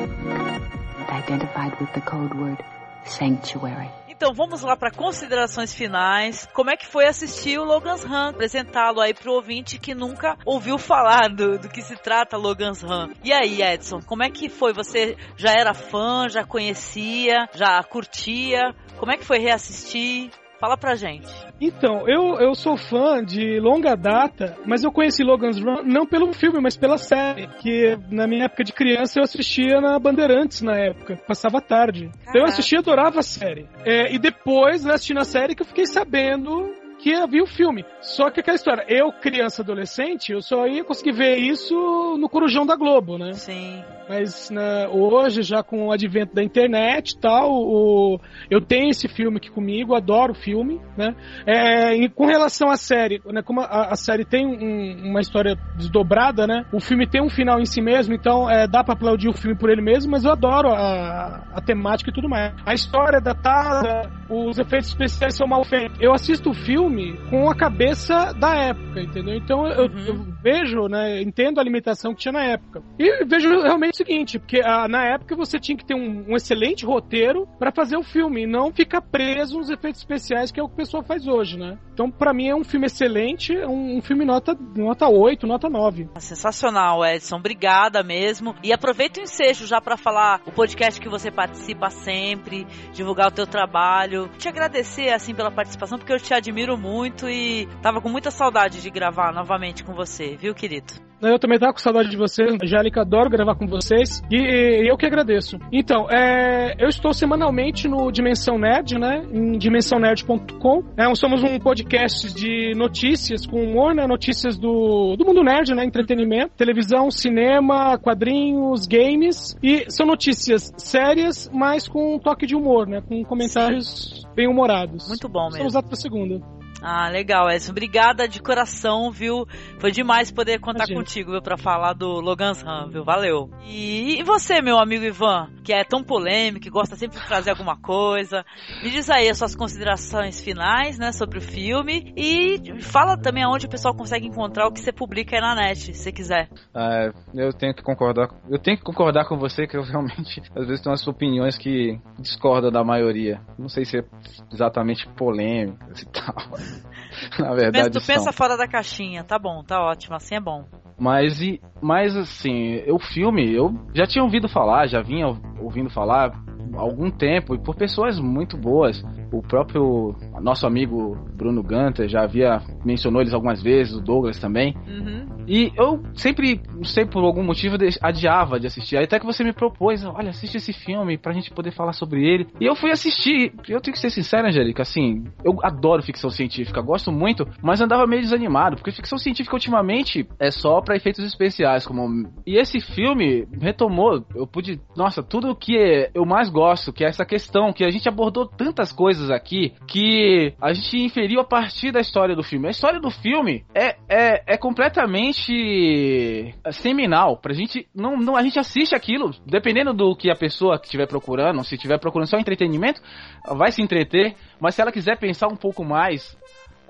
Identified with the code word sanctuary. Então vamos lá para considerações finais. Como é que foi assistir o Logan's Run? Apresentá-lo aí pro ouvinte que nunca ouviu falar do, do que se trata Logan's Run. E aí, Edson, como é que foi? Você já era fã, já conhecia, já curtia? Como é que foi reassistir? Fala pra gente. Então, eu, eu sou fã de longa data, mas eu conheci Logan's Run não pelo filme, mas pela série, que na minha época de criança eu assistia na Bandeirantes na época, passava tarde. Então eu assistia e adorava a série. É, e depois, né, assistindo a série, que eu fiquei sabendo que havia o filme. Só que aquela história, eu, criança, adolescente, eu só ia conseguir ver isso no Corujão da Globo, né? Sim. Mas né, hoje, já com o advento da internet e tal, o, eu tenho esse filme aqui comigo, adoro o filme, né? É, e com relação à série, né, como a, a série tem um, uma história desdobrada, né? O filme tem um final em si mesmo, então é, dá pra aplaudir o filme por ele mesmo, mas eu adoro a, a temática e tudo mais. A história é datada, os efeitos especiais são mal feitos. Eu assisto o filme com a cabeça da época, entendeu? Então eu, Uhum. eu vejo, né, entendo a limitação que tinha na época. E vejo realmente o seguinte, porque ah, na época você tinha que ter um, um excelente roteiro pra fazer o filme, e não ficar preso nos efeitos especiais, que é o que o pessoal faz hoje, né? Então, pra mim é um filme excelente, um, um filme nota, nota 8, nota 9. Sensacional, Edson. Obrigada mesmo. E aproveita o ensejo já pra falar o podcast que você participa sempre, divulgar o teu trabalho. Te agradecer, assim, pela participação, porque eu te admiro muito e tava com muita saudade de gravar novamente com você, viu, querido? Eu também tava com saudade de vocês, Angélica, adoro gravar com vocês e, e eu que agradeço. Então, é, eu estou semanalmente no Dimensão Nerd, né? Em dimensãonerd.com. É, somos um podcast de notícias com humor, né? Notícias do, do mundo nerd, né? Entretenimento, televisão, cinema, quadrinhos, games. E são notícias sérias, mas com um toque de humor, né? Com comentários bem humorados. Muito bom mesmo. Estamos lá pra segunda. Ah, legal, Edson. Obrigada de coração, viu? Foi demais poder contar Imagina. contigo, viu, pra falar do Logan's Run, viu? Valeu. E, e você, meu amigo Ivan, que é tão polêmico, que gosta sempre de trazer alguma coisa, me diz aí as suas considerações finais, né, sobre o filme e fala também aonde o pessoal consegue encontrar o que você publica aí na net, se quiser. Ah, eu tenho que concordar. Eu tenho que concordar com você que eu realmente [LAUGHS] às vezes tenho umas opiniões que discordam da maioria. Não sei se é exatamente polêmicas e tal. Na verdade, tu são. pensa fora da caixinha, tá bom, tá ótimo, assim é bom. Mas e mas assim, o filme eu já tinha ouvido falar, já vinha ouvindo falar algum tempo e por pessoas muito boas. O próprio nosso amigo Bruno Gunter já havia mencionou eles algumas vezes, o Douglas também. Uhum. E eu sempre, não sei por algum motivo, adiava de assistir. Até que você me propôs, olha, assiste esse filme pra gente poder falar sobre ele. E eu fui assistir. Eu tenho que ser sincero, Angélica, assim, eu adoro ficção científica, gosto muito, mas andava meio desanimado, porque ficção científica ultimamente é só pra efeitos especiais, como e esse filme retomou, eu pude, nossa, tudo o que eu mais gosto, que é essa questão que a gente abordou tantas coisas aqui que a gente inferiu a partir da história do filme. A história do filme é, é, é completamente seminal. Pra gente. Não, não, a gente assiste aquilo, dependendo do que a pessoa que estiver procurando, se estiver procurando só entretenimento, vai se entreter. Mas se ela quiser pensar um pouco mais,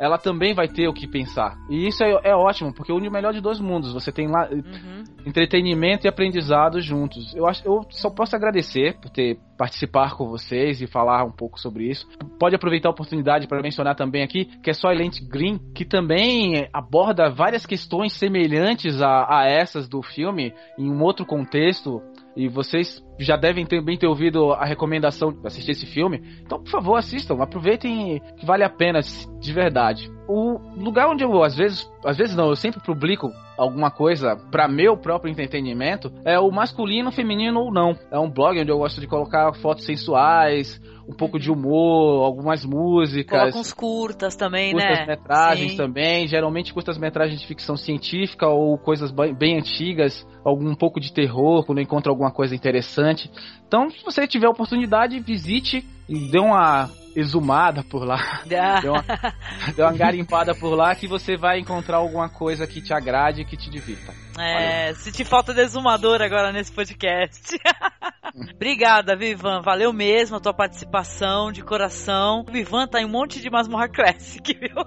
ela também vai ter o que pensar. E isso é, é ótimo, porque une o melhor de dois mundos. Você tem lá Uhum. entretenimento e aprendizado juntos. Eu acho, eu só posso agradecer por ter participar com vocês e falar um pouco sobre isso. Pode aproveitar a oportunidade para mencionar também aqui que é Soylent Green, que também aborda várias questões semelhantes a, a essas do filme em um outro contexto. E vocês já devem também ter ouvido a recomendação de assistir esse filme. Então, por favor, assistam. Aproveitem que vale a pena de verdade. O lugar onde eu, às vezes, às vezes não, eu sempre publico alguma coisa para meu próprio entretenimento é o masculino, feminino ou não. É um blog onde eu gosto de colocar fotos sensuais, um pouco de humor, algumas músicas. Coloca uns curtas também, né? Curtas-metragens Sim. também, geralmente curtas-metragens de ficção científica ou coisas bem, bem antigas, algum pouco de terror, quando encontra alguma coisa interessante. Então, se você tiver oportunidade, visite e dê uma exumada por lá. Ah. [LAUGHS] Dê uma, dê uma garimpada por lá que você vai encontrar alguma coisa que te agrade e que te divirta. É, senti falta de exumador agora nesse podcast. [LAUGHS] Obrigada, Vivan. Valeu mesmo a tua participação de coração. O Vivan tá em um monte de Masmorra Classic, [LAUGHS] viu?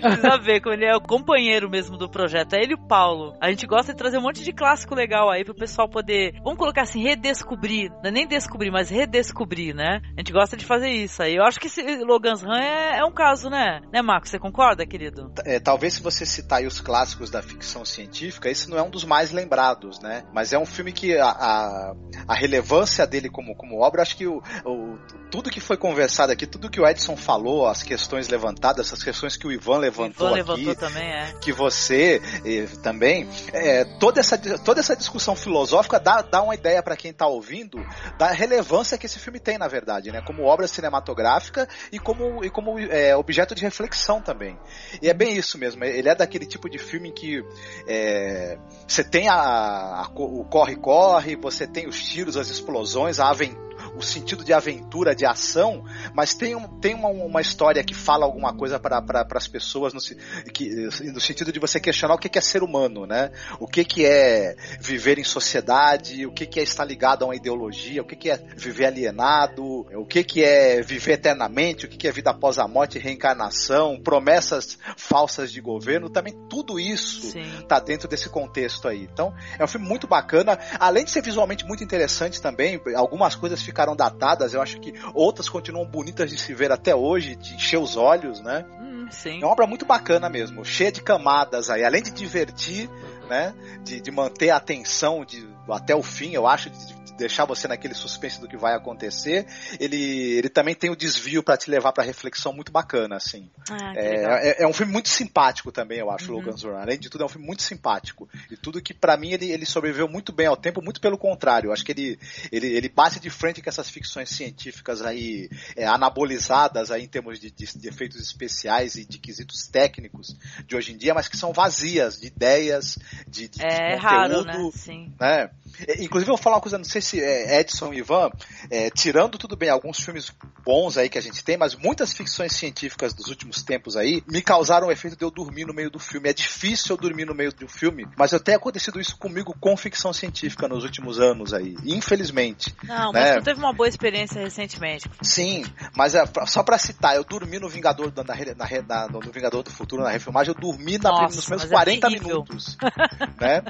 Precisa ver, como ele é o companheiro mesmo do projeto. É ele e o Paulo. A gente gosta de trazer um monte de clássico legal aí pro pessoal poder, vamos colocar assim, redescobrir. Não é nem descobrir, mas redescobrir, né? A gente gosta de fazer isso aí. Eu acho que esse Logan's Run é, é um caso, né? Né, Marcos? Você concorda, querido? É, talvez se você citar os clássicos da ficção científica, esse não é um dos mais lembrados, né? Mas é um filme que a, a, a relevância dele como, como obra, acho que o, o, tudo que foi conversado aqui, tudo que o Edson falou, as questões levantadas, essas questões que o Ivan levantou Ivan aqui, levantou também, é. que você eh, também, é, toda, essa, toda essa discussão filosófica dá, dá uma ideia para quem tá ouvindo da relevância que esse filme tem, na verdade, né? Como obra cinematográfica e como, e como é, objeto de reflexão também. E é bem isso mesmo, ele é daquele tipo de filme em que é, você tem a, a- o corre-corre, você tem os tiros, as explosões, a aventura o sentido de aventura, de ação, mas tem, um, tem uma, uma história que fala alguma coisa para pra, as pessoas no, que, no sentido de você questionar o que, é ser humano, né? O que, que é viver em sociedade, o que, que é estar ligado a uma ideologia, o que, que é viver alienado, o que, que é viver eternamente, o que, que é vida após a morte, reencarnação, promessas falsas de governo, também tudo isso Sim. tá dentro desse contexto aí. Então, é um filme muito bacana, além de ser visualmente muito interessante também, algumas coisas ficaram datadas, eu acho que outras continuam bonitas de se ver até hoje, de encher os olhos, né? Hum, sim. É uma obra muito bacana mesmo, cheia de camadas aí, além de divertir, né? De, de manter a atenção de, até o fim, eu acho, de, de deixar você naquele suspense do que vai acontecer. Ele, ele também tem o desvio para te levar para reflexão muito bacana, assim. Ah. É, é, é um filme muito simpático também, eu acho, Uhum. Logan's Run. Além de tudo, é um filme muito simpático. E tudo que, pra mim, ele, ele sobreviveu muito bem ao tempo, muito pelo contrário. Eu acho que ele, ele, ele bate de frente com essas ficções científicas aí, é, anabolizadas aí em termos de, de- de efeitos especiais e de quesitos técnicos de hoje em dia, mas que são vazias de ideias, de, de, de É conteúdo. raro, né? Sim. né? É, Inclusive, eu vou falar uma coisa, não sei se é, Edson e Ivan, é, tirando tudo bem alguns filmes bons aí que a gente tem, mas muitas ficções científicas dos últimos tempos aí me causaram o efeito de eu dormir no meio do filme. É difícil eu dormir no meio do filme, mas eu tenho acontecido isso comigo com ficção científica nos últimos anos aí, infelizmente. Não, mas né? tu teve uma boa experiência recentemente. Sim, mas é, só pra citar, eu dormi no Vingador, na, na, na- no Vingador do Futuro, na refilmagem, eu dormi na, Nossa, nos meus mas é 40 terrível. minutos. né?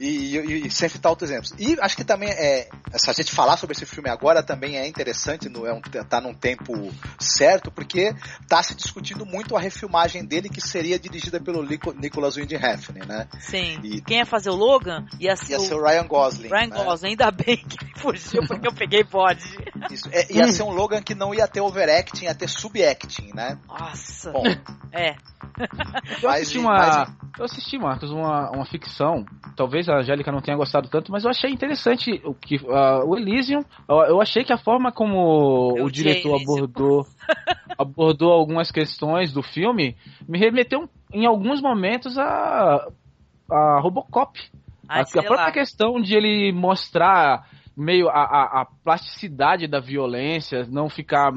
E, e- e sem outros exemplos. E acho que também é. Se a gente falar sobre esse filme agora também é interessante, no, é um, tá num tempo certo, porque tá se discutindo muito a refilmagem dele, que seria dirigida pelo Nicholas Winding Refn, né? Sim. E- Quem ia fazer o Logan ia ser, Ia ser o Ryan Gosling. Ryan né? Gosling. Ainda bem que ele fugiu, porque eu peguei bode. [LAUGHS] Isso. É, ia ser um Logan que não ia ter overacting, ia ter subacting, né? Nossa. Bom, É. Eu Mas- assisti uma. mas- Eu assisti, Marcos, uma, uma ficção. Talvez a Angélica não tenha gostado tanto, mas eu achei interessante o que ah, o Elysium. Eu, eu achei que a forma como Eu o odiei diretor Elysium. abordou [LAUGHS] abordou algumas questões do filme me remeteu em alguns momentos a a Robocop. Ai, a, a própria lá. questão de ele mostrar meio a, a, a plasticidade da violência, não ficar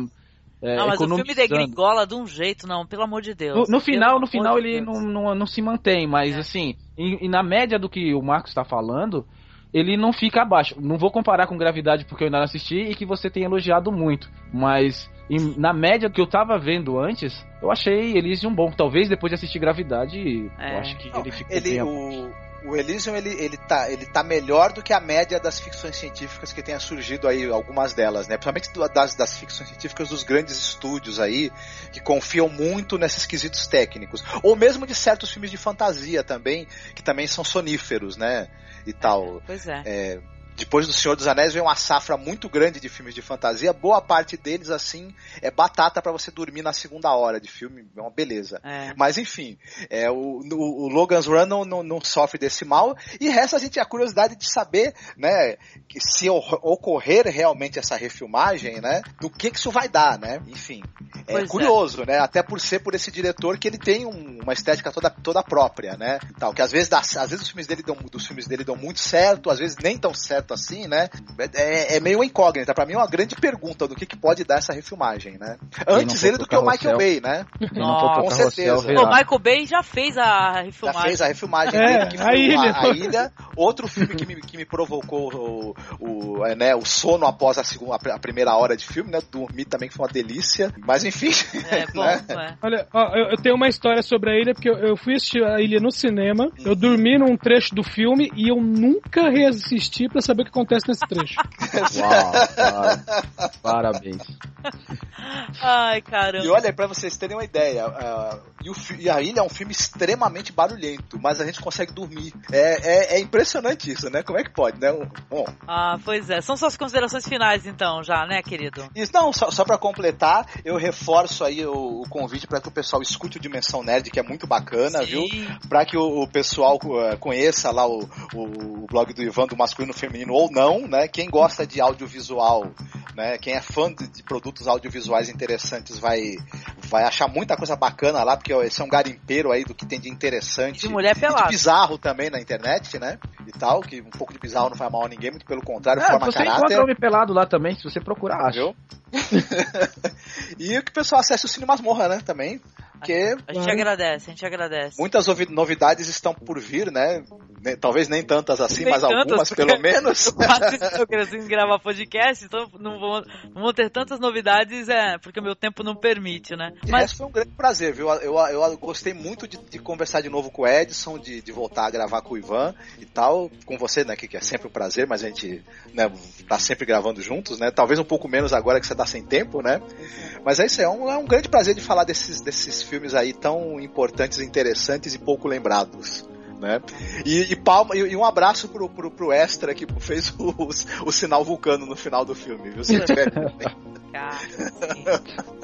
é, não, mas o filme degringola de um jeito, não, pelo amor de Deus. No, no final, no final de ele não, não, não se mantém, mas É. assim, e, e na média do que o Marcos está falando, ele não fica abaixo. Não vou comparar com Gravidade porque eu ainda não assisti e que você tem elogiado muito, mas em- na média do que eu tava vendo antes, eu achei Elysium bom. Talvez depois de assistir Gravidade, É. eu acho que Não, ele ficou ele, bem o, o Elysium ele, ele, tá, ele tá melhor do que a média das ficções científicas que tenha surgido aí, algumas delas, né? Principalmente do- das, das ficções científicas dos grandes estúdios aí, que confiam muito nesses quesitos técnicos. Ou mesmo de certos filmes de fantasia também, que também são soníferos, né? E tal. Pois é. É, depois do Senhor dos Anéis veio uma safra muito grande de filmes de fantasia. Boa parte deles, assim, é batata pra você dormir na segunda hora de filme. É uma beleza. É. Mas enfim, é, o, o, o Logan's Run não, não, não sofre desse mal. E resta a gente a curiosidade de saber, né, se o- ocorrer realmente essa refilmagem, né, do que, que isso vai dar, né? Enfim, é Pois é. curioso, né? Até por ser por esse diretor que ele tem um- uma estética toda, toda própria, né? Tal, que às vezes, dá, às vezes os filmes dele dão, dos filmes dele dão muito certo, às vezes nem tão certo assim, né? É, é meio incógnita. Pra mim é uma grande pergunta do que, que pode dar essa refilmagem, né? Antes ele do que o Michael. Bay, né? Não com certeza. O Michael Bay já fez a Já refilmagem. fez a refilmagem É, dele, que a foi ilha. a, a ilha. Outro filme que me, que me provocou o, o, é, né, o sono após a, segunda, a primeira hora de filme, né? Dormir também que foi uma delícia. Mas enfim. É [LAUGHS] bom, né? é. Olha, ó, eu, eu tenho uma história sobre a ilha, porque eu, eu fui assistir a ilha no cinema, eu dormi num trecho do filme e eu nunca reassisti pra saber o que acontece nesse trecho. [LAUGHS] Uau, para- [LAUGHS] parabéns. Ai, caramba. E olha, pra vocês terem uma ideia, uh, e, o, e, a Ilha é um filme extremamente barulhento, mas a gente consegue dormir. É, é, é impressionante isso, né? Como é que pode, né? Bom. Ah, pois é. São suas considerações finais, então, já, né, querido? Isso, não, só, só pra completar, eu reforço aí o, o convite para que o pessoal escute o Dimensão Nerd, que é muito bacana, Sim. viu? Pra que o, o pessoal uh, conheça lá o, o, o blog do Ivan do Masculino Feminino ou não, né? Quem gosta de audiovisual, né? Quem é fã de, de produtos audiovisuais interessantes vai, vai achar muita coisa bacana lá, porque ó, esse é um garimpeiro aí do que tem de interessante. De mulher pelada. de bizarro também na internet, né? E tal, que um pouco de bizarro não faz mal a ninguém, muito pelo contrário, é, forma você caráter. encontra homem pelado lá também, se você procurar, acha. Viu? [LAUGHS] e que o pessoal acesse o Cine Masmorra, né? Também. Porque, a gente agradece, a gente agradece. Muitas novidades estão por vir, né? Talvez nem tantas assim, nem mas tantas, algumas pelo [LAUGHS] menos. Eu querendo gravar podcast, então não vou, não vou ter tantas novidades, é, porque o meu tempo não permite, né? Mas foi um grande prazer, viu? Eu, eu, eu gostei muito de, de, conversar de novo com o Edson, de, de, voltar a gravar com o Ivan e tal, com você, né? Que, que é sempre um prazer, mas a gente né, tá sempre gravando juntos, né? Talvez um pouco menos agora que você tá sem tempo, né? Mas é isso, é um, é um grande prazer de falar desses, desses filmes aí tão importantes, interessantes e pouco lembrados. Né? E, e, palma, e, um abraço pro, pro, pro Extra que fez [LAUGHS] o, o, o, sinal vulcano no final do filme, viu? Tiver... [LAUGHS]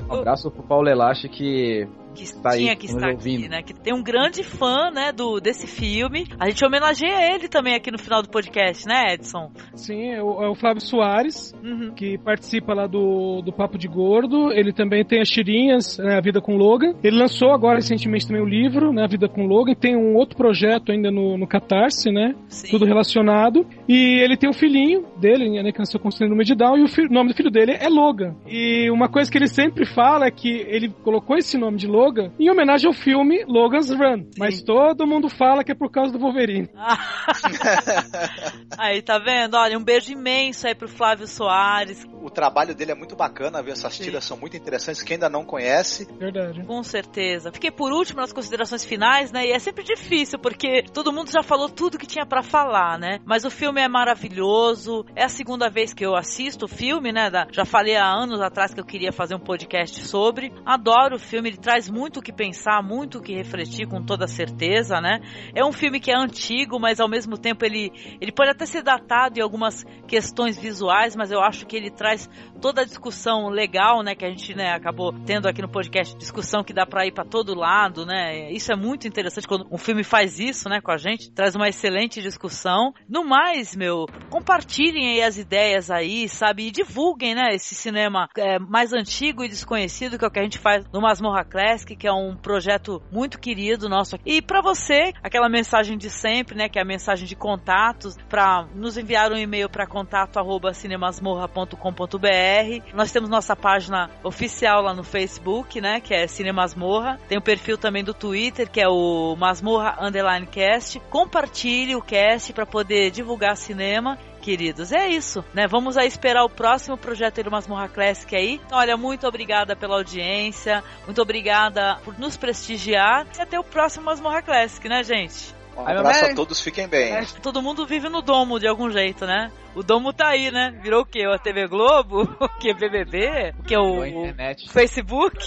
um abraço pro Paulo Elache que que tá tinha aí, que estar aqui, né? Que tem um grande fã, né, do, desse filme. A gente homenageia ele também aqui no final do podcast, né, Edson? Sim, é o, é o Flávio Soares, uhum. que participa lá do, do Papo de Gordo. Ele também tem as tirinhas, né, A Vida com Logan. Ele lançou agora recentemente também o livro, né, A Vida com Logan. Tem um outro projeto ainda no, no Catarse, né? Sim. Tudo relacionado. E ele tem o um filhinho dele, né, que nasceu com síndrome de Down, e o, filho, o nome do filho dele é Logan. E uma coisa que ele sempre fala é que ele colocou esse nome de Logan Logan em homenagem ao filme Logan's Run. Sim. Mas todo mundo fala que é por causa do Wolverine. [LAUGHS] aí, tá vendo? Olha, um beijo imenso aí pro Flávio Soares. O trabalho dele é muito bacana, viu? Essas tiras são muito interessantes. Quem ainda não conhece. Verdade. Com certeza. Fiquei por último nas considerações finais, né? E é sempre difícil, porque todo mundo já falou tudo que tinha para falar, né? Mas o filme é maravilhoso. É a segunda vez que eu assisto o filme, né? Já falei há anos atrás que eu queria fazer um podcast sobre. Adoro o filme, ele traz muito o que pensar, muito o que refletir, com toda certeza, né? É um filme que é antigo, mas ao mesmo tempo ele, ele pode até ser datado em algumas questões visuais, mas eu acho que ele traz toda a discussão legal, né? Que a gente né, acabou tendo aqui no podcast, discussão que dá para ir para todo lado, né? Isso é muito interessante quando um filme faz isso, né, com a gente, traz uma excelente discussão. No mais, meu, compartilhem aí as ideias aí, sabe? E divulguem, né, esse cinema é, mais antigo e desconhecido, que é o que a gente faz no Masmorra Classic que é um projeto muito querido nosso. E para você, aquela mensagem de sempre, né, que é a mensagem de contatos, para nos enviar um e-mail para contato@cinemasmorra.com.br. Nós temos nossa página oficial lá no Facebook, né, que é Cinemasmorra. Tem o perfil também do Twitter, que é o Masmorra Underline Cast. Compartilhe o cast para poder divulgar cinema queridos. É isso, né? Vamos aí esperar o próximo projeto do Masmorra Classic aí. Então, olha, muito obrigada pela audiência, muito obrigada por nos prestigiar e até o próximo Masmorra Classic, né, gente? Um abraço a todos, fiquem bem. É, todo mundo vive no domo de algum jeito, né? O domo tá aí, né? Virou o quê? A TV Globo? [LAUGHS] O que? BBB? O que? O, internet. o Facebook?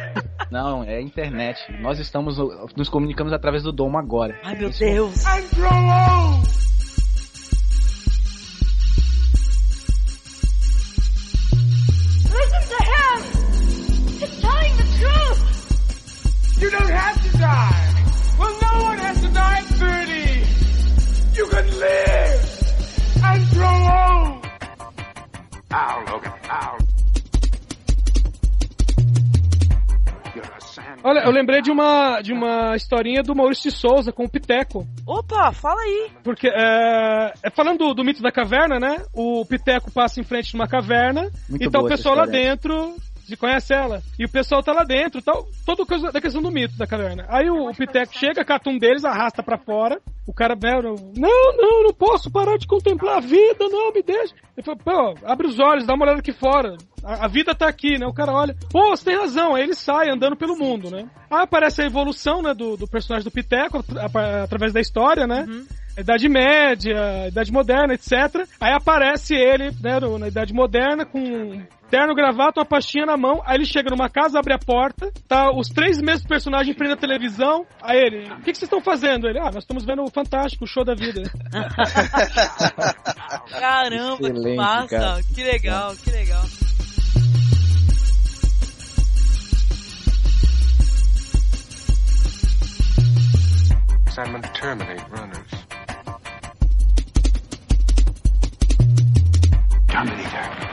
[LAUGHS] Não, é internet. Nós estamos nos comunicamos através do domo agora. Ai, meu Isso. Deus. Listen to him! He's telling the truth! You don't have to die! Well, no one has to die at 30! You can live! And grow old! Ow, Logan, ow! Olha, eu lembrei de uma, de uma historinha do Maurício de Souza com o Piteco. Opa, fala aí. Porque, é, é falando do, do, mito da caverna, né? O Piteco passa em frente de uma caverna Muito e tá o pessoal lá dentro você conhece ela? E o pessoal tá lá dentro, tal, toda coisa da questão do mito da caverna. Aí o, o Piteco chega, cata um deles, arrasta para fora. O cara, não, não, não posso parar de contemplar a vida, não, me deixa. Ele fala, pô, abre os olhos, dá uma olhada aqui fora. A, a, vida tá aqui, né? O cara olha, pô, você tem razão. Aí ele sai andando pelo mundo, né? Aí aparece a evolução, né, do, do personagem do Piteco, através da história, né? Uhum. Idade Média, Idade Moderna, etc. Aí aparece ele, né, na Idade Moderna, com terno, gravata, uma pastinha na mão. Aí ele chega numa casa, abre a porta, tá os três mesmos personagens prendendo a televisão. Aí ele, o que, vocês estão fazendo? Ele, ah, nós estamos vendo o Fantástico, o show da vida. [LAUGHS] Caramba, Excelente, que massa! Cara. Que legal, que legal. Simon, terminate runners. Terminator.